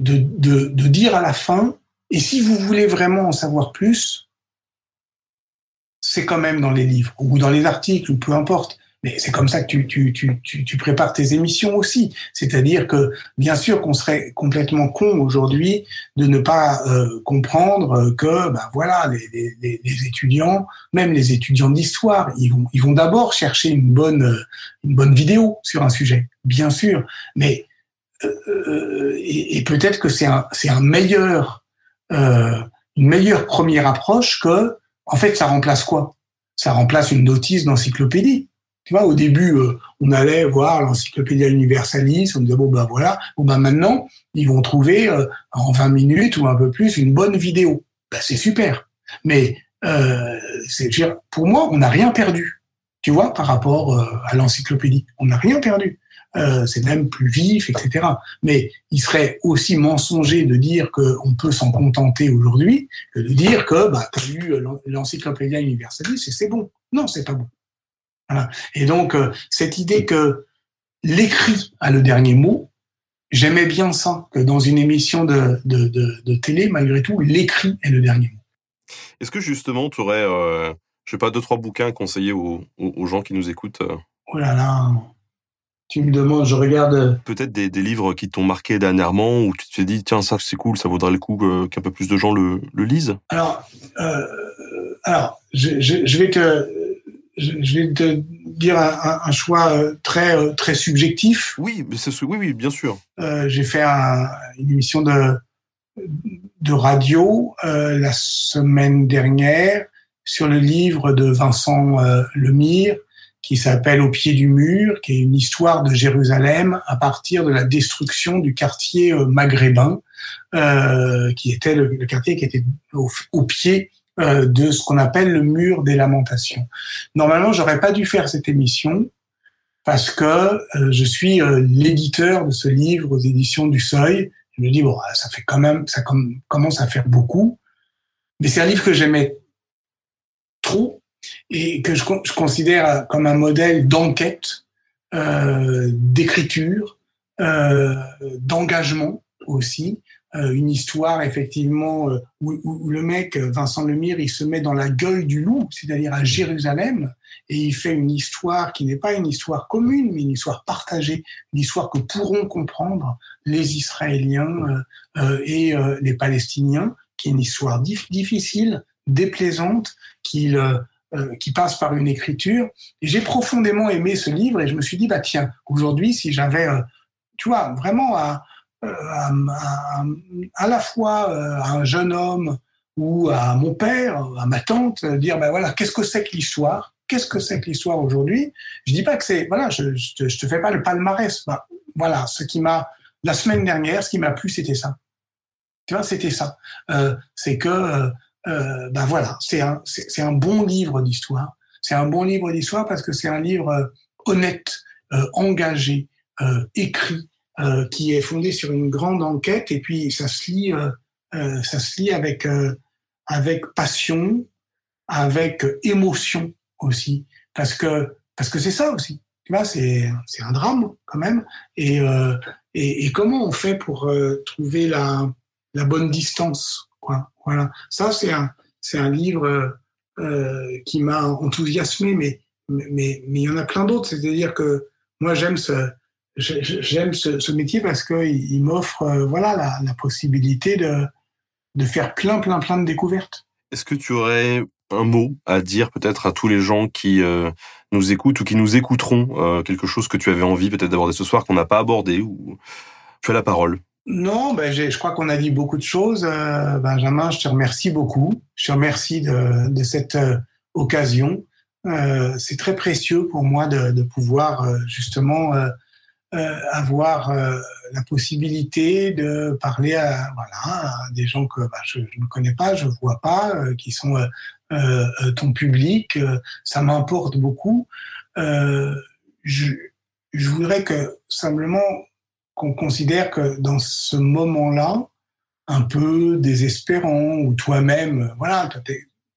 de, de, de dire à la fin, et si vous voulez vraiment en savoir plus, c'est quand même dans les livres ou dans les articles ou peu importe. Mais c'est comme ça que tu, tu, tu, tu, prépares tes émissions aussi. C'est-à-dire que, bien sûr, qu'on serait complètement con aujourd'hui de ne pas euh, comprendre que, ben voilà, les, les, les, étudiants, même les étudiants d'histoire, ils vont, ils vont d'abord chercher une bonne, une bonne vidéo sur un sujet, bien sûr. Mais euh, euh et, et peut-être que c'est un, c'est un meilleur, euh, une meilleure première approche que, en fait, ça remplace quoi? Ça remplace une notice d'encyclopédie. Tu vois, au début, euh, on allait voir l'encyclopédie universalis, on disait bon ben voilà, bon ben maintenant ils vont trouver euh, en 20 minutes ou un peu plus une bonne vidéo. Ben, c'est super. Mais euh, c'est pour moi, on n'a rien perdu. Tu vois, par rapport euh, à l'encyclopédie, on n'a rien perdu. c'est même plus vif, etc. Mais il serait aussi mensonger de dire qu'on peut s'en contenter aujourd'hui que de dire que bah, tu as lu l'encyclopédie universalis et c'est bon. Non, c'est pas bon. Et donc, euh, cette idée que l'écrit a le dernier mot, j'aimais bien ça, que dans une émission de, de, de, de télé, malgré tout, l'écrit est le dernier mot. Est-ce que justement, tu aurais, euh, je sais pas, deux, trois bouquins à conseiller aux, aux, gens qui nous écoutent euh? Oh là là tu me demandes, je regarde. Peut-être des, des, livres qui t'ont marqué dernièrement, où tu te dis, tiens, ça c'est cool, ça vaudrait le coup qu'un peu plus de gens le, le lisent? Alors, euh, alors je, je, je vais te je vais te dire un, un choix euh, très euh, très subjectif. Oui, mais c'est oui, oui, bien sûr. Euh, j'ai fait un, une émission de de radio euh, la semaine dernière sur le livre de Vincent euh, Lemire qui s'appelle Au pied du mur, qui est une histoire de Jérusalem à partir de la destruction du quartier maghrébin, qui était le, le, quartier qui était au, au pied euh, de ce qu'on appelle le mur des lamentations. Normalement, j'aurais pas dû faire cette émission parce que euh, je suis euh, l'éditeur de ce livre aux éditions du Seuil. Je me dis bon, ça fait quand même, ça commence à faire beaucoup, mais c'est un livre que j'aimais trop et que je, je, considère comme un modèle d'enquête, d'écriture, d'engagement aussi. Euh, une histoire effectivement euh, où, où, le mec Vincent Lemire il se met dans la gueule du loup, c'est-à-dire à Jérusalem, et il fait une histoire qui n'est pas une histoire commune, mais une histoire partagée, une histoire que pourront comprendre les Israéliens euh, et les Palestiniens, qui est une histoire dif difficile, déplaisante, qui qui passe par une écriture. Et j'ai profondément aimé ce livre et je me suis dit, bah tiens, aujourd'hui, si j'avais, tu vois, vraiment à, à, à, à, la fois euh, à un jeune homme ou à mon père, à ma tante, dire ben voilà, qu'est-ce que c'est que l'histoire? Qu'est-ce que c'est que l'histoire aujourd'hui? Je dis pas que c'est voilà, je, je, te, fais pas le palmarès. Ben, voilà, ce qui m'a la semaine dernière, ce qui m'a plu, c'était ça. Tu vois, c'était ça. Euh, c'est que euh, euh ben voilà, c'est un c'est un bon livre d'histoire. C'est un bon livre d'histoire parce que c'est un livre euh, honnête, euh, engagé, écrit, euh, qui est fondé sur une grande enquête et puis ça se lit, euh, euh ça se lit avec euh, avec passion, avec émotion aussi, parce que parce que c'est ça aussi. Tu vois, c'est c'est un drame quand même. Et, et, et comment on fait pour trouver la la bonne distance quoi. Voilà. Ça c'est un c'est un livre qui m'a enthousiasmé, mais mais mais il y en a plein d'autres. C'est-à-dire que moi j'aime ce j'aime ce, ce, métier parce qu'il il, m'offre euh, voilà la, la, possibilité de, de faire plein plein plein de découvertes. Est-ce que tu aurais un mot à dire peut-être à tous les gens qui euh, nous écoutent ou qui nous écouteront euh, quelque chose que tu avais envie peut-être d'aborder ce soir qu'on n'a pas abordé ou tu as la parole? Non, ben je crois qu'on a dit beaucoup de choses. Benjamin, je te remercie beaucoup. Je te remercie de, de cette occasion. c'est très précieux pour moi de, de pouvoir justement avoir euh, la possibilité de parler à, voilà, des gens que bah, je, ne connais pas, je vois pas, euh, qui sont euh, euh, ton public. ça m'importe beaucoup. je, voudrais que simplement qu'on considère que dans ce moment-là, un peu désespérant, ou toi-même, voilà,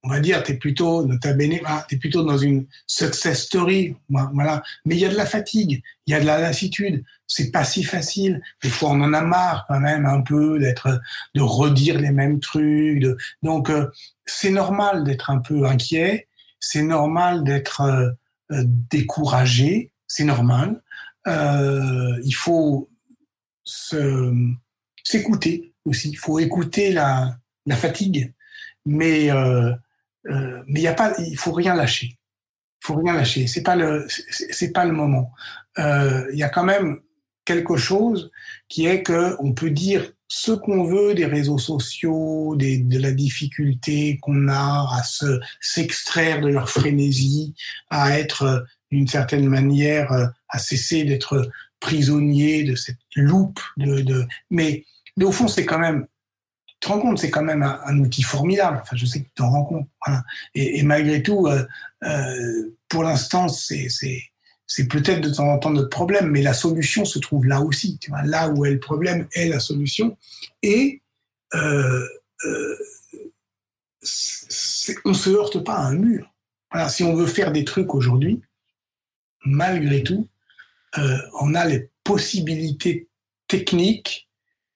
on va dire, tu es plutôt, nota bene, plutôt dans une success story, voilà. Mais il y a de la fatigue, il y a de la lassitude, c'est pas si facile. Des fois, on en a marre quand même un peu d'être, de redire les mêmes trucs. Donc, euh, c'est normal d'être un peu inquiet, c'est normal d'être euh, euh, découragé, c'est normal. Il faut s'écouter aussi. Il faut écouter la, la fatigue, mais euh, euh, mais y a il faut rien lâcher. Il faut rien lâcher. C'est pas le c'est pas le moment. Euh, il y a quand même quelque chose qui est que on peut dire ce qu'on veut des réseaux sociaux, de la difficulté qu'on a à se s'extraire de leur frénésie, à être d'une certaine manière, à cesser d'être prisonnier de cette loupe mais au fond c'est quand même te rends compte c'est quand même un, outil formidable. Enfin je sais que tu t'en rends compte et, malgré tout euh, euh, pour l'instant c'est peut-être de temps en temps notre problème mais la solution se trouve là aussi tu là où est le problème est la solution. Et euh, on se heurte pas à un mur. Si on veut faire des trucs aujourd'hui malgré tout on a les possibilités techniques.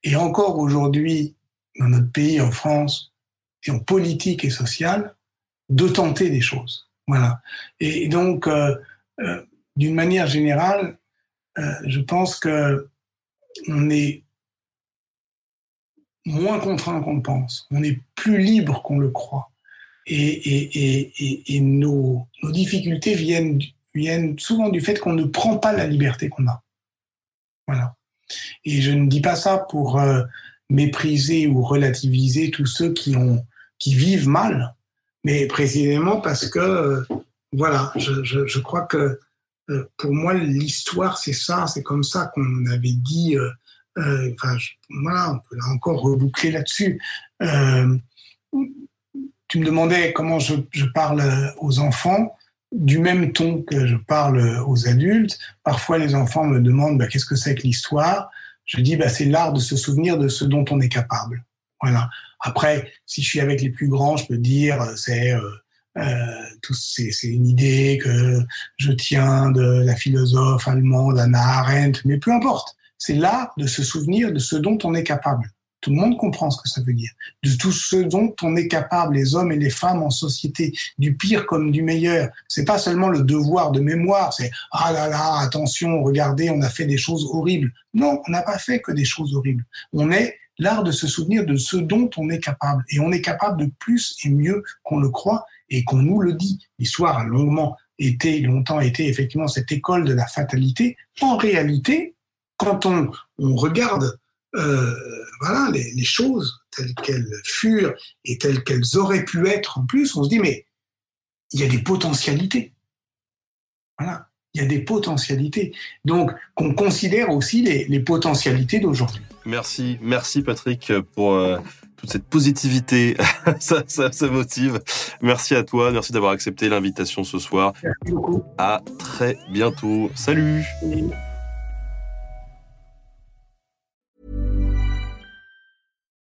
Et encore aujourd'hui dans notre pays, en France, et en politique et sociale, de tenter des choses. Voilà. Et donc, euh, euh, d'une manière générale, euh, je pense que on est moins contraint qu'on le pense. On est plus libre qu'on le croit. Et, nos, difficultés viennent viennent souvent du fait qu'on ne prend pas la liberté qu'on a. Voilà. Et je ne dis pas ça pour mépriser ou relativiser tous ceux qui ont qui vivent mal, mais précisément parce que euh, voilà, je, crois que euh, pour moi l'histoire c'est ça, c'est comme ça qu'on avait dit. Euh, enfin, je, voilà, on peut encore reboucler là-dessus. tu me demandais comment je, je parle aux enfants du même ton que je parle aux adultes. Parfois, les enfants me demandent bah, qu'est-ce que c'est que l'histoire? Je dis bah, c'est l'art de se souvenir de ce dont on est capable. Voilà. Après, si je suis avec les plus grands, je peux dire c'est euh, euh, une idée que je tiens de la philosophe allemande Anna Arendt, mais peu importe. C'est l'art de se souvenir de ce dont on est capable. Tout le monde comprend ce que ça veut dire. De tout ce dont on est capable, les hommes et les femmes en société, du pire comme du meilleur. C'est pas seulement le devoir de mémoire, c'est ah là là, attention, regardez, on a fait des choses horribles. Non, on n'a pas fait que des choses horribles. On est l'art de se souvenir de ce dont on est capable. Et on est capable de plus et mieux qu'on le croit et qu'on nous le dit. L'histoire a longuement été, longtemps été effectivement cette école de la fatalité. En réalité, quand on, on regarde euh, voilà, les, les, choses telles qu'elles furent et telles qu'elles auraient pu être en plus, on se dit, mais il y a des potentialités. Voilà, il y a des potentialités. Donc, qu'on considère aussi les, les potentialités d'aujourd'hui. Merci, merci Patrick pour euh, toute cette positivité. ça, ça, ça, motive. Merci à toi, merci d'avoir accepté l'invitation ce soir. Merci beaucoup. À très bientôt. Salut.